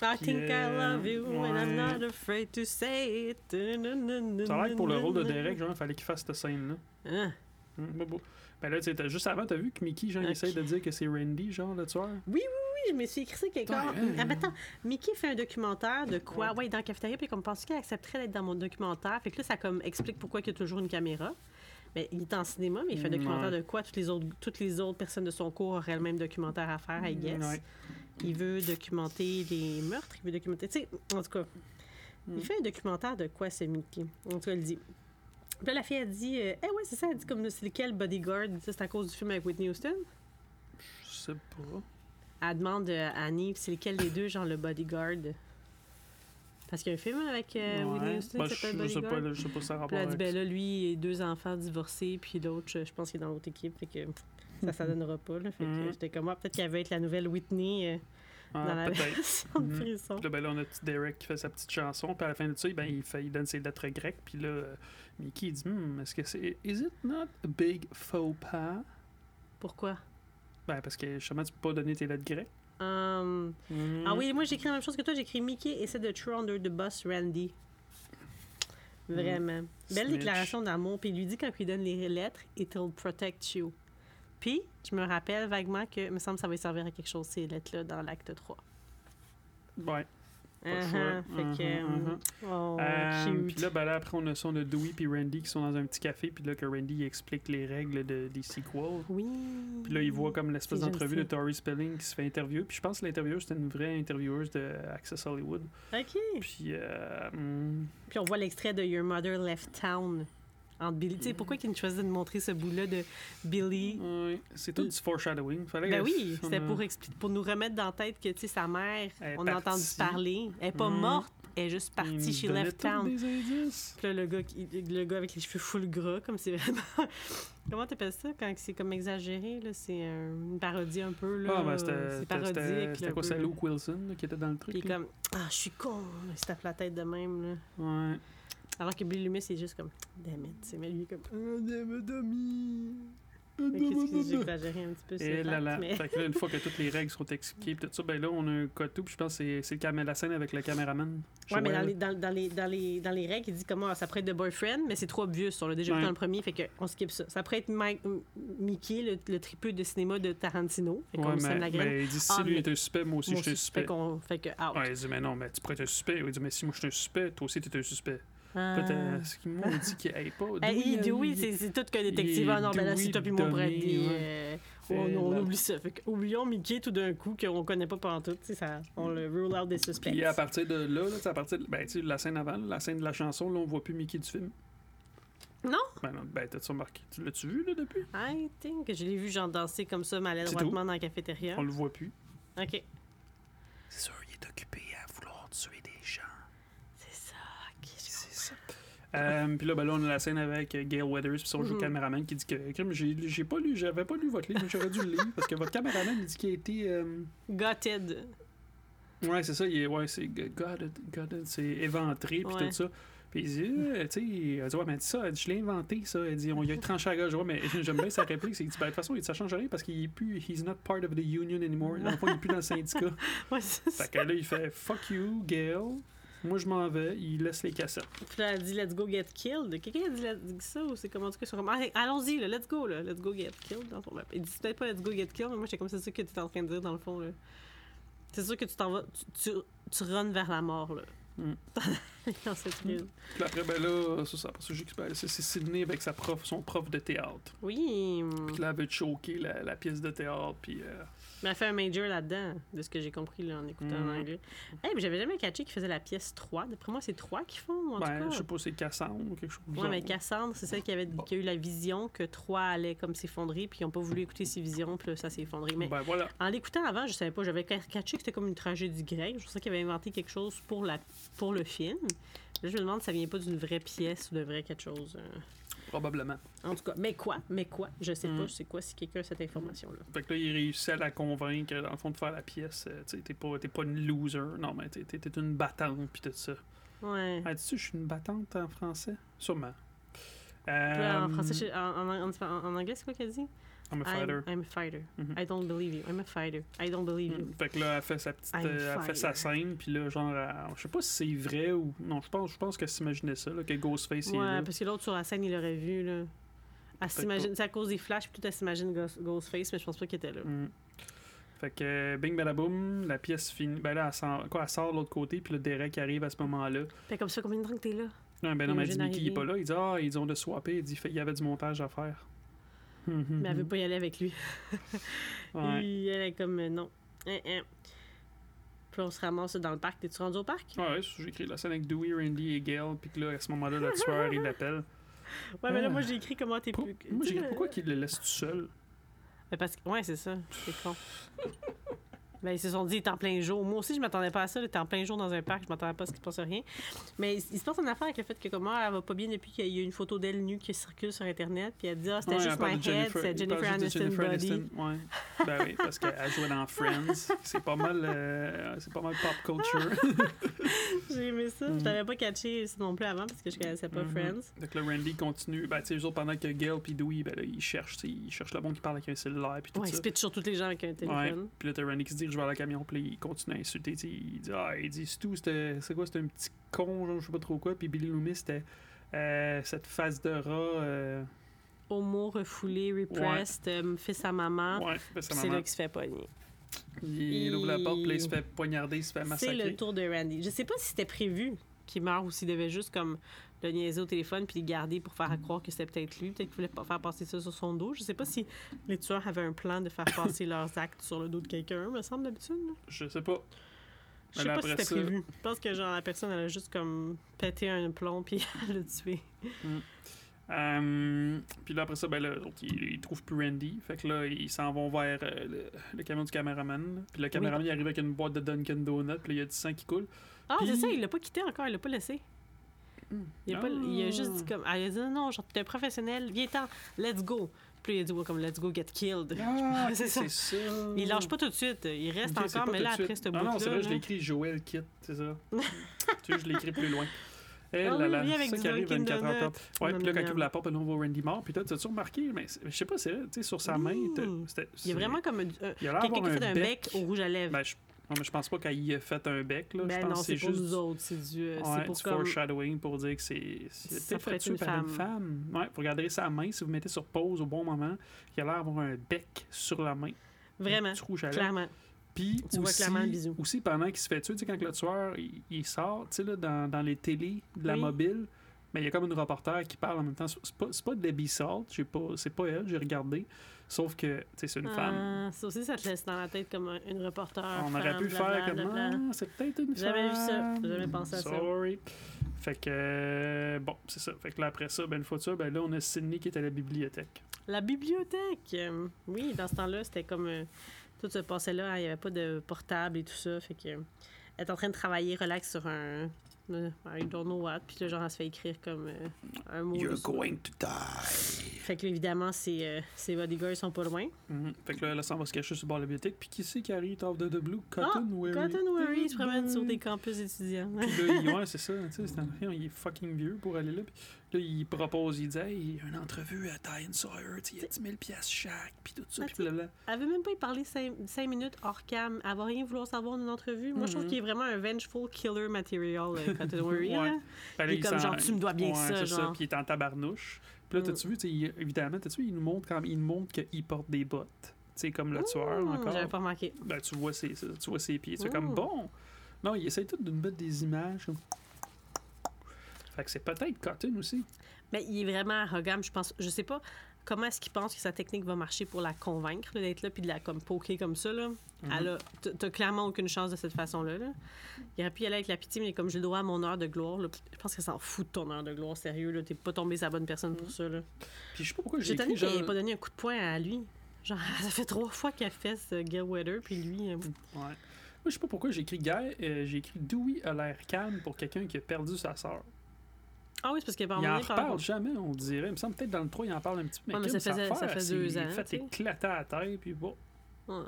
I think I euh, love you and I'm not afraid to say it. Ça a l'air que pour le rôle de Derek, genre, il fallait qu'il fasse cette scène-là. Hein? Hum. Ben là, tu sais, t'as- juste avant, t'as vu que Mickey, genre, il essaye de dire que c'est Randy, genre, le tueur? Oui, je me suis écrit ça quelque part. Ah, mais attends, Mickey fait un documentaire de quoi? Ouais. Ouais, dans la cafétéria, puis comme pense qu'elle accepterait d'être dans mon documentaire? Fait que là, ça comme explique pourquoi il y a toujours une caméra. Mais il est en cinéma, mais il fait un Ouais. documentaire de quoi? Toutes les autres, toutes les autres personnes de son cours auraient le même documentaire à faire, I guess. Ouais. Il veut documenter les meurtres, il veut documenter. Tu sais, en tout cas, Mm. il fait un documentaire de quoi, ce Mickey? En tout cas, il dit. Puis là, la fille, elle dit euh, Eh ouais, c'est ça, elle dit comme c'est lequel bodyguard? Ça, C'est à cause du film avec Whitney Houston? Je sais pas. Elle demande euh, à Annie c'est lequel des deux, genre le bodyguard? Parce qu'il y a un film avec euh, Whitney. Houston Ben, qui je, s'appelle je sais Bodyguard. pas, je sais pas ça a Puis rapport là, elle dit, avec ben là, lui, il a deux enfants divorcés, puis l'autre, je, je pense qu'il est dans l'autre équipe, fait que ça, ça donnera pas, là. Fait que Mhm. j'étais comme, ah, peut-être qu'elle veut être la nouvelle Whitney euh, Ah, dans la version de Mhm. là, ben là, on a petit Derek qui fait sa petite chanson. Puis à la fin de ça, ben, il, fait, il donne ses lettres grecques. Puis là, euh, Mickey il dit Hmm, Est-ce que c'est. Is it not a big faux pas? Pourquoi? Ben, parce que justement, tu peux pas donner tes lettres grecques. Mhm. Ah oui, moi, j'ai écrit la même chose que toi. J'ai écrit Mickey essaie de throw under the bus Randy. Vraiment. Belle Snitch. déclaration d'amour. Puis il lui dit quand il donne les lettres, it'll protect you. Puis, je me rappelle vaguement que, il me semble que ça va servir à quelque chose, ces lettres-là, dans l'acte 3. Ouais. Pas Uh-huh. choix. Fait que, Uh-huh, euh, uh-huh. oh, Euh, puis là, ben là, après, on a ça, on a Dewey puis Randy qui sont dans un petit café, puis là, que Randy explique les règles de, des sequels. Oui. Puis là, il voit comme l'espèce d'entrevue de. Tori Spelling qui se fait interviewer. Puis je pense que l'intervieweuse, c'était une vraie intervieweuse de Access Hollywood. OK. Puis, euh, hmm, Puis on voit l'extrait de Your Mother Left Town entre Billy. Tu sais, pourquoi qu'il choisit de montrer ce bout-là de Billy? c'est tout du foreshadowing. Fallait Ben oui, c'était a- pour, pour nous remettre dans la tête que, tu sais, sa mère, on a entendu parler. Elle est pas Mhm. morte, elle est juste partie chez Left Town. des indices. Puis là, le gars, qui- le gars avec les cheveux full gras, comme c'est vraiment. Comment t'appelles ça quand c'est comme exagéré? là? C'est une parodie un peu. Là. Ah, ben c'était. c'est parodique. C'était quoi, c'est. Luke Wilson là, qui était dans le truc. Puis il est comme Ah, je suis con. Il se tape la tête de même. Là. Ouais. Alors que Billy Loomis, c'est juste comme Damn it. C'est mais lui, comme Ah, damn it, excuse, J'ai exagéré un petit peu. Et là, là. mais- Fait que là, une fois que toutes les règles sont expliquées, tout ça, ben là, on a un cotou, puis je pense que c'est- la scène avec le caméraman. Ouais, mais dans les, dans, dans les, dans, les, dans les règles, il dit comment ça pourrait être de boyfriend, mais c'est trop obvious. On l'a déjà vu Ouais. dans le premier, fait qu'on skip ça. Ça pourrait être Mike- Mickey, le, le tripeux de cinéma de Tarantino. Fait qu'on Ouais, mais, la graine. mais il dit si Ah, lui mais- est un suspect, moi aussi Moi je suis un suspect. Fait qu'on fait que out. Ouais, il dit, mais non, mais tu pourrais être un suspect. Il dit, mais si moi je suis un suspect, toi aussi t'es un suspect. Ah. Peut-être, euh, ce qu'il m'a dit qu'il aille pas. Eh, Dewey, il- c'est c'est tout il détective. Ah non, ben là, c'est Dewey toi puis moi ouais. euh, on, oublie ça. Oublions Mickey tout d'un coup qu'on connaît pas pendant tout. Ça, on le rule out des suspects. Puis à partir de là, à partir de ben, la scène avant, la scène de la chanson, là, on voit plus Mickey du film. Non? Ben, non, ben t'as-tu remarqué? Tu l'as-tu vu, là, depuis? I think que je l'ai vu genre danser comme ça maladroitement dans la cafétéria. On le voit plus. Ok. C'est sûr, il est occupé à vouloir tuer des gens. C'est ça. ok, je C'est ça. Euh, puis là, ben là, on a la scène avec euh, Gail Weathers, puis son Mhm. caméraman qui dit que j'ai pas lu, j'avais pas lu votre livre, mais j'aurais dû le lire parce que votre caméraman il dit qu'il a été. euh, Gutted. Ouais, c'est ça, il est, ouais, c'est gutted, gutted, c'est éventré, puis Ouais. tout ça. Puis il dit, euh, tu sais, ouais, mais ça, je l'ai inventé, ça. Elle dit, on y a tranché à gorge. Ouais, mais j'aime bien sa réplique, c'est ben, de toute façon, il ça change rien parce qu'il est plus, he's not part of the union anymore. Dans le fond, il est plus dans le syndicat. Ouais, c'est ça. fait que là, il fait, fuck you, Gail. Moi, je m'en vais. Il laisse les cassettes. Puis là, elle dit Let's go get killed. Quelqu'un a dit, ça ou c'est comment? En tout cas, ils sont comme Allez, Allons-y, là, let's go, là, let's go get killed. Dans là. Il dit peut-être pas let's go get killed, mais moi, j'étais comme c'est ça que tu es en train de dire dans le fond. là. C'est sûr que tu t'en vas, tu, tu, tu runs vers la mort. là. Mm. Dans cette crise. Puis après, ben là, c'est ça. Parce que c'est Sydney avec sa prof, son prof de théâtre. Oui. Puis là, elle veut choquer la, la pièce de théâtre. Puis. euh, Mais elle fait un major là-dedans, de ce que j'ai compris là, en écoutant Mm. en anglais. Hey, mais j'avais jamais catché qu'ils faisaient la pièce 3. D'après moi, c'est 3 qui font, en ben, tout je sais cas. pas, c'est Cassandre ou quelque chose. Ouais, genre. mais Cassandre, c'est celle qui, avait, qui a eu la vision que 3 allait comme s'effondrer, puis ils n'ont pas voulu écouter ses visions, puis là, ça s'est effondré. Mais Ben voilà. En l'écoutant avant, je savais pas, j'avais ca- catché que c'était comme une tragédie grecque. Je pensais qu'il avait inventé quelque chose pour, la, pour le film. Là, je me demande si ça vient pas d'une vraie pièce ou de vrai quelque chose. euh. Probablement. En tout cas, mais quoi? Mais quoi? Je sais Mm. pas, je sais quoi si quelqu'un a cette information-là. Fait que là, il réussit à la convaincre, dans le fond, de faire la pièce. euh, tu t'es pas, pas une loser. Non, mais t'es, t'es une battante, puis tout ça. Ouais. Ah, dis-tu, je suis une battante en français? Sûrement. Là, en Euh, français, en anglais, c'est quoi qu'elle dit? I'm a fighter. I'm, I'm a fighter. Mhm. I don't believe you. I'm a fighter. I don't believe you. Mm. Fait que là, elle fait sa petite. Euh, elle fait sa scène, puis là, genre, elle- je sais pas si c'est vrai ou. Non, je pense, je pense qu'elle s'imaginait ça, là, que Ghostface est Ouais, là. parce que l'autre sur la scène, il l'aurait vu, là. Elle s'imagine, c'est à cause des flashs, puis tout, elle s'imagine Ghost- Ghostface, mais je pense pas qu'il était là. Mm. Fait que euh, bing badaboum, la pièce finit. Ben là, elle sort, quoi, elle sort de l'autre côté, puis le Derek arrive à ce moment-là. Fait comme ça, combien de temps que t'es là? Non, ben non, mais elle dit Mickey il est pas là. Il dit Ah, ils ont de swapper. Il dit il y avait du montage à faire. Mais elle veut pas y aller avec lui. Ouais. Elle est comme euh, non. Hein, hein. Puis on se ramasse dans le parc. T'es-tu rendu au parc? Ouais, j'ai écrit la scène avec Dewey, Randy et Gail, puis que là, à ce moment-là, le tueur, il l'appelle. Ouais, mais là, Ah. moi, j'ai écrit comment t'es plus. Moi, j'ai écrit pourquoi qu'il le laisse tout seul? Mais parce que... Ouais, c'est ça. C'est con. Ben, ils se sont dit, il est en plein jour. Moi aussi, je m'attendais pas à ça. Il était en plein jour dans un parc. Je m'attendais pas à ce qu'il se passe rien. Mais il, il se passe une affaire avec le fait que, comme moi, elle va pas bien depuis qu'il y a une photo d'elle nue qui circule sur Internet. Puis elle dit, ah, c'était Ouais, juste my de head. C'est Jennifer de Aniston Jennifer body. Aniston, Ouais. Ben oui, parce qu'elle jouait dans Friends. C'est pas mal, euh, c'est pas mal pop culture. J'ai aimé ça. Mhm. Je t'avais pas catché ça non plus avant parce que je connaissais pas Mhm. Friends. Donc le Randy continue. Ben, tu sais, pendant que Gail puis Dewey, ben là, ils cherchent, ils cherchent le monde qui parle avec un cellulaire puis tout Ouais, il ça. se sur tous les gens avec un téléphone. Puis là, t'as Randy qui se dirige vers le camion, puis il continue à insulter. Il dit, ah, il dit, c'est tout, c'était, c'est quoi, c'était un petit con, genre, je sais pas trop quoi. Puis Billy Loomis, c'était euh, cette face de rat. euh, homo refoulé, repressed, euh, fils à maman. Ouais, fait sa puis c'est là qu'il se fait pogner. Il, il ouvre la porte, puis il se fait poignarder, il se fait C'est massacrer. le tour de Randy. Je sais pas si c'était prévu qu'il meure ou s'il devait juste comme le niaiser au téléphone puis le garder pour faire croire que c'était peut-être lui. Peut-être qu'il voulait pas faire passer ça sur son dos. Je sais pas si les tueurs avaient un plan de faire passer leurs actes sur le dos de quelqu'un, me semble d'habitude. Je sais pas. Je sais pas si c'était ça- prévu. Je pense que genre la personne elle a juste comme pété un plomb puis elle l'a tué. Euh, puis là, après ça, ben là, l'autre, il, il trouve plus Randy. Fait que là, ils s'en vont vers euh, le, le camion du caméraman. Puis le caméraman, il arrive avec une boîte de Dunkin' Donuts. Puis là, il y a du sang qui coule. Ah, Puis- c'est ça, il l'a pas quitté encore, il l'a pas laissé. Il a, pas- il a juste dit comme. Ah, il a dit non, genre, t'es un professionnel, viens-t'en, let's go. Puis il a dit, ouais, comme let's go get killed. Ah, c'est ça. ça. Il lâche pas tout de suite, il reste Ok, c'est encore, mais là, après ce Ah non, bout-là. c'est vrai, je écrit Joel Kit, c'est ça. tu sais, je l'ai écrit plus loin. Là oui, là, lui, avec ça qui arrive Dunkin' 24 heures Donuts. tard. Ouais, Miam, puis là, quand il ouvre la porte, on voit Randy mort. Puis là, t'as-tu remarqué, mais je sais pas, c'est vrai, tu sais, sur sa main, Il y a vraiment comme quelqu'un qui a fait un bec au rouge à lèvres. Ben. Non, mais je pense pas qu'il ait fait un bec, là. je Ben pense non, c'est pour juste nous autres, c'est du. euh, Ouais, pour du comme. foreshadowing pour dire que c'est fait tuer une par une femme. Ouais, vous regarderez sa main si vous mettez sur pause au bon moment. Il a l'air d'avoir un bec sur la main. Vraiment, clairement. Puis Tu vois aussi, clairement le bisou. aussi pendant qu'il se fait tuer, tu sais, quand le tueur il, il sort, tu sais, là, dans, dans les télés de la Oui. mobile, mais il y a comme une reporter qui parle en même temps. C'est pas, c'est pas Debbie Salt, j'ai pas, c'est pas elle, j'ai regardé. Sauf que, tu sais, c'est une femme. Ah, ça aussi, ça te laisse dans la tête comme un- une reporter. On aurait femme, pu faire comme. Ah, c'est peut-être une Jamais vu ça. femme. Jamais pensé à ça. Sorry. Fait que euh, bon, c'est ça. Fait que là après ça, ben une fois de ça, ben là on a Sydney qui est à la bibliothèque. La bibliothèque. oui, dans ce temps-là, c'était comme. euh, tout se passait là. Il n'y avait pas de portable et tout ça. Fait que. Elle est en train de travailler relax sur un. I don't know what. Puis là, genre, elle se fait écrire comme euh, un mot. dessus. going to die. Fait que là, évidemment, ses, euh, ses bodyguards sont pas loin. Mhm. Fait que là, elle s'en va se cacher sur le bord de la bibliothèque. Puis qui c'est qui arrive out of the blue? Ah, Cotton Weary. Cotton Weary se promène sur des campus étudiants. Puis là, il, ouais, c'est ça. Tu sais, c'est un- il est fucking vieux pour aller là. Puis là, il propose, il dit, hey, une entrevue à Ty and Sawyer, il y a 10 000 piastres chaque, puis tout ça, Ah, puis blablabla. Elle veut même pas y parler cinq, cinq minutes hors cam. Elle va rien vouloir savoir d'une entrevue. Moi, je trouve Mhm. qu'il est vraiment un vengeful killer material, euh, Cotton Weary. Ouais. là. Ben Il est comme genre, tu me dois bien ouais, ça, c'est genre. Puis il est en tabarnouche. Puis là, Mm. t'as-tu vu, tu sais, il- évidemment, t'as-tu vu, il nous montre quand il nous montre qu'il porte des bottes. Tu sais, comme le tueur Mmh, encore. J'avais pas remarqué. Ben, tu vois ses, tu vois ses pieds. C'est Mm. comme bon. Non, il essaie tout de nous mettre des images. comme- Fait que c'est peut-être Cotton aussi. Mais il est vraiment arrogant. Je pense, je sais pas comment est-ce qu'il pense que sa technique va marcher pour la convaincre d'être là puis de la comme poker comme ça là. Mhm. T'as- clairement aucune chance de cette façon-là. Là. Il aurait pu y aller avec la pitié, mais comme j'ai le droit à mon heure de gloire, là, je pense qu'elle s'en fout de ton heure de gloire, sérieux. Là, t'es pas tombé sur la bonne personne Mhm. pour ça. Là. Puis je sais pas pourquoi j'ai écrit genre... pas donné un coup de poing à lui. Genre, ça fait trois fois qu'elle fait ce Gail Weather, puis lui. euh, Ouais. Moi, je sais pas pourquoi j'ai écrit Guy, euh, j'ai écrit Dewey a l'air calme pour quelqu'un qui a perdu sa sœur. Ah oui, c'est parce qu'elle Il en reparle jamais, on dirait. Il me semble peut-être dans le 3, il en parle un petit peu. Ouais, mais ça sa faisait- ça fait deux ans, Il fait éclater à la tête, puis bon. Ouais.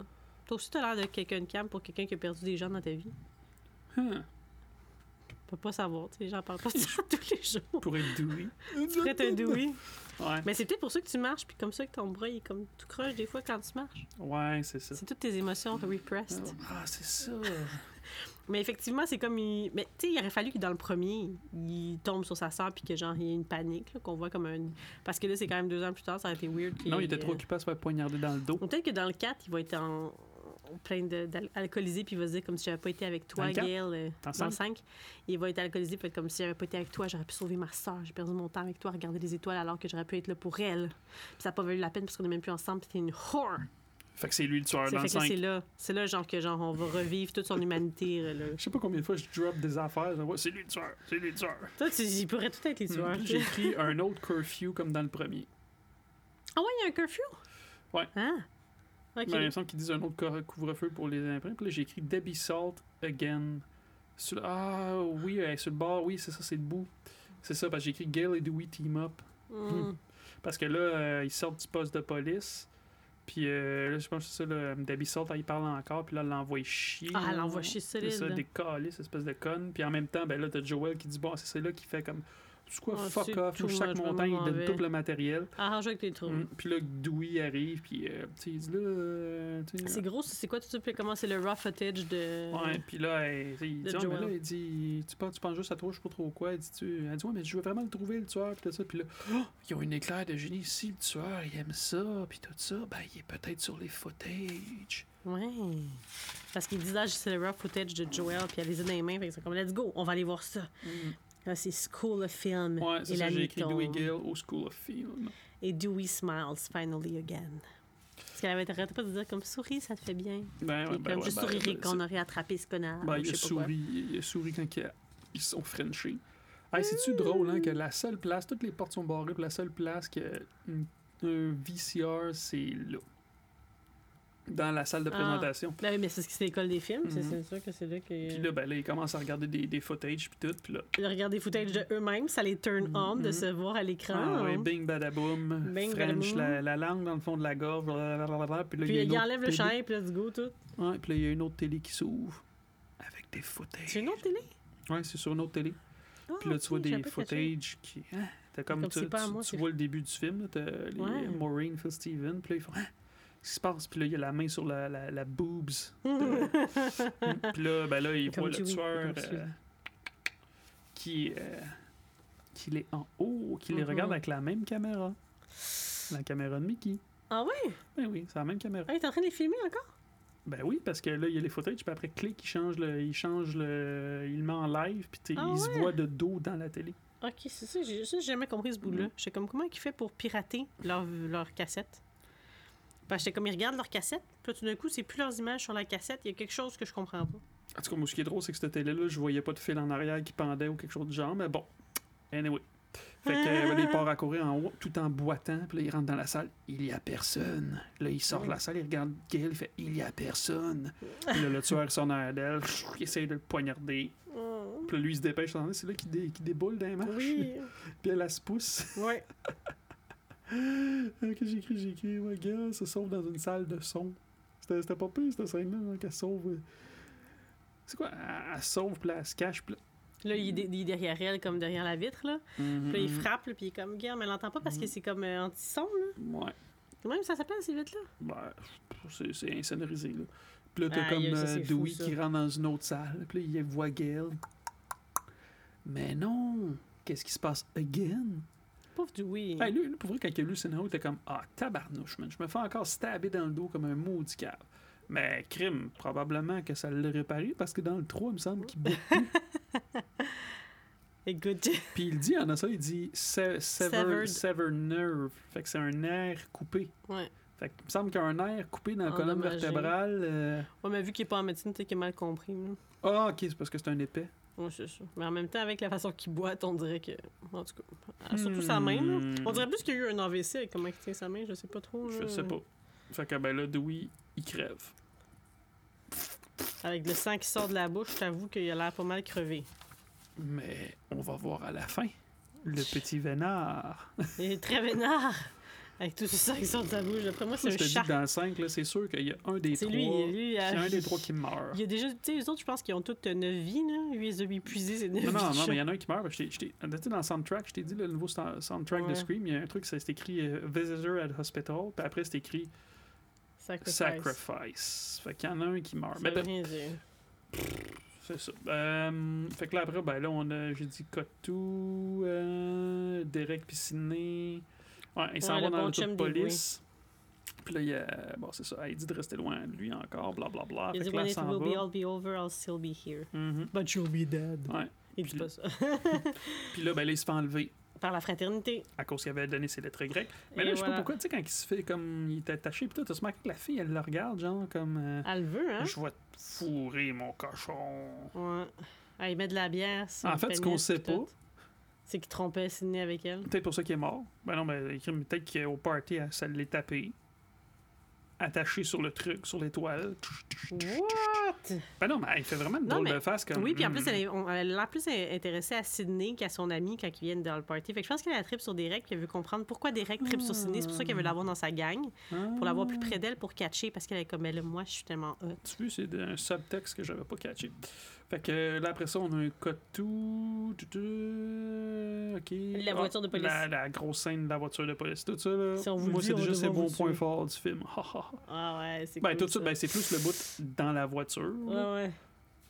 Toi aussi, t'as l'air de quelqu'un de calme pour quelqu'un qui a perdu des gens dans ta vie. Hein, Tu peux pas savoir, tu sais, j'en parle pas de ça tous les jours. pour être. Tu pourrais être un Dewey. Ouais, Mais c'est peut-être pour ça que tu marches, puis comme ça que ton bras il est comme tout croche des fois quand tu marches. ouais c'est ça. C'est toutes tes émotions repressed. Ah, c'est ça. Mais effectivement, c'est comme. Il... Mais tu sais, il aurait fallu que dans le premier, il tombe sur sa soeur, puis que genre, il y ait une panique, qu'on voit comme un. Parce que là, c'est quand même deux ans plus tard, ça aurait été weird. Non, il était trop occupé à se faire poignarder dans le dos. Peut-être que dans le 4, il va être en plein d'alcoolisé puis il va se dire comme si j'avais pas été avec toi? Gail. euh, Dans Dans le le 5. Il va être alcoolisé puis être comme si j'avais pas été avec toi, j'aurais pu sauver ma soeur. J'ai perdu mon temps avec toi à regarder les étoiles alors que j'aurais pu être là pour elle. Puis ça n'a pas valu la peine parce qu'on est même plus ensemble puis t'es une whore. Fait que c'est lui le tueur dans le que là, 5. c'est là. C'est là, genre, que genre, on va revivre toute son humanité. là. Je sais pas combien de fois je drop des affaires. je vois, c'est lui le tueur, c'est lui le tueur. Toi, tu, il pourrait tout être les tueurs. Puis J'ai écrit un autre curfew comme dans le premier. Ah ouais, il y a un curfew? Ouais. Ah. OK. Ben, il me semble qu'ils disent un autre co- couvre-feu pour les imprimes. Puis là, j'ai écrit Debbie Salt again. Sur le- Ah oui, sur le bord. Oui, c'est ça, c'est debout. C'est ça, parce que j'ai écrit Gail et Dewey team up. Hmm. Parce que là, euh, ils sortent du poste de police. Puis euh, là, je pense que c'est ça, là, Debbie Salt, elle, il parle encore. Puis là, elle l'envoie chier. Ah, elle l'envoie chier C'est solide. ça, des calices, espèce de conne. Puis en même temps, ben là, t'as Joel qui dit Bon, c'est ça là qui fait comme c'est quoi, Ah, fuck off, moi, chaque montagne, il donne tout le matériel. Arrange avec tes trous. Mm. Puis là, Dewey arrive, puis euh, tu sais, il dit là. euh, tu C'est gros, c'est quoi tout ça? Puis comment c'est le raw footage de. Ouais, puis là, elle- tu il dit, Ah, mais Joel. là, il dit, tu penses, tu penses juste à toi, je sais pas trop quoi. Elle dit, tu, elle dit, ouais, mais je veux vraiment le trouver, le tueur, puis tout ça. Puis là, Oh, ils ont une éclair de génie ici, le tueur, il aime ça, puis tout ça. Ben, il est peut-être sur les footage. Ouais. Parce qu'ils disent là, c'est le raw footage de Joel, puis elle les a dans les mains. Fait que c'est comme, let's go, on va aller voir ça. Là, c'est School of Film. Ouais, c'est et ça, j'ai écrit. Dewey Gill au School of Film. Et Dewey smiles finally again. Parce qu'elle avait arrêté pas de dire comme souris, ça te fait bien. Ben, ouais, ben, comme ouais, juste ben, sourirait ben, qu'on aurait attrapé ce connard. Ben, il je a souri, il a souri quand il a- ils sont frenchés. Hey, C'est-tu drôle, hein, que la seule place, toutes les portes sont barrées, puis la seule place que un VCR, c'est là. Dans la salle de Ah. présentation. Ben oui, mais c'est ce que c'est l'école des films, c'est- Mhm. c'est sûr que c'est là que. Puis là, ben là, ils commencent à regarder des, des footage, puis tout, puis là, de regarder des footage de eux-mêmes, ça les turn on de Mhm. se voir à l'écran. ah, ouais, hein. bing badaboum, Bing, French, la, la langue dans le fond de la gorge, blablabla, puis là, Puis il y a il une autre enlève le champ, puis let's go, tout. Ouais, puis là, il y a une autre télé qui s'ouvre, avec des footage. C'est une autre télé? Ouais, c'est sur une autre télé. Ah, Puis là, tu vois des footage qui. Hein, t'as comme, Comme tu, moi, vois le début du film, là, t'as les Ouais. Maureen, Phil Steven, puis là, ils font. Hein, qui se passe? Puis là, il y a la main sur la, la, la boobs. de- puis là, ben là, il Comme voit le tueur euh, qui, euh, qui est en haut, qui les Mhm. regarde avec la même caméra. La caméra de Mickey. Ah ouais? Ben oui, c'est la même caméra. Ah, il est en train de les filmer encore? Ben oui, parce que là, il y a les footage, puis après, clic, il change le. Il change le. Il le met en live, puis Ah il se voit de dos dans la télé. Ok, c'est ça. J'ai jamais compris ce bout-là. Mhm. J'étais comme, comment ils font pour pirater leur, leur cassette? Ben, j'étais comme, ils regardent leur cassette, puis là, tout d'un coup, c'est plus leurs images sur la cassette. Il y a quelque chose que je comprends pas. En tout cas, moi, ce qui est drôle, c'est que cette télé-là, je voyais pas de fil en arrière qui pendait ou quelque chose du genre, mais bon. Anyway. Fait que euh, là, il part à courir en haut, tout en boitant, puis là, il rentre dans la salle. Il y a personne. Là, il sort de la salle, il regarde Gail, il fait Il y a personne. Puis là, le tueur sort derrière d'elle, il essaye de le poignarder. Oh. Puis là, lui, il se dépêche, c'est là qu'il dé- qu'il déboule dans les marches. Oui. Puis elle, elle se pousse. ouais. Euh, que j'ai écrit, j'ai écrit, ouais, gars, se sauve dans une salle de son. C'était pas pire, cette scène-là, hein, qu'elle sauve. euh. C'est quoi? Elle, elle sauve, puis là, elle se cache, puis là. Là, il est, il est derrière elle, comme derrière la vitre, là. Puis là, il frappe, là, puis il est comme, Guillaume, elle l'entend pas parce que c'est comme euh, anti-son, là. Ouais. Même ça s'appelle, ces vitres-là? Ben, c'est c'est insonorisé, là. Puis là, t'as Aïe, comme ça, euh, fou, Dewey qui rentre dans une autre salle, puis là, il voit Gail. Mais non! Qu'est-ce qui se passe again? Pauvre Dewey. Hey, lui, lui, pour vrai, quand il a lu le scénario, il était comme Ah, tabarnouche, man. Je me fais encore stabber dans le dos comme un maudit cave. Mais crime, probablement que ça l'a réparé parce que dans le 3, il me semble qu'il plus. Écoute, Puis il dit, en ça, il dit se- sever, Severed. sever nerve. Fait que c'est un nerf coupé. ouais. Fait que, il me semble qu'un nerf coupé dans la colonne vertébrale. euh, Ouais, mais vu qu'il est pas en médecine, peut-être qu'il a mal compris. Ah, ok, c'est parce que c'est un épais. Ouais, c'est ça. Mais en même temps, avec la façon qu'il boite, on dirait que. En tout cas. Surtout sa main, là. Hmm. On dirait plus qu'il y a eu un AVC avec comment il tient sa main, je sais pas trop. Je là. sais pas. Fait que ben là, Dewey, il crève. Avec le sang qui sort de la bouche, je t'avoue qu'il a l'air pas mal crevé. Mais on va voir à la fin. Le petit vénard. Il est très vénère. Avec tout ce sang qui sort de sa bouche. Après moi, c'est un te dis que dans le 5, là, c'est sûr qu'il y a un des C'est trois. lui, lui. il y a un des trois qui meurt. Il y a déjà, tu sais, les autres, je pense qu'ils ont toutes 9 vies, là. Lui, ils ont épuisé ces 9 Non, non, vies. non, mais il y en a un qui meurt. Tu sais, dans le soundtrack, je t'ai dit le nouveau soundtrack de. Scream, il y a un truc, c'est écrit euh, Visitor at Hospital, puis après c'est écrit Sacrifice. Sacrifice. Fait qu'il y en a un qui meurt. Ça Mais ben, rien dire. c'est ça. Euh, fait que là, après, ben là, on a, j'ai dit Kotou, euh, Derek puis Sidney. Ouais, ils s'en Ouais, vont le dans bon l'auto de police. Puis là, il y a, bon, c'est ça, il dit de rester loin de lui encore, blablabla. Il Fait dit que là, When it s'en will be va. all be over, I'll still be here. Mhm. But you'll be dead. Ouais. Il dit Puis- pas ça. Puis là, ben là, il se fait enlever Par la fraternité. à cause qu'il avait donné ses lettres grecques. Mais Et là, je sais voilà. pas pourquoi, tu sais, quand il se fait comme. Il est attaché, pis tout, t'as remarqué que la fille, elle le regarde, genre, comme. euh, Elle le veut, hein? Je vais te fourrer, mon cochon. Ouais. Ah, il met de la bière. sur En le fait, ce qu'on sait puis tout. pas- C'est qu'il trompait Sidney avec elle. Peut-être pour ça qu'il est mort. Ben non, mais peut-être qu'au party, elle- ça l'est tapé. Attaché sur le truc, sur l'étoile. What? Ben non, mais il fait vraiment une Non, drôle mais- de face comme. Oui, puis en plus, elle, est- on- elle a l'air plus in- intéressée à Sydney qu'à son ami quand ils viennent dans le party. Fait que je pense qu'elle a la trip sur Derek, puis elle veut comprendre pourquoi Derek trip sur Sydney. C'est pour ça qu'elle veut l'avoir dans sa gang, pour l'avoir plus près d'elle, pour catcher, parce qu'elle est comme, elle, moi, je suis tellement hot. Tu vois, c'est un subtexte que j'avais pas catché. Fait que là, après ça, on a un ouais, ok. La voiture de police. La, la grosse scène de la voiture de police, tout ça, là. Si on vous Moi, c'est déjà devoir bons points tuer. forts du film. Ah ouais, c'est Ben, cool, tout ça, ben, c'est plus le bout dans la voiture. là. Ouais.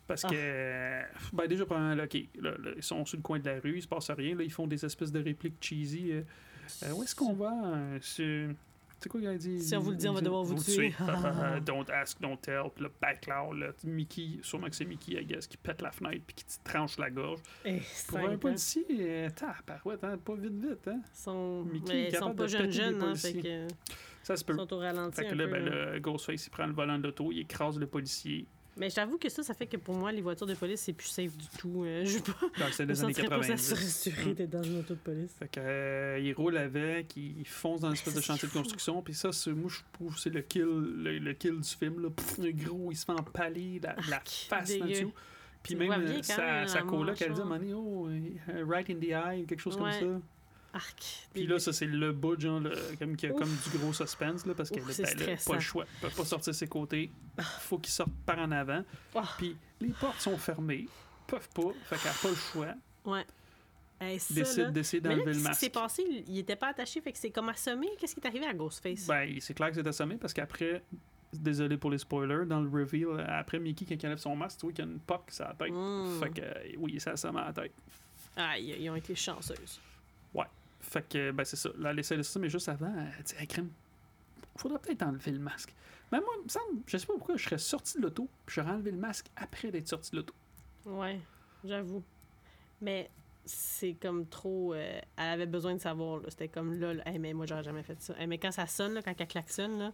Parce Ah. que, ben déjà, là, là, là, ils sont sur le coin de la rue, il se passe rien, là, ils font des espèces de répliques cheesy. euh, euh, où est-ce qu'on va? euh, C'est quoi qu'il a dit? Si on vous le dit, on va devoir vous tuer. don't ask, don't tell. Puis là, backlash, là, Mickey, sûrement que c'est Mickey, I guess, qui pète la fenêtre puis qui te tranche la gorge. Eh, Pour un policier, euh, tabarouette, hein, pas vite, vite, hein? Ils sont, Mickey ils sont capable pas jeunes jeunes, hein, fait policiers. que Ça se ils peut. sont au ralenti Fait que là, peu, ben, là. le Ghostface, il prend le volant de l'auto, il écrase le policier. Mais j'avoue que ça, ça fait que pour moi, les voitures de police, c'est plus safe du tout. Euh, je veux pas. Donc, c'est des années sentirais pas 90. s'assurer d'être dans une auto de police. Fait que, euh, il roule avec, il fonce dans une espèce de chantier de construction, puis ça, c'est- moi, je c'est le kill, le, le kill du film. Là. Pff, le gros, il se fait empaler, la, la Arc, face dégueu. là-dessous. Puis même euh, sa, même, sa la coloc, elle dit à un moment donné, oh, euh, right in the eye, quelque chose Ouais. comme ça. Arc. Puis là, ça, c'est le bout, genre, le- comme, qui a Ouf. comme du gros suspense, là, parce qu'elle Ouf, a c'est pas le choix. Il peut pas sortir ses côtés. faut qu'il sorte par en avant. Ah. Puis les portes sont fermées. peuvent pas. Fait qu'elle a pas le choix. Ouais. Hey, ça, Décide d'essayer d'enlever le qu'est-ce qui s'est masque. passé? Il était pas attaché, fait que c'est comme assommé. Qu'est-ce qui est arrivé à Ghostface? Ben, c'est clair que c'est assommé parce qu'après, désolé pour les spoilers, dans le reveal, après Mickey, quand il enlève son masque, tu vois qu'il y a une poque sur la tête. Mm. Fait que, euh, oui, ça assomme à la tête. Aïe, ils ont été chanceuses. Fait que, ben, c'est ça. Essaie de ça, mais juste avant, elle dit, hey, crème, faudrait peut-être enlever le masque. Mais moi, il me semble, je sais pas pourquoi, je serais sorti de l'auto, puis j'aurais enlevé le masque après d'être sorti de l'auto. Ouais, j'avoue. Mais c'est comme trop. euh, elle avait besoin de savoir. C'était comme là. là. Mais moi, j'aurais jamais fait ça. Mais quand ça sonne, là, quand elle klaxonne, là,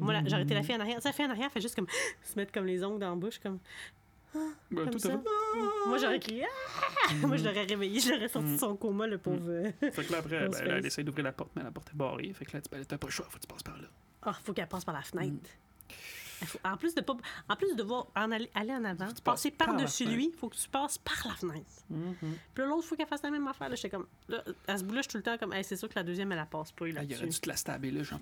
moi, j'aurais été la fille en arrière. Ça fait en arrière, fait juste comme se mettre comme les ongles dans la bouche. Comme, Ben, Comme tout ça. à fait. Moi, j'aurais crié. Ah! Moi, je l'aurais réveillé. Je l'aurais sorti de son coma, le pauvre. euh. Fait que là, après, ben, là, elle essaie d'ouvrir la porte, mais la porte est barrée. Fait que là, dit, ben, t'as pas le choix, faut que tu passes par là. Ah, faut qu'elle passe par la fenêtre. Faut- en, plus de pas, en plus de devoir en aller, aller en avant, passer par la par-dessus lui, faut que tu passes par la fenêtre. Puis là, l'autre, faut qu'elle fasse la même affaire. Là, comme. Là, à ce bout-là, je suis tout le temps comme. Hey, c'est sûr que la deuxième, elle la passe pas. Ah, il aurait dû te la stabber, là, genre.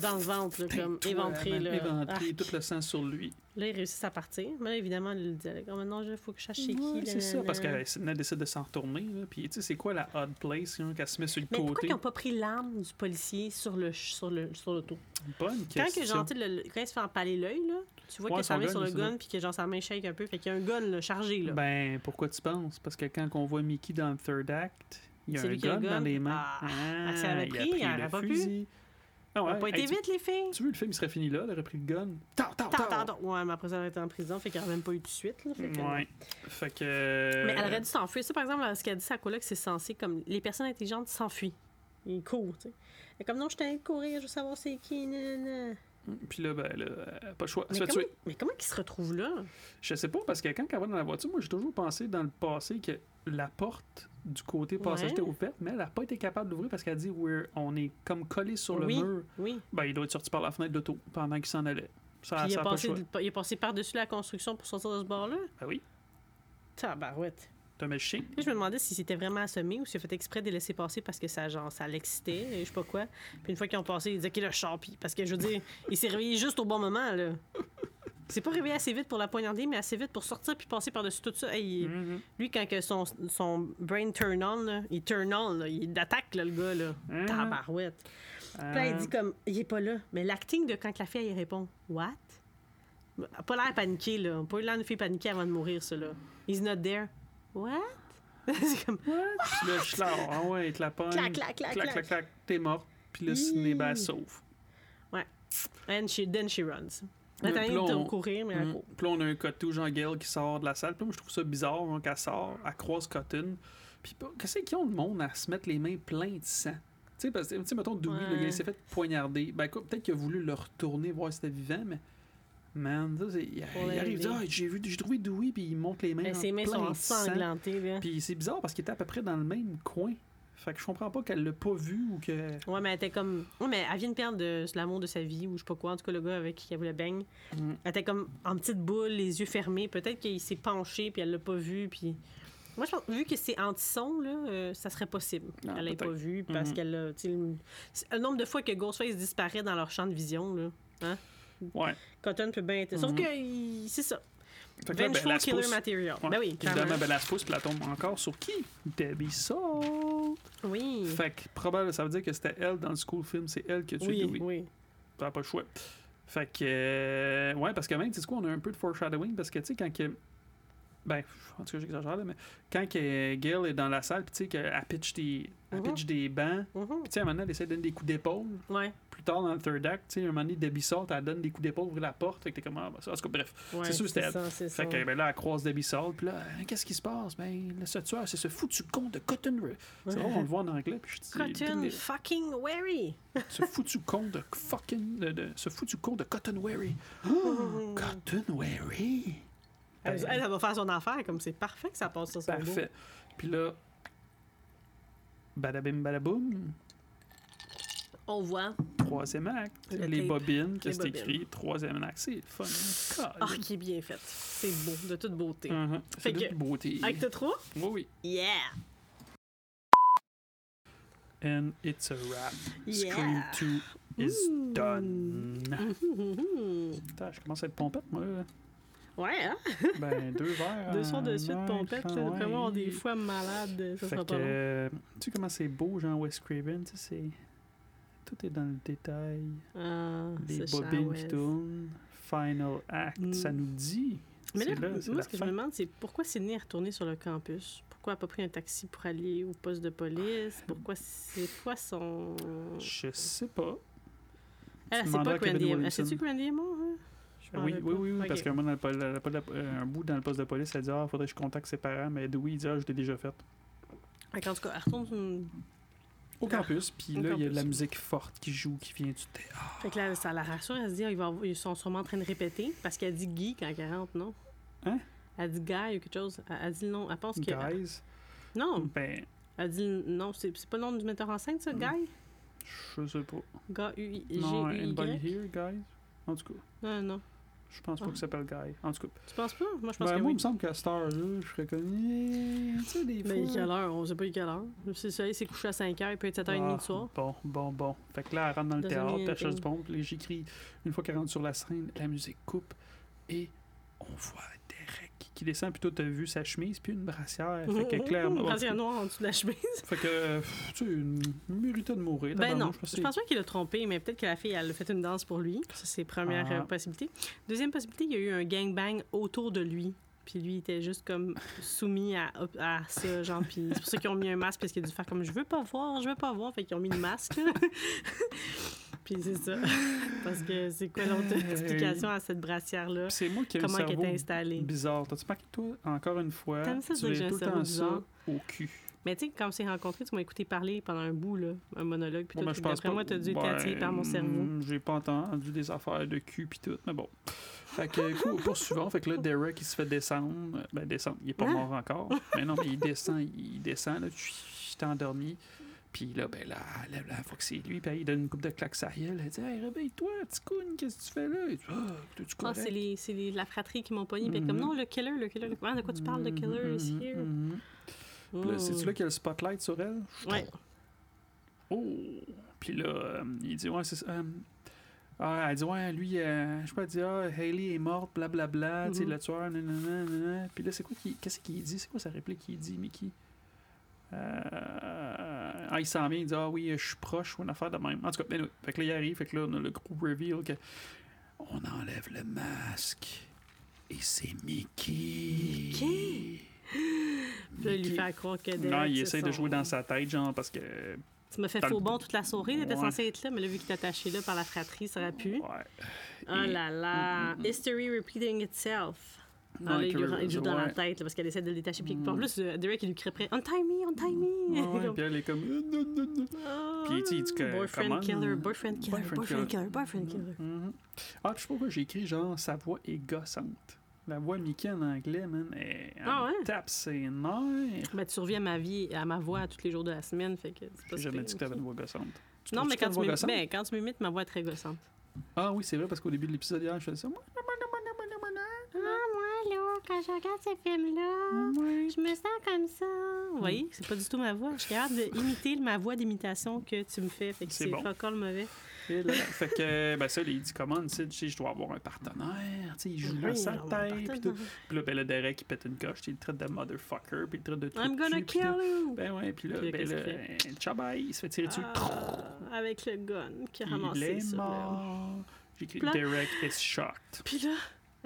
Dans le ventre, là, comme éventré. Là. Éventré, Ah, tout le sang sur lui. Là, ils réussissent à partir. Mais là, évidemment, il dit comme non, il faut que je sache chez Ouais, qui. c'est ça, parce qu'elle décide de s'en retourner. Là. Puis, tu sais, c'est quoi la odd place hein, qu'elle se met sur le Mais pourquoi côté? ils n'ont pas pris l'arme du policier sur le sur le sur l'auto? Bonne Quand, question. que, genre, le- quand il se fait empaler l'œil, là, tu vois Ouais, s'en met gun, sur le gun, puis que genre sa main shake un peu. Fait qu'il y a un gun là, chargé. Là. Ben, pourquoi tu penses? Parce que quand on voit Mickey dans le third act, il y a un a gun le gun? dans les mains. Ah, si elle avait il pris, a pris elle le aurait pas pu. Ah Ça ouais, n'a pas hey, été tu- vite, les filles? Tu veux, le film serait fini là, elle aurait pris le gun. Tant, tant, tant. Ouais, mais après ça, elle était en prison, fait qu'il n'y aurait même pas eu de suite. Là, fait que- Ouais. Fait que. Mais elle aurait dû s'enfuir. Ça, par exemple, ce qu'elle dit, sa coloc, c'est censé comme les personnes intelligentes s'enfuient. Ils courent, tu sais. Est comme non, je t'ai de courir, je veux savoir c'est qui. nanana. Puis là, ben, là, euh, pas le choix. Elle Mais se fait comment, tuer. mais comment ils se retrouvent là? Je sais pas, parce que quand elle va dans la voiture, moi, j'ai toujours pensé dans le passé que la porte du côté passager était ouverte, mais elle n'a pas été capable d'ouvrir parce qu'elle dit We're- on est comme collé sur le Oui. mur. Oui. Ben, il doit être sorti par la fenêtre de l'auto pendant qu'il s'en allait. Ça, il a, a pas il a passé par-dessus la construction pour sortir de ce bord-là? Ben oui, Tabarouette. t'as mis le chien. Puis je me demandais si c'était vraiment assommé ou s'il a fait exprès de les laisser passer parce que ça, genre, ça l'excitait, et je sais pas quoi. Puis une fois qu'ils ont passé, il disait qu'il a champi. Parce que je veux dire, il s'est réveillé juste au bon moment, là. Il s'est pas réveillé assez vite pour la poignarder, mais assez vite pour sortir puis passer par-dessus tout ça. Hey, il- Mhm. Lui, quand que son, son brain turn on, là, il turn on, là, il attaque là, le gars. Là. Hein? Tabarouette. Puis là, il Euh, dit comme, il est pas là. Mais l'acting de quand la fille, elle répond, What? Pas l'air paniqué, là. Pas l'air de fille paniquée avant de mourir, ça, là. He's not there. What? c'est comme, Puis là, je ah ouais, te la pogne. Clac, clac, clac, clac, clac. clac, t'es mort. Puis là, Sidney, ben, sauve. and she, then she runs. On- courir, mais elle court. Puis là, on a un Cotton, Jean Gale qui sort de la salle. Puis moi, je trouve ça bizarre hein, qu'elle sort, elle croise Cotton. Puis pas- qu'est-ce qu'ils ont de monde à se mettre les mains pleines de sang? Tu sais, parce que, mettons, Dewey, le Ouais. gars, il s'est fait poignarder. Ben, peut-être qu'il a voulu le retourner voir si c'était vivant, mais. Man, ça, c'est- il, arrive, ah, j'ai vu, j'ai trouvé Dewey, puis il monte les mains. Mais en ses mains sont ensanglantées. Puis c'est bizarre parce qu'il était à peu près dans le même coin. Fait que je comprends pas qu'elle l'a pas vu ou que. Ouais, mais elle était comme. Ouais, mais elle vient de perdre de- l'amour de sa vie, ou je sais pas quoi. En tout cas, le gars avec qui elle voulait baigne. Mhm. Elle était comme en petite boule, les yeux fermés. Peut-être qu'il s'est penché, puis elle l'a pas vu, puis. Moi, je pense, vu que c'est anti-son, là, euh, ça serait possible Ah, qu'elle l'ait pas vu, parce Mhm. qu'elle a. le- nombre de fois que Ghostface disparaît dans leur champ de vision, là. Hein? Ouais. Cotton peut bien être. Sauf Mhm. que c'est ça. Fait que là, ben, se Killer. Material. Ouais. Ben oui, Évidemment, clairement. ben, puis elle tombe encore sur qui? Debbie Salt. Oui. Fait que probablement, ça veut dire que c'était elle dans le school film, c'est elle qui a tué Oui, Dewey. oui. T'as pas le choix. Fait que. euh, ouais, parce que même, tu sais quoi, on a un peu de foreshadowing parce que, tu sais, quand que. Ben, en tout cas, j'exagère, là, mais quand que Gail est dans la salle, puis tu sais, qu'elle pitch des, elle Mhm. pitch des bancs, Mhm. puis tu sais, à un moment donné, elle essaie de donner des coups d'épaule. Ouais, Plus tard, dans le third act, tu sais, un moment donné, Debbie Salt, elle donne des coups d'épaule, ouvre la porte, fait que t'es comme, ah, ben, ça, en tout cas, bref. ouais. C'est sûr, c'était elle. ça, c'est ça. Fait que, ben là, elle croise Debbie Salt, puis là, Hein, qu'est-ce qui se passe? Ben, le ce tueur, c'est ce foutu con de Cotton. Ru- C'est vrai, on le voit en anglais, puis je dis. Cotton fucking Wary. Ce foutu con de fucking. de- de- ce foutu con de Cotton Wary. Oh, Cotton Wary? Elle, elle, elle va faire son affaire, comme c'est parfait que ça passe sur son dos. Parfait. Puis là. Badabim, badaboum. On voit. Troisième acte. Le les tape. bobines, que c'est écrit. Troisième acte. C'est fun. Ah, qui est bien fait. C'est beau, de toute beauté. Mhm. Fait C'est de que- beauté. Acte 3? Oui, oui. Yeah! And it's a wrap. Yeah. Scream 2 is Ooh. done. Mhm. Putain, je commence à être pompette, moi. là. Ouais, hein? Ben, deux verres. Deux soirs de suite, pompette. là. ouais. Vraiment, des fois malade. Ça Fait sera que, pas long. euh, tu sais comment c'est beau, Jean Wes Craven, tu sais, c'est... Tout est dans le détail. Ah, Les c'est bobines qui tournent. Final act, Mm. ça nous dit. Mais là, C'est là, c'est moi, ce que fin. je me demande, c'est pourquoi Sydney est retournée sur le campus? Pourquoi elle n'a pas pris un taxi pour aller au poste de police? Pourquoi c'est quoi son. Je sais pas. Elle, sait demanderas pas Randy est... Elle Williamson. sait-tu que Randy est mort? hein? Je Oui, oui, oui, oui, parce pas de- euh, un bout dans le poste de police, elle dit Ah, faudrait que je contacte ses parents, mais Dewey, il dit Ah, je l'ai déjà fait. Fait qu'en tout cas, elle retourne. Au campus, puis là, il y a de la musique forte qui joue, qui vient du théâtre. Fait que là, ça la rassure. Elle se dit, ah, ils, vont- ils sont sûrement en train de répéter parce qu'elle dit Guy quand elle rentre, non? Hein? Elle dit Guy ou quelque chose. Elle, elle dit le nom. Elle pense que. Guys, Non, ben, elle dit le- non. C'est pas le nom du metteur en scène, ça, Mm. Guy? je sais pas. G-U-I-G-U-Y? Non, anybody here, guys? En tout cas, Non, non. Je pense pas Ah. qu'il s'appelle Guy. En tout cas, Tu penses pas? Moi, je pense ben, que moi, il me semble qu'à cette heure-là, je serais comme. Eh, Tu sais, des fois. Mais il est quelle heure? On sait pas il quelle heure. Si le soleil s'est couché à 5 h, il peut être 7h30 Ah, du soir. Bon, bon, bon. Fait que là, elle rentre dans le théâtre, elle cherche du monde. Puis j'écris, une fois qu'elle rentre sur la scène, la musique coupe et on voit qui descend. Puis toi, t'as vu sa chemise, puis une brassière. Fait que clairement. Une brassière noire en dessous de la chemise. Fait que, tu sais, il méritait de mourir. Ben non, je pense pas qu'il a trompé, mais peut-être que la fille, elle a fait une danse pour lui. Ça, c'est première Ah. euh, possibilité. Deuxième possibilité, il y a eu un gangbang autour de lui. Puis lui, il était juste comme soumis à, à ça, genre. Puis c'est pour ça qu'ils ont mis un masque, parce qu'il a dû faire comme je veux pas voir, je veux pas voir. Fait qu'ils ont mis le masque. puis c'est ça. Parce que c'est quoi l'autre explication à cette brassière-là? C'est moi qui ai Comment elle est installée? bizarre. T'as-tu marqué, toi, encore une fois, T'aimes ça tu tout le temps ça au cul? Mais tu sais, quand on s'est rencontrés, tu m'as écouté parler pendant un bout, là, un monologue. Puis Bon, tout, ben, pas- moi, t'as dû être Ouais, attiré par mon cerveau. mm, J'ai pas entendu des affaires de cul puis tout, mais bon. Fait que, pour- poursuivant, fait que là, Derek, il se fait descendre. Ben, descendre, il est pas Hein? mort encore. Mais non, mais il descend, il descend, là, j'étais endormi. Puis là, ben là, là, là, faut que c'est lui. Puis il donne une coupe de claques à Ariel. Elle dit Hey, réveille-toi, Ticoune, qu'est-ce que tu fais là? Il dit Ah, t'es-tu Ah, correct? c'est les, c'est les- la fratrie qui m'ont pogné. Puis comme non, le killer, le killer. le- Ah, de quoi tu parles, le killer is Mhm, here? mhm. Puis là, Mm. c'est-tu là qu'il y a le spotlight sur elle? Ouais. Oh! Puis là, euh, il dit, ouais, c'est ça. euh, ah, elle dit, ouais, lui, euh, je sais pas, elle dit, ah, Hailey est morte, blablabla, tu sais, le tueur, nanana, nanana. Puis là, c'est quoi qui. Qu'est-ce qu'il dit? C'est quoi sa réplique qu'il dit, Mickey? Euh, ah, il s'en vient, il dit, ah oui, je suis proche, ou une affaire de même. En tout cas, ben, oui. fait que là, il arrive, fait que là, on a le gros reveal que. On enlève le masque. Et c'est Mickey. Mickey? Puis il lui fait croire que Non, il essaie de jouer dans sa tête, genre, parce que. Tu m'as fait faux bon toute la soirée. Il était censé être là, mais là, vu qu'il est attaché là par la fratrie, ça aurait pu. Ouais. Oh là là. Mm, mm, mm. History repeating itself. Ah, là, Ouais, lui- que- il joue dans la tête là, parce qu'elle essaie de le détacher. Puis Mm. en plus, euh, Derek, il lui crie après Untie me, untie me. Ouais, puis elle est comme. euh. Ah, Puis, tu sais, il Boyfriend killer, boyfriend killer, Boyfriend killer. boyfriend killer. Mhm. Ah, je sais pas pourquoi j'ai écrit genre sa voix est gossante. La voix Mickey en anglais, man, elle, Ah ouais? tape ses nerfs. Ben, tu survis à ma vie, à ma voix tous les jours de la semaine, fait que c'est pas J'ai jamais dit que t'avais une voix gossante. Tu Non, mais quand tu, gossante? ben, quand tu m'imites, ma voix est très gossante. Ah oui, c'est vrai, parce qu'au début de l'épisode hier, je faisais ça. Là. quand je regarde ce film-là, je me sens comme ça. Vous voyez, c'est pas du tout ma voix. Je suis capable d'imiter ma voix d'imitation que tu me fais. Fait que C'est bon. fuck all mauvais. Et là, fait que, ben ça, il dit comment, tu sais, je dois avoir un partenaire, tu sais, il joue dans Oui, sa tête, puis tout. Puis là, ben, le Derek, il pète une coche, il le traite de motherfucker, puis il le traite de trou I'm gonna kill tout. you! Ben ouais, puis là, Puis là, ben là, Chabai, il se fait tirer dessus. Ah, avec le gun qui a il ramassé est sur le- mort. Là- Derek is shocked. Puis là,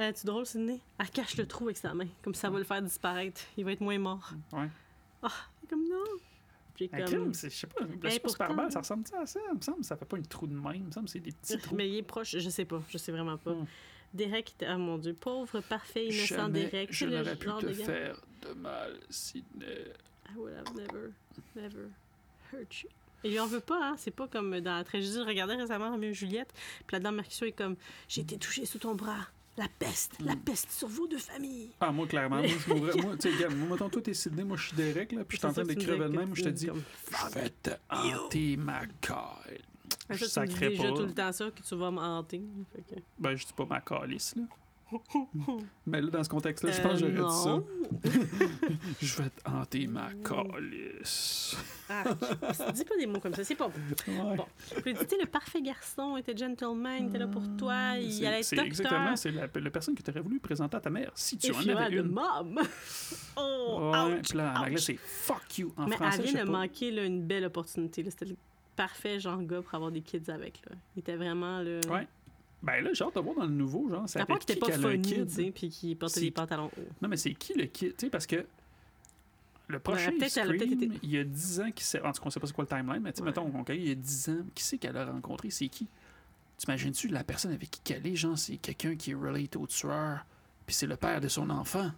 euh, tu drôle, Sydney? Elle cache le trou avec sa main. Comme ça va le faire disparaître. Il va être moins mort. Ouais. Ah, comme non. Puis Un comme... crime, je sais pas, le Eh, super pourtant- Barbell, ça ressemble à ça? Il me semble ça fait pas une trou de main. Il me semble c'est des petits trous. Mais il est proche, je sais pas, je sais vraiment pas. Hmm. Derek, était- ah mon dieu, pauvre, parfait, innocent Jamais Derek. je n'aurais pu te de faire de mal, Sidney. I would have never, never hurt you. Et lui en veut pas, hein? C'est pas comme dans la tragédie. Je regardais récemment Roméo et Juliette, puis là-dedans, Mercutio est comme J'ai été touché sous ton bras. La peste, la Hmm. peste sur vos deux familles. Ah, moi, clairement, moi, je mourrais. Moi, tu sais, regarde, moi, mettons, toi, t'es Sidney, moi, je suis Derek, là, puis je suis en train de crever de même, je te dis, je vais te hanter ma. Mais Je dis sacrais déjà pas. tout le temps ça, que tu vas me hanter. Fait que- Ben, je dis pas ma calice, là. Mais là, dans ce contexte-là, je pense que Euh, j'aurais dit ça. Je vais te hanter ma calice. Ah, dis pas des mots comme ça, c'est pas bon. Ouais. Bon. Tu sais, le parfait garçon était gentleman, était là pour toi, il allait être docteur. exactement, c'est la, la personne que tu aurais voulu présenter à ta mère, si tu If en avais had a une. mom. oh, Ouais, ouch, là, en ouch. anglais, c'est fuck you. En Mais français, elle je vient de manquer là, une belle opportunité. C'était le parfait genre gars pour avoir des kids avec. Là. Il était vraiment le. Ouais. Ben là, j'ai hâte de voir dans le nouveau, genre, ça part qui était pas funny, tu sais, puis qu'il portait des pantalons hauts. Non, mais c'est qui le kid? Tu sais, parce que le prochain elle Scream, été- il y a 10 ans, qui s'est... en tout cas, on sait pas c'est quoi le timeline, mais tu sais, Ouais. mettons, OK, il y a 10 ans, qui c'est qu'elle a rencontré? C'est qui? T'imagines-tu la personne avec qui qu'elle est, genre, c'est quelqu'un qui est relate au tueur, puis c'est le père de son enfant?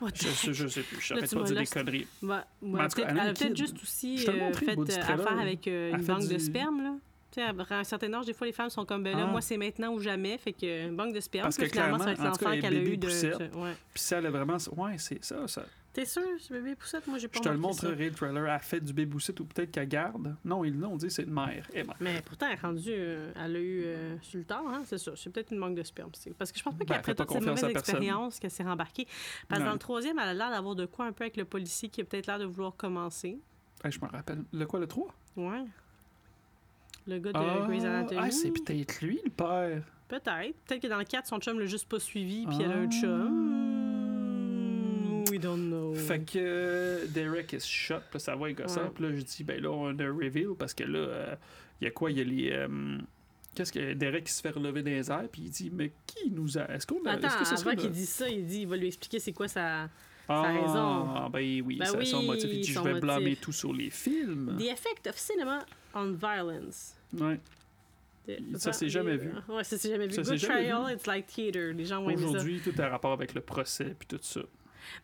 What the Je, je, je sais plus, je tu pas dire des conneries. Ouais, ouais, Mais en tout cas, elle a elle peut-être juste aussi euh, fait euh, affaire avec euh, Elle une banque de sperme, là. À un certain âge, des fois, les femmes sont comme, ben là, Ah. moi, c'est maintenant ou jamais. Fait que une banque de sperme, Parce puis que finalement, ça va être l'enfant qu'elle a bébé eu de. poussette. Ouais. Puis ça, elle a vraiment... Ouais, c'est ça, ça. T'es sûr, ce bébé poussette? Moi, j'ai pas Je te le remarqué ça. montrerai, le trailer. Elle fait du béboussite ou peut-être qu'elle garde. Non, ils l'ont dit, c'est une mère. Mais pourtant, elle est rendue. euh, elle a eu euh, sur le tard, hein, c'est ça. C'est peut-être une manque de sperme. Parce que je pense pas Ben, qu'après confiance à mauvaises personne. expériences qu'elle s'est rembarquée. Parce que dans le troisième, elle a l'air d'avoir de quoi un peu avec le policier qui a peut-être l'air de vouloir commencer. Hey, je me rappelle. Le quoi, le 3? Ouais. Le gars de Ah, Grey's Anatomy. ah, c'est peut-être lui, le père. Peut-être. Peut-être que dans le 4, son chum l'a juste pas suivi, puis elle a un Ah. chum. We don't know. Fait que euh, Derek is shot, là, ça va gossant. Ouais. Puis là, je dis, ben là, on a un reveal, parce que là, euh, il y a quoi? Il y a les... euh, Qu'est-ce que Derek se fait relever dans les airs, puis il dit, mais qui nous a... Est-ce qu'on a... Attends, est-ce que ça avant qu'il dise ça, il dit il va lui expliquer c'est quoi sa. Ah, raison. ben oui, Ben ça, son oui, motif. Il dit, son je vais blâmer tout sur les films. The effect of cinema on violence. Ouais. The- Ça, c'est jamais vu. Ouais, ça c'est jamais vu. Ça, Good trial, vu. it's like theater. Les gens vont aimer ça. Aujourd'hui, tout a rapport avec le procès, puis tout ça.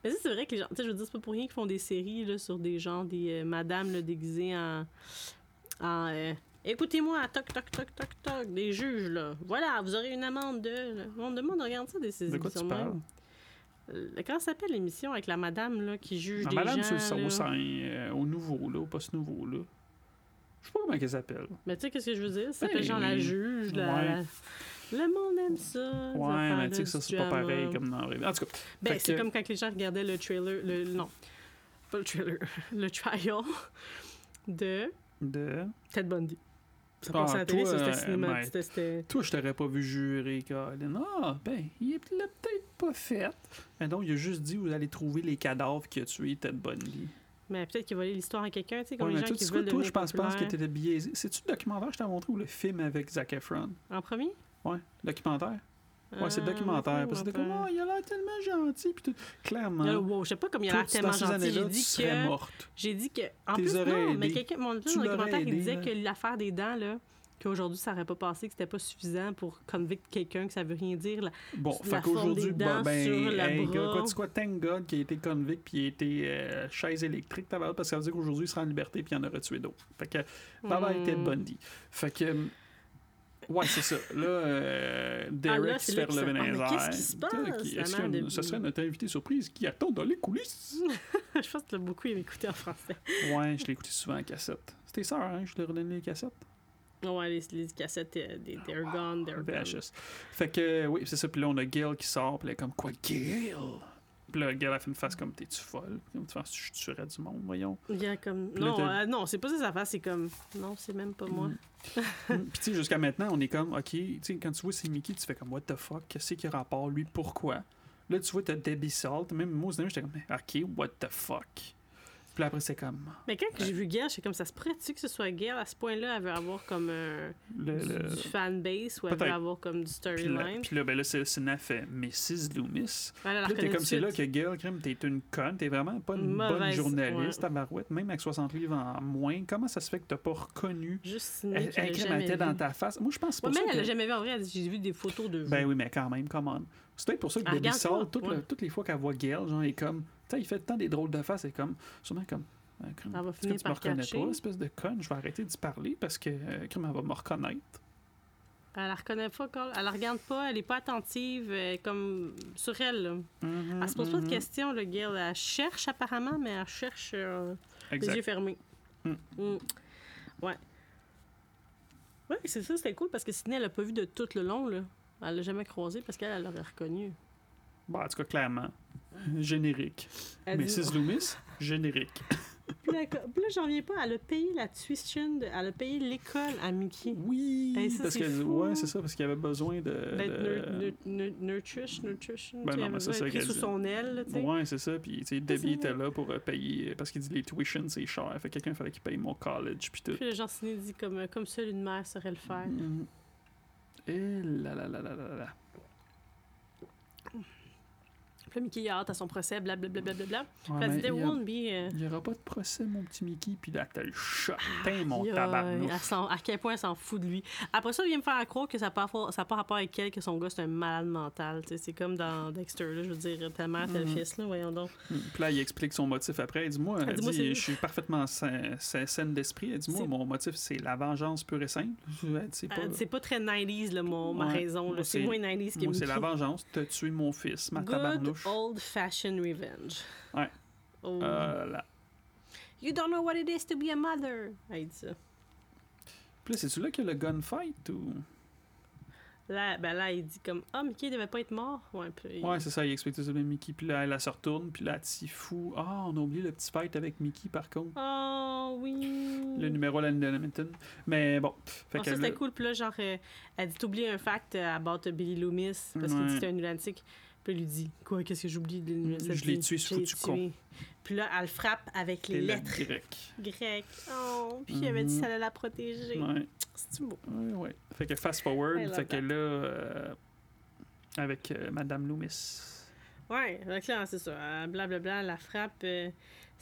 Mais c'est vrai que les gens, tu sais, je veux dire, c'est pas pour rien qu'ils font des séries là, sur des gens, des euh, madames là, déguisées en. en euh, Écoutez-moi, toc, toc, toc, toc, toc, des juges, là. Voilà, vous aurez une amende de. là. On demande, regarde ça, des ces De quoi tu parles? Euh, Comment ça s'appelle l'émission avec la madame là, qui juge La des madame gens? sur le là? euh, au nouveau, là, au poste nouveau, là. Je sais pas comment elle s'appelle. Mais tu sais, qu'est-ce que je veux dire? Ça s'appelle Ben genre la juge, la- Ouais. Le monde aime ça. Ouais, mais tu sais que ça, c'est pas pareil comme dans En tout cas, Ben, c'est que- comme quand les gens regardaient le trailer, le, non, pas le trailer, le trial de de... Ted Bundy. Ça Ah, passait à la télé, c'était cinéma. c'était- c'était- Toi, je t'aurais pas vu jurer, Colin. Ah, ben, il est- l'a peut-être pas fait. Mais donc, il a juste dit, vous allez trouver les cadavres qui a tué Ted Bundy. Mais peut-être qu'il volait l'histoire à quelqu'un, tu sais, comme Ouais, les gens qui veulent toi, je pense, pense que t'étais biaisé. C'est-tu le documentaire que je t'ai montré ou le film avec Zac Efron? En premier? Ouais, documentaire. Ouais, c'est le Ah, documentaire. Parce que c'était comme, enfin. oh, il a l'air tellement gentil. Puis tout. Clairement. Là, wow, je sais pas comme il a l'air tellement gentil. J'ai dit que. J'ai dit que. En plus, non, mais quelqu'un, mon documentaire, il disait là. que l'affaire des dents, là, qu'aujourd'hui, ça aurait pas passé, que c'était pas suffisant pour convict quelqu'un, que ça veut rien dire. là. Bon, la fait qu'aujourd'hui, ben, hey, quoi, quoi, thank God qui a été convict puis il a été euh, chaise électrique, parce que ça veut dire qu'aujourd'hui, il sera en liberté puis il en aurait tué d'autres. Fait que, bye Hmm. Ted Bundy. Fait que, euh, ouais, c'est ça. Là, euh, Derek Ah, là, se fait ça- relever dans Ah, les airs. qu'est-ce qui se passe, Qui- la Est-ce que de- ce serait notre invité surprise qui attend dans les coulisses? je pense que tu l'as beaucoup écouté en français. ouais, je l'ai écouté souvent en cassette. C'était sœur, hein? Je l'ai redonné les cassettes? Ouais, les, les cassettes, euh, des They're Gone, They're Gone. VHS. Fait que, oui, c'est ça. Puis là, on a Gail qui sort. Puis là, comme quoi, Gail? Puis là, Gail a fait une face comme t'es-tu folle? Comme tu penses que je tuerais du monde, voyons. Il y a comme... Non, euh, non, c'est pas ça sa face, c'est comme... Non, c'est même pas moi. Mm. Puis tu sais, jusqu'à maintenant, on est comme, OK, tu sais, quand tu vois c'est Mickey, tu fais comme, what the fuck? Qu'est-ce qui a rapport, lui? Pourquoi? Là, tu vois, t'as Debbie Salt. Même moi, j'étais comme, OK, what the fuck? Puis après, c'est comme, Mais quand j'ai vu Gail, j'étais comme, ça se pourrait-tu que ce soit Gail? À ce point-là, elle veut avoir comme un... le. du, le- du fanbase ou elle veut avoir comme du storyline. puis là, ben là, c'est le cinéma fait Mrs. Loomis. Elle, elle la Puis là, t'es comme c'est là que Gail, crème, t'es une conne, t'es vraiment pas une bonne Mauvaise, journaliste, ouais. tabarouette, même avec 60 livres en moins. Comment ça se fait que t'as pas reconnu? Juste Elle, l'a elle, était dans ta face? Moi, je pense c'est Ouais, pour mais ça elle l'a que... jamais vu en vrai. J'ai vu des photos de vous. Ben oui, mais quand même, come on. C'est peut-être pour ça que Elle Debbie pas, toutes, ouais. le- toutes les fois qu'elle voit Gail, genre, elle est comme... Tu sais, il fait tant des drôles de faces, elle est comme... Sûrement comme... euh, crème, Elle va finir tu me reconnais pas, espèce de conne? Je vais arrêter d'y parler parce que euh, elle va me reconnaître. Elle la reconnaît pas. Elle la regarde pas, elle est pas attentive, elle est comme sur elle. là. Elle se pose pas de Mhm. questions, le Gail. Elle cherche apparemment, mais elle cherche euh, les yeux fermés. Mm. Mm. Ouais. Ouais, c'est ça, c'était cool parce que Sydney, elle l'a pas vu de tout le long, là. Elle l'a jamais croisé parce qu'elle elle l'aurait reconnu. Bon, en tout cas, clairement. Générique. Elle Mais dit- Mrs. Loomis, générique. Puis là, puis là, j'en viens pas. Elle a payé la tuition, de- elle a payé l'école à Mickey. Oui, Hey, ça, parce c'est que ouais, c'est ça, parce qu'il avait besoin de. D'être de- nur- nur- nur- nutrition, nutrition. Ben non, mais c'est ça sous son aile, là, tu sais. Ouais, c'est ça. Puis, tu sais, Debbie était là pour euh, payer. Parce qu'il dit les tuitions, c'est cher. Fait que quelqu'un fallait qu'il paye mon college. Puis tout. Puis le Jean Ciné dit comme, euh, comme seule une mère saurait le faire. Mhm. Et là là là là là là. Puis là, Mickey a hâte à son procès, blablabla. Bla, bla, bla. Ouais, Puis elle mais dit, there il y a- won't be. euh, il aura pas de procès, mon petit Mickey. Puis là, t'as le. Putain, mon tabarnouche. à quel point elle s'en fout de lui. Après ça, il vient me faire croire que ça n'a pas, rapport- pas avec elle, que son gars, c'est un malade mental. C'est comme dans Dexter, là, je veux dire, telle mère, tel fils, là, voyons donc. Mm. Puis là, il explique son motif après. Il dit Moi, Elle dit, moi, je suis parfaitement sain- sain- saine d'esprit. Elle dit Moi, mon motif, c'est la vengeance pure et simple. C'est pas. Très 90s, là, mon, ma raison. C'est moins 90s que Moi, c'est la vengeance. T'as tué mon fils, ma Good tabarnouche. old-fashioned revenge. Ouais. Oh. Euh, là. You don't know what it is to be a mother. Elle dit ça. Puis là, c'est-tu là qu'il y a le gunfight ou? Là, ben là, il dit comme Ah, Mickey devait pas être mort. Ouais, puis Ouais, c'est ça, il explique tout ça de Mickey. Puis là, elle, elle se retourne. Puis là, elle fou. Ah, on a oublié le petit fight avec Mickey, par contre. Oh, oui. Le numéro à la Hamilton. Mais bon. Fait que ça, c'était cool. Puis là, genre, euh, elle dit T'oublies un fact about Billy Loomis parce qu'il Ouais. que c'était un lunatique. Puis il lui dit Quoi, qu'est-ce que j'oublie de l'université Je l'ai tué, Je foutu tué. Puis là, elle le frappe avec les les lettres grecques. grecques. Oh, puis il avait dit que ça allait la protéger. Ouais. C'est beau? Ouais, ouais. Fait que fast forward, I love fait que là, euh, avec euh, Madame Loomis. Ouais, donc là, c'est ça. Euh, Blablabla, elle la frappe. euh,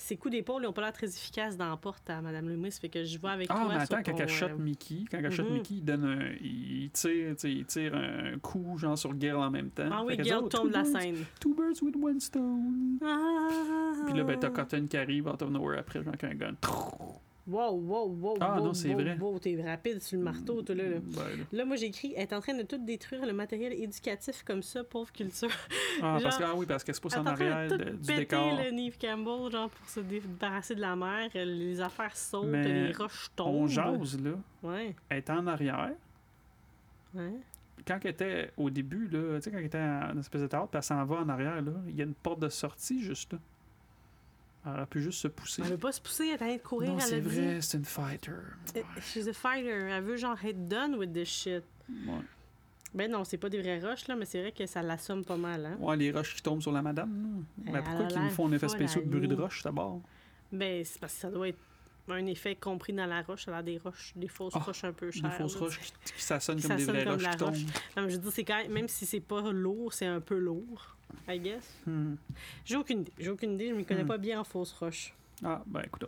ses coups d'épaule, n'ont pas l'air très efficaces dans la porte à Madame Loomis. Fait que je vois avec Ah, toi. mais attends, quand ton, elle shot euh, Mickey, quand elle shot mhm. Mickey, il donne un. Il tire, il tire un coup, genre sur Gail en même temps. Ah oui, Oh, tombe two de la birds- scène. Two birds with one stone. Ah. Puis là, ben, t'as Cotton qui arrive out of nowhere après, genre avec un gun. Wow, wow, wow, Ah, wow, non, c'est wow, vrai. wow, t'es rapide sur le marteau, toi, là. là. Ben, là. Là, moi, j'ai écrit, elle est en train de tout détruire le matériel éducatif comme ça, pauvre culture. Ah, parce que, ah oui, parce qu'elle se pousse en arrière de du péter, décor. le Neve Campbell, genre, pour se débarrasser de la mer. Les affaires sautent, Mais les roches tombent. On jase, là. Ouais, Elle est en arrière. ouais. Quand elle était au début, là, tu sais, quand elle était en espèce de théâtre, puis elle s'en va en arrière, là, il y a une porte de sortie juste là. Elle aurait pu juste se pousser. Elle veut pas se pousser, elle est en train de courir, non, elle c'est vrai, c'est une fighter. Eh, She's a fighter. Elle veut, genre, être done with this shit. Ouais. Ben non, c'est pas des vraies roches, là, mais c'est vrai que ça l'assomme pas mal, hein. Ouais, les roches qui tombent sur la madame. Mais a pourquoi qu'ils nous font un effet spécial de bruit de roche d'abord? Ben, c'est parce que ça doit être un effet compris dans la roche. Ça a des roches, des fausses Ah, roches un peu chères. Des fausses là, roches qui, qui s'assonnent Qui comme des vraies comme roches la qui roche. Non, je c'est quand même, même si c'est pas lourd, c'est un peu lourd, I guess. Hmm. J'ai aucune idée. J'ai aucune idée, je me connais Hmm. pas bien en fausses roches. Ah, ben écoute.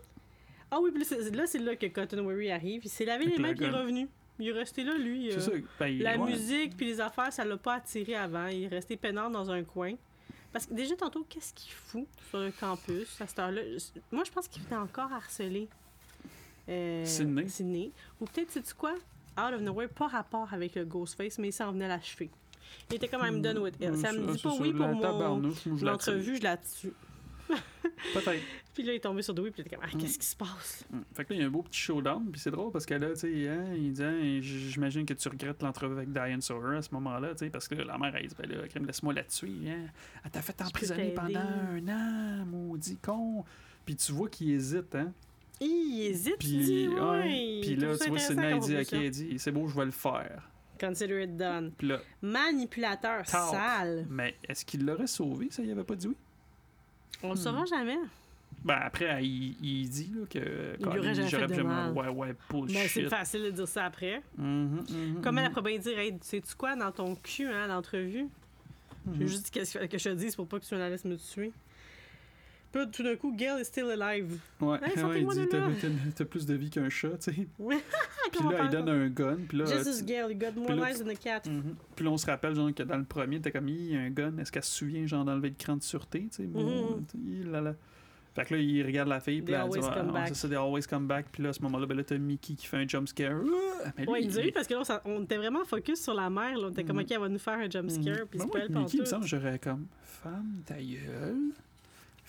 Ah oui, puis là, c'est là, que Cotton Weary arrive. Il s'est lavé les mains puis il est revenu. Il est resté là, lui. C'est euh, ça. Ben, La ouais. musique puis les affaires, ça l'a pas attiré avant. Il est resté peinard dans un coin. Parce que déjà, tantôt, qu'est-ce qu'il fout sur le campus à cette heure-là? Moi, je pense qu'il était encore harcelé. Euh, Sydney. Sydney. Ou peut-être, sais-tu quoi? Out of nowhere, pas rapport avec le Ghostface, mais il s'en venait l'achever. Il était quand même done with it. Ouais, Ça me dit pas oui pour mon moi, je la tire. l'entrevue, je la tue. Peut-être. Puis là, il est tombé sur Dewey, puis il était comme, ah, qu'est-ce qui se passe? Mm. Fait que là, il y a un beau petit showdown, puis c'est drôle parce que là, tu sais, hein, il dit, hein, j'imagine que tu regrettes l'entrevue avec Diane Sawyer à ce moment-là, tu sais, parce que là, la mère, elle dit, ben là, laisse-moi la tuer, hein. Elle t'a fait emprisonner pendant un an, maudit con. Puis tu vois qu'il hésite, hein. Il hésite, tu Puis, ouais. Puis il là, tu vois, Sidney, elle dit, ok, elle dit, c'est beau, je vais le faire. Consider it done. Puis là, Manipulateur Talk. sale. mais est-ce qu'il l'aurait sauvé, ça, il avait pas dit oui? On le Hmm. saura jamais. Ben après, il, il dit là, que Il aurait Colin, jamais j'aurais vraiment-. Ouais, ouais, Mais Ben, c'est bullshit. facile de dire ça après. Comme elle a pas bien dire, hey, sais-tu quoi, dans ton cul, hein, l'entrevue? J'ai Mhm. juste dit qu'est-ce que je te dise pour pas que tu me la laisses me tuer. Puis tout d'un coup, Gail est still alive. Ouais, Hey, ouais, il dit t'as, t'as- t'as plus de vie qu'un chat, tu sais. Puis là, il donne un gun, puis là, Jesus Gail, you got more lives than a cat. Mhm. Puis là, on se rappelle genre que dans le premier, t'es comme il y a un gun, est-ce qu'elle se souvient genre d'enlever le cran de sûreté, tu sais? Mhm. il- là, là. Fait que là, il regarde la fille, puis là, elle dit, back. c'est ça, they always come back. Puis là, à ce moment-là, ben là, t'as Mickey qui fait un jump scare. Ah! Mais lui, Ouais, il a eu parce que là, on était vraiment focus sur la mère. Là. On était comme, Mhm. ok, elle va nous faire un jump scare. Mhm. Puis Ben c'est pas elle Mickey, il me semble, j'aurais comme femme ta gueule,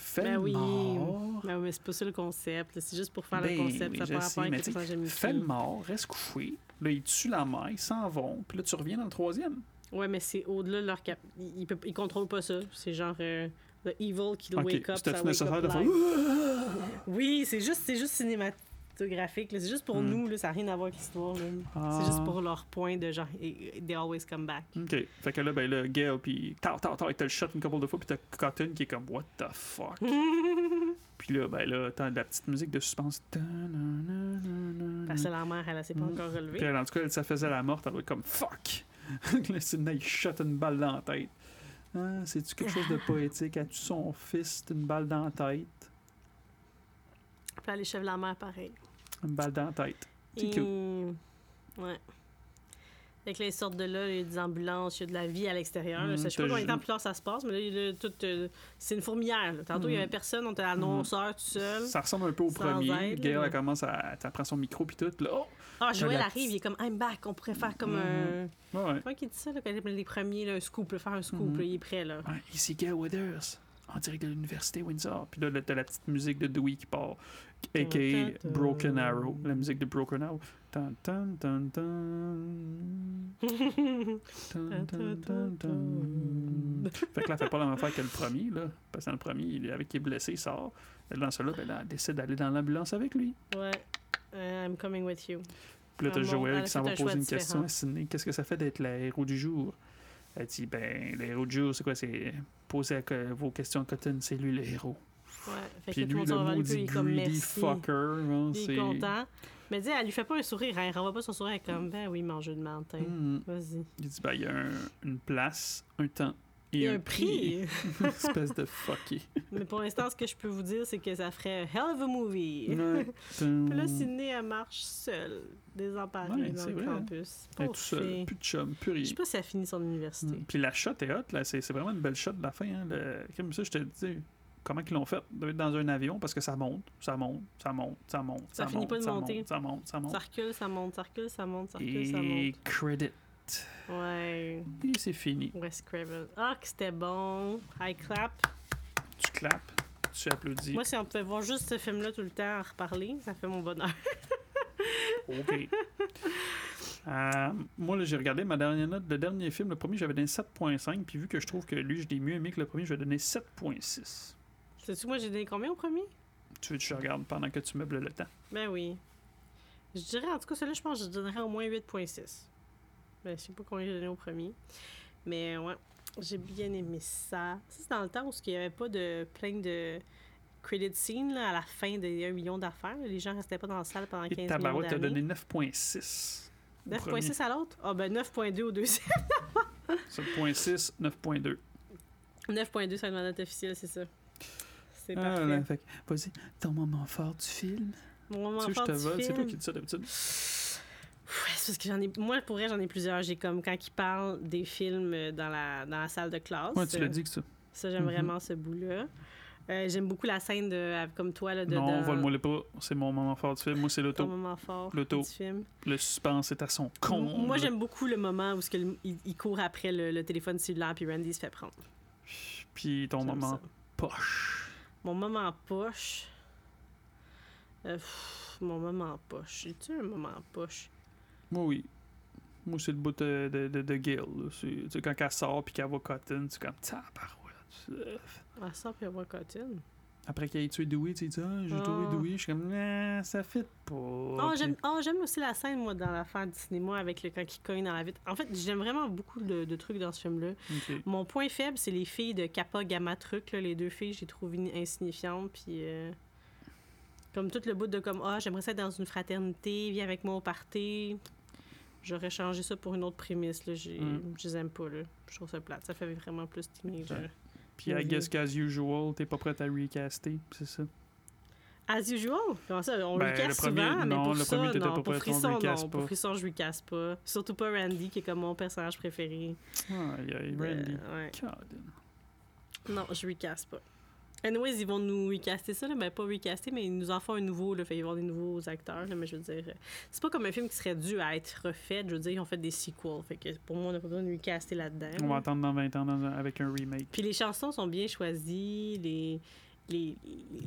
fais Ben le oui. mort. Ben, mais c'est pas ça le concept. C'est juste pour faire Ben le concept. oui, ça sais, rapport avec le Fais le mort, reste couché. Là, ils tuent la mère, ils s'en vont. Puis là, tu reviens dans le troisième. Ouais, mais c'est au-delà de leur cap. Ils, ils contrôlent pas ça. C'est genre euh, The Evil qui Ok, wake up. c'était nécessaire de faire. Oui, c'est juste, c'est juste cinématographique. C'est juste pour Hmm. nous. là. Ça n'a rien à voir avec l'histoire. Ah. C'est juste pour leur point de genre, eh, they always come back. Ok. Fait que là, ben là, Gail, puis tau, tau, il te le shot une couple de fois, puis t'as Cotton qui est comme, what the fuck? puis là, ben là, t'as de la petite musique de suspense. Parce que la mère, elle, s'est pas Hmm. encore relevée. Puis elle, en tout cas, elle, ça faisait la morte, elle était comme, fuck. là, Sidney, il shot une balle dans la tête. Ah, C'est-tu quelque chose de poétique? As-tu son fils une balle dans la tête? Puis elle échève la mère pareil. Une balle dans la tête. C'est Et-. Ouais. Là, ils sortent de là, il y a des ambulances, il y a de la vie à l'extérieur. Mhm, je sais pas combien de temps plus tard ça se passe, mais là, tout, euh, c'est une fourmilière. là. Tantôt, il y avait Mhm. personne, on était l'annonceur tout seul. Ça ressemble un peu au premier. Gail, elle commence à. Elle prend son micro, puis tout. Là, oh! Ah, Joël la arrive, il est comme I'm back, on pourrait faire comme un. Ouais, ouais. Comment il dit ça, là, quand les premiers, là, un scoop, là, faire un scoop, Mhm. là, il est prêt, là. Ouais, ici Gail Withers, en direct de l'université Windsor. Puis là, t'as la petite musique de Dewey qui part, a.k.a. Dun. Broken Arrow, la musique de Broken Arrow. Tan, tan, tan. Fait que là, elle fait pas la même affaire que le premier, là. Parce que dans le premier, il est avec qui est blessé, il sort. Et dans celui-là, ben, elle décide d'aller dans l'ambulance avec lui. ouais. Euh, I'm coming with you. Puis là, t'as Ah Joël qui s'en va poser une question à Sydney. Qu'est-ce que ça fait d'être le héros du jour? Elle dit, ben, le héros du jour, c'est quoi? C'est poser vos questions à Cotton, c'est lui le héros. Ouais. Fait Puis que tout lui, le maudit il est comme greedy fucker, hein, Il est content. Mais dis, elle lui fait pas un sourire, hein, elle renvoie pas son sourire, elle est comme, ben oui, mangeux de mentin. Hmm. Vas-y. Il dit, ben, il y a un- une place, un temps et, Il y a un prix. Espèce de fucké. Mais pour l'instant, ce que je peux vous dire, c'est que ça ferait hell of a movie. Puis là, Sydney, elle marche seule, désemparée Ouais, dans le vrai. campus. Elle est Pauvre tout seul, fille. plus de chum, plus Je rien. sais pas si elle finit son université. Mm. Puis la shot est hot, là. C'est c'est vraiment une belle shot de la fin. Hein. Le... Comme ça, je te dis, comment ils l'ont fait? Ils être dans un avion parce que ça monte, ça monte, ça monte, ça monte, Ça ça, finit monte, pas de ça monter. monte, ça monte, ça monte. Ça recule, ça monte, ça recule, ça monte, ça recule, ça Et monte. Ouais. Et c'est fini. Wes Craven. Ah, que c'était bon. High clap. Tu clapes, tu applaudis. Moi, si on pouvait voir juste ce film-là tout le temps à reparler, ça fait mon bonheur. OK. Euh, moi, là, j'ai regardé ma dernière note. Le dernier film, le premier, j'avais donné 7.5. Puis vu que je trouve que lui, je l'ai mieux aimé que le premier, je vais donner 7.6. Sais-tu, moi, j'ai donné combien au premier? Tu veux que je regarde pendant que tu meubles le temps? Ben oui. Je dirais, en tout cas, celui-là, je pense que je donnerais au moins 8.6. Ben, je sais pas combien j'ai donné au premier. Mais ouais, j'ai bien aimé ça. Ça, c'est dans le temps où il n'y avait pas de plein de credit scene là, à la fin des 1 million d'affaires. Les gens restaient pas dans la salle pendant 15 Et millions Tabarouette t'a donné 9.6. au 9.6 à l'autre? Ah ben 9.2 au deuxième. 7.6, 9.2. 9.2 c'est ma note officielle, c'est ça. C'est Ah, parfait. que, vas-y, ton moment fort du film. Mon moment tu veux, je fort te du vole. C'est toi qui dis ça d'habitude. Ouais, c'est parce que j'en ai. Moi, pour vrai, j'en ai plusieurs. J'ai comme quand ils parlent des films euh, dans la, dans la salle de classe. Ouais, tu l'as dit que ça. Ça, j'aime Mhm. vraiment ce bout-là. Euh, j'aime beaucoup la scène de, euh, comme toi, là, de. non, de- vole-moi le pas. C'est mon moment fort du film. Moi, c'est l'auto. moment fort L'auto. du film. Le suspense est à son con. Moi, j'aime beaucoup le moment où ce que le- il, il court après le, le téléphone cellulaire puis Randy se fait prendre. Puis ton moment ça. poche. Mon moment poche. Euh, pff, mon moment poche. J'ai-tu un moment poche? Moi, oui. Moi, c'est le bout de, de, de, Gale. tu sais, quand elle sort puis qu'elle va Cotton, c'est comme tabarouette. Ah, ça, puis avoir Cotton. Après qu'il ait tué Dewey, tu sais, ah, j'ai Ah. trouvé Dewey. Je suis comme, nah, ça fit pas. Oh, j'aime oh, aussi la scène, moi, dans l'affaire du cinéma avec le quand il cogne dans la vitre. En fait, j'aime vraiment beaucoup de, de trucs dans ce film-là. Mon point faible, c'est les filles de Kappa Gamma Truc. là. Les deux filles, j'ai trouvé in- insignifiantes. Puis, euh, comme tout le bout de comme, ah, j'aimerais ça être dans une fraternité, viens avec moi au party. J'aurais changé ça pour une autre prémisse. Là. J'ai- Mm. Je les aime pas. Là. Je trouve ça plate. Ça fait vraiment plus teenager. Ouais. Puis, I guess qu'as usual, t'es pas prête à recaster, c'est ça. As usual? Comment ça? On Ben, le premier- souvent, mais non, pour le ça, premier, non. pas Pour prête, on Frisson, casse non. pas. Pour Frisson, je lui casse pas. Surtout pas Randy, qui est comme mon personnage préféré. Aïe, aïe, Randy. Euh, ouais. God. Non, je lui casse pas. Anyways, ils vont nous recaster ça, là. Ben, pas recaster, mais ils nous en font un nouveau, là. Fait qu'ils vont avoir des nouveaux acteurs, là. Mais je veux dire, c'est pas comme un film qui serait dû à être refait. Je veux dire, ils ont fait des sequels. Fait que pour moi, on n'a pas besoin de recaster là-dedans. On va attendre dans 20 ans dans un- avec un remake. Puis les chansons sont bien choisies, les, les,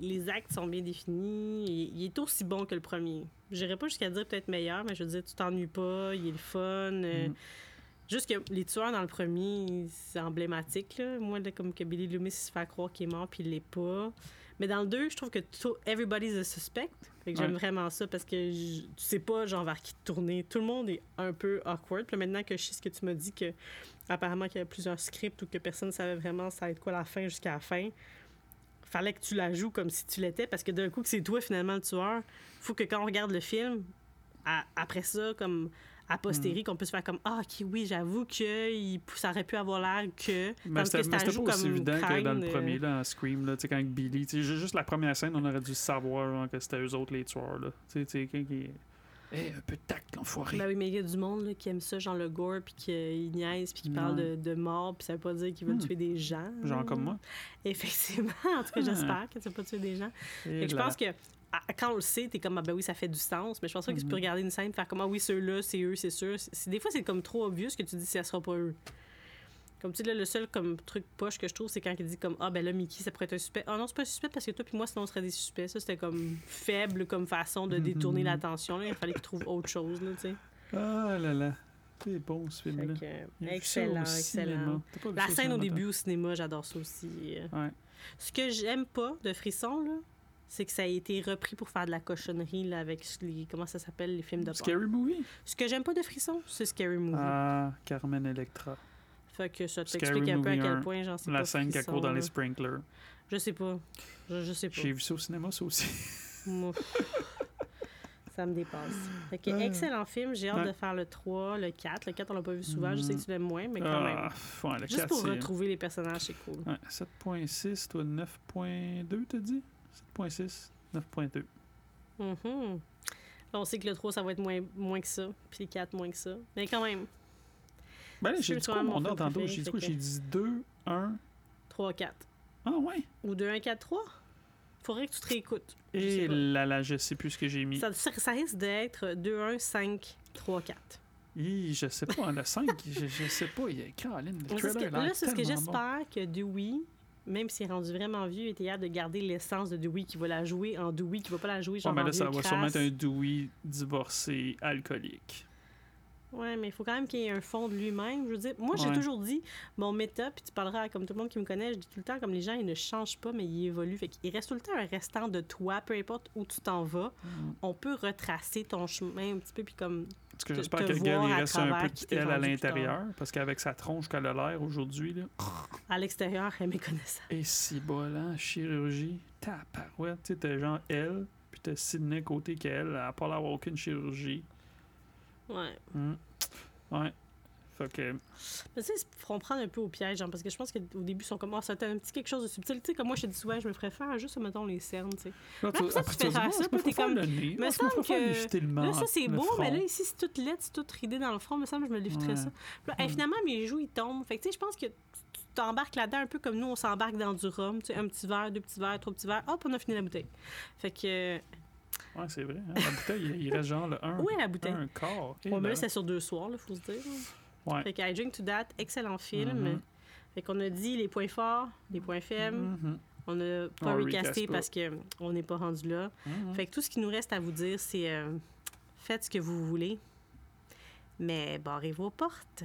les actes sont bien définis. Il, il est aussi bon que le premier. Je dirais pas jusqu'à dire peut-être meilleur, mais je veux dire, tu t'ennuies pas, il est le fun. euh, Mhm. Juste que les tueurs dans le premier, c'est emblématique. Là. Moi, là, comme que Billy Loomis se fait croire qu'il est mort, puis il l'est pas. Mais dans le 2, je trouve que tout, everybody's a suspect. Fait que j'aime vraiment ça parce que je- tu sais pas genre vers qui te tourner. Tout le monde est un peu awkward. Puis maintenant que je sais ce que tu m'as dit, que apparemment qu'il y avait plusieurs scripts ou que personne ne savait vraiment ça va être quoi la fin jusqu'à la fin, fallait que tu la joues comme si tu l'étais parce que d'un coup que c'est toi finalement le tueur, faut que quand on regarde le film, à- après ça, comme a posteriori, qu'on puisse faire comme Ah, ok, oui, j'avoue que il- ça aurait pu avoir l'air que. Mais c'était pas aussi évident que dans le premier, euh, là, en Scream, là, tu sais, quand Billy, juste la première scène, on aurait dû savoir genre, que c'était eux autres les tueurs, là. Tu sais, qui... Hey, un peu de tact, l'enfoiré. Ben oui, mais il y a du monde là, qui aime ça, genre le gore, puis qui niaise, puis qui parle de, de mort, puis ça veut pas dire qu'il veut Hmm. tuer des gens. Genre comme moi. Effectivement, en tout cas, Ah. j'espère que tu vas pas tuer des gens. Et je pense que quand on le sait, t'es comme, ah ben oui, ça fait du sens, mais je pense pas que tu peux Mhm. regarder une scène faire comme, ah oui, ceux-là, c'est eux, c'est sûr. Des fois, c'est comme trop obvious que tu dis, ça sera pas eux. Comme tu sais, là, le seul comme truc poche que je trouve, c'est quand il dit comme, ah ben là, Mickey, ça pourrait être un suspect. Ah non, c'est pas un suspect parce que toi puis moi, sinon, on serait des suspects. Ça, c'était comme faible comme façon de détourner Mhm. l'attention. Il fallait qu'il trouve autre chose, là, tu sais. Ah là là. C'est bon, ce film-là. excellent, excellent. La scène au début au cinéma, j'adore ça aussi. Ouais. Ce que j'aime pas de Frisson, là, c'est que ça a été repris pour faire de la cochonnerie là, avec les. Comment ça s'appelle, les films de. Scary Movie? Ce que j'aime pas de Frisson, c'est Scary Movie. Ah, Carmen Electra. Fait que ça t'explique un peu à quel 1, point j'en sais La pas. scène qui court dans là. les sprinklers. Je sais pas. Je, je sais pas. J'ai vu ça au cinéma, ça aussi. Ça me dépasse. Fait que, Ah. excellent film. J'ai hâte Ouais. de faire le 3, le 4. Le 4, on l'a pas vu souvent. Je sais que tu l'aimes moins, mais quand Ah, même. ouais, le Juste 4, pour retrouver les personnages, c'est cool. Ouais, 7.6, toi 9.2, t'as dit? 7.6, 9.2. Mhm. Là, on sait que le 3, ça va être moins, moins que ça. Puis le 4, moins que ça. Mais quand même, Ben là, j'ai dit quoi mon ordre tantôt? J'ai dit quoi? que- J'ai dit 2, 1. 3, 4. Ah ouais? Ou 2, 1, 4, 3. Faudrait que tu te réécoutes. Et là là, je sais plus ce que j'ai mis. Ça, risque d'être 2, 1, 5, 3, 4. Hi, je sais pas, le 5, je, je sais pas. Il y a Caroline, le trailer que- là, c'est ce que bon. j'espère que Dewey, même s'il est rendu vraiment vieux, était capable de garder l'essence de Dewey qui va la jouer en Dewey, qui va pas la jouer Ouais, genre mais en là, ça vieux va crasse. sûrement être un Dewey divorcé, alcoolique. Ouais, mais il faut quand même qu'il y ait un fond de lui-même. Je veux dire, moi, j'ai Ouais. toujours dit, mon méta, puis tu parleras à comme tout le monde qui me connaît, je dis tout le temps, comme les gens, ils ne changent pas, mais ils évoluent. Fait qu'il reste tout le temps un restant de toi, peu importe où tu t'en vas. Mm. On peut retracer ton chemin un petit peu, puis comme. Parce que j'espère que le gars, il à reste un t'es elle à l'intérieur. Parce qu'avec sa tronche qu'elle a l'air aujourd'hui, là. À l'extérieur, elle est méconnaissable. Et si bol, hein, chirurgie, taparouette. Tu sais, t'as genre elle, puis t'as Sydney côté qu'elle, elle a pas l'air d'avoir aucune chirurgie. Ouais. Hmm. Ouais. Fait que. Mais tu sais, ils feront prendre un peu au piège, genre, parce que je pense qu'au début, ils sont comme, oh, ça un petit quelque chose de subtil. Tu sais, comme moi, je te dis souvent, je me ferais faire juste, mettons, les cernes, tu sais. Là, ça, tu fais faire ça, puis t'es comme- Me semble que- Là, ça, c'est beau, mais là, ici, c'est tout laid, c'est tout ridé dans le front. me semble que je me lifterais Ouais. ça. Mm. finalement, mes joues, ils tombent. Fait que, tu sais, je pense que tu t'embarques là-dedans un peu comme nous, on s'embarque dans du rhum. Tu sais, un petit verre, deux petits verres, trois petits verres. Hop, on a fini la bouteille. Fait que, euh, Ouais, c'est vrai. hein, La bouteille, il- il reste genre le 1. où est la bouteille? Un quart. Et Ouais, mais là- là, c'est sur deux soirs, là, faut se dire. Ouais. Fait que I Drink to That, excellent film. Mhm. Fait qu'on a dit les points forts, les points faibles. Mhm. On n'a pas On recasté parce qu'on n'est pas rendu là. Mhm. Fait que tout ce qui nous reste à vous dire, c'est euh, faites ce que vous voulez, mais barrez vos portes.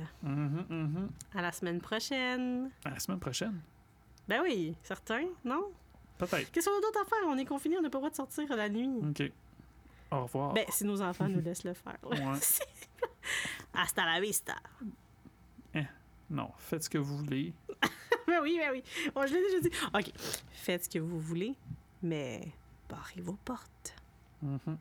À la semaine prochaine. À la semaine prochaine. Ben oui, certain, non? Peut-être. Qu'est-ce qu'on a d'autre à faire? On est confinés, on n'a pas le droit de sortir la nuit. OK. Au revoir. Ben, si nos enfants nous laissent le faire. Ouais. Hasta la vista. Non, faites ce que vous voulez. Ben oui, ben oui. Bon, je l'ai déjà dit. OK. Faites ce que vous voulez, mais barrez vos portes. Mhm.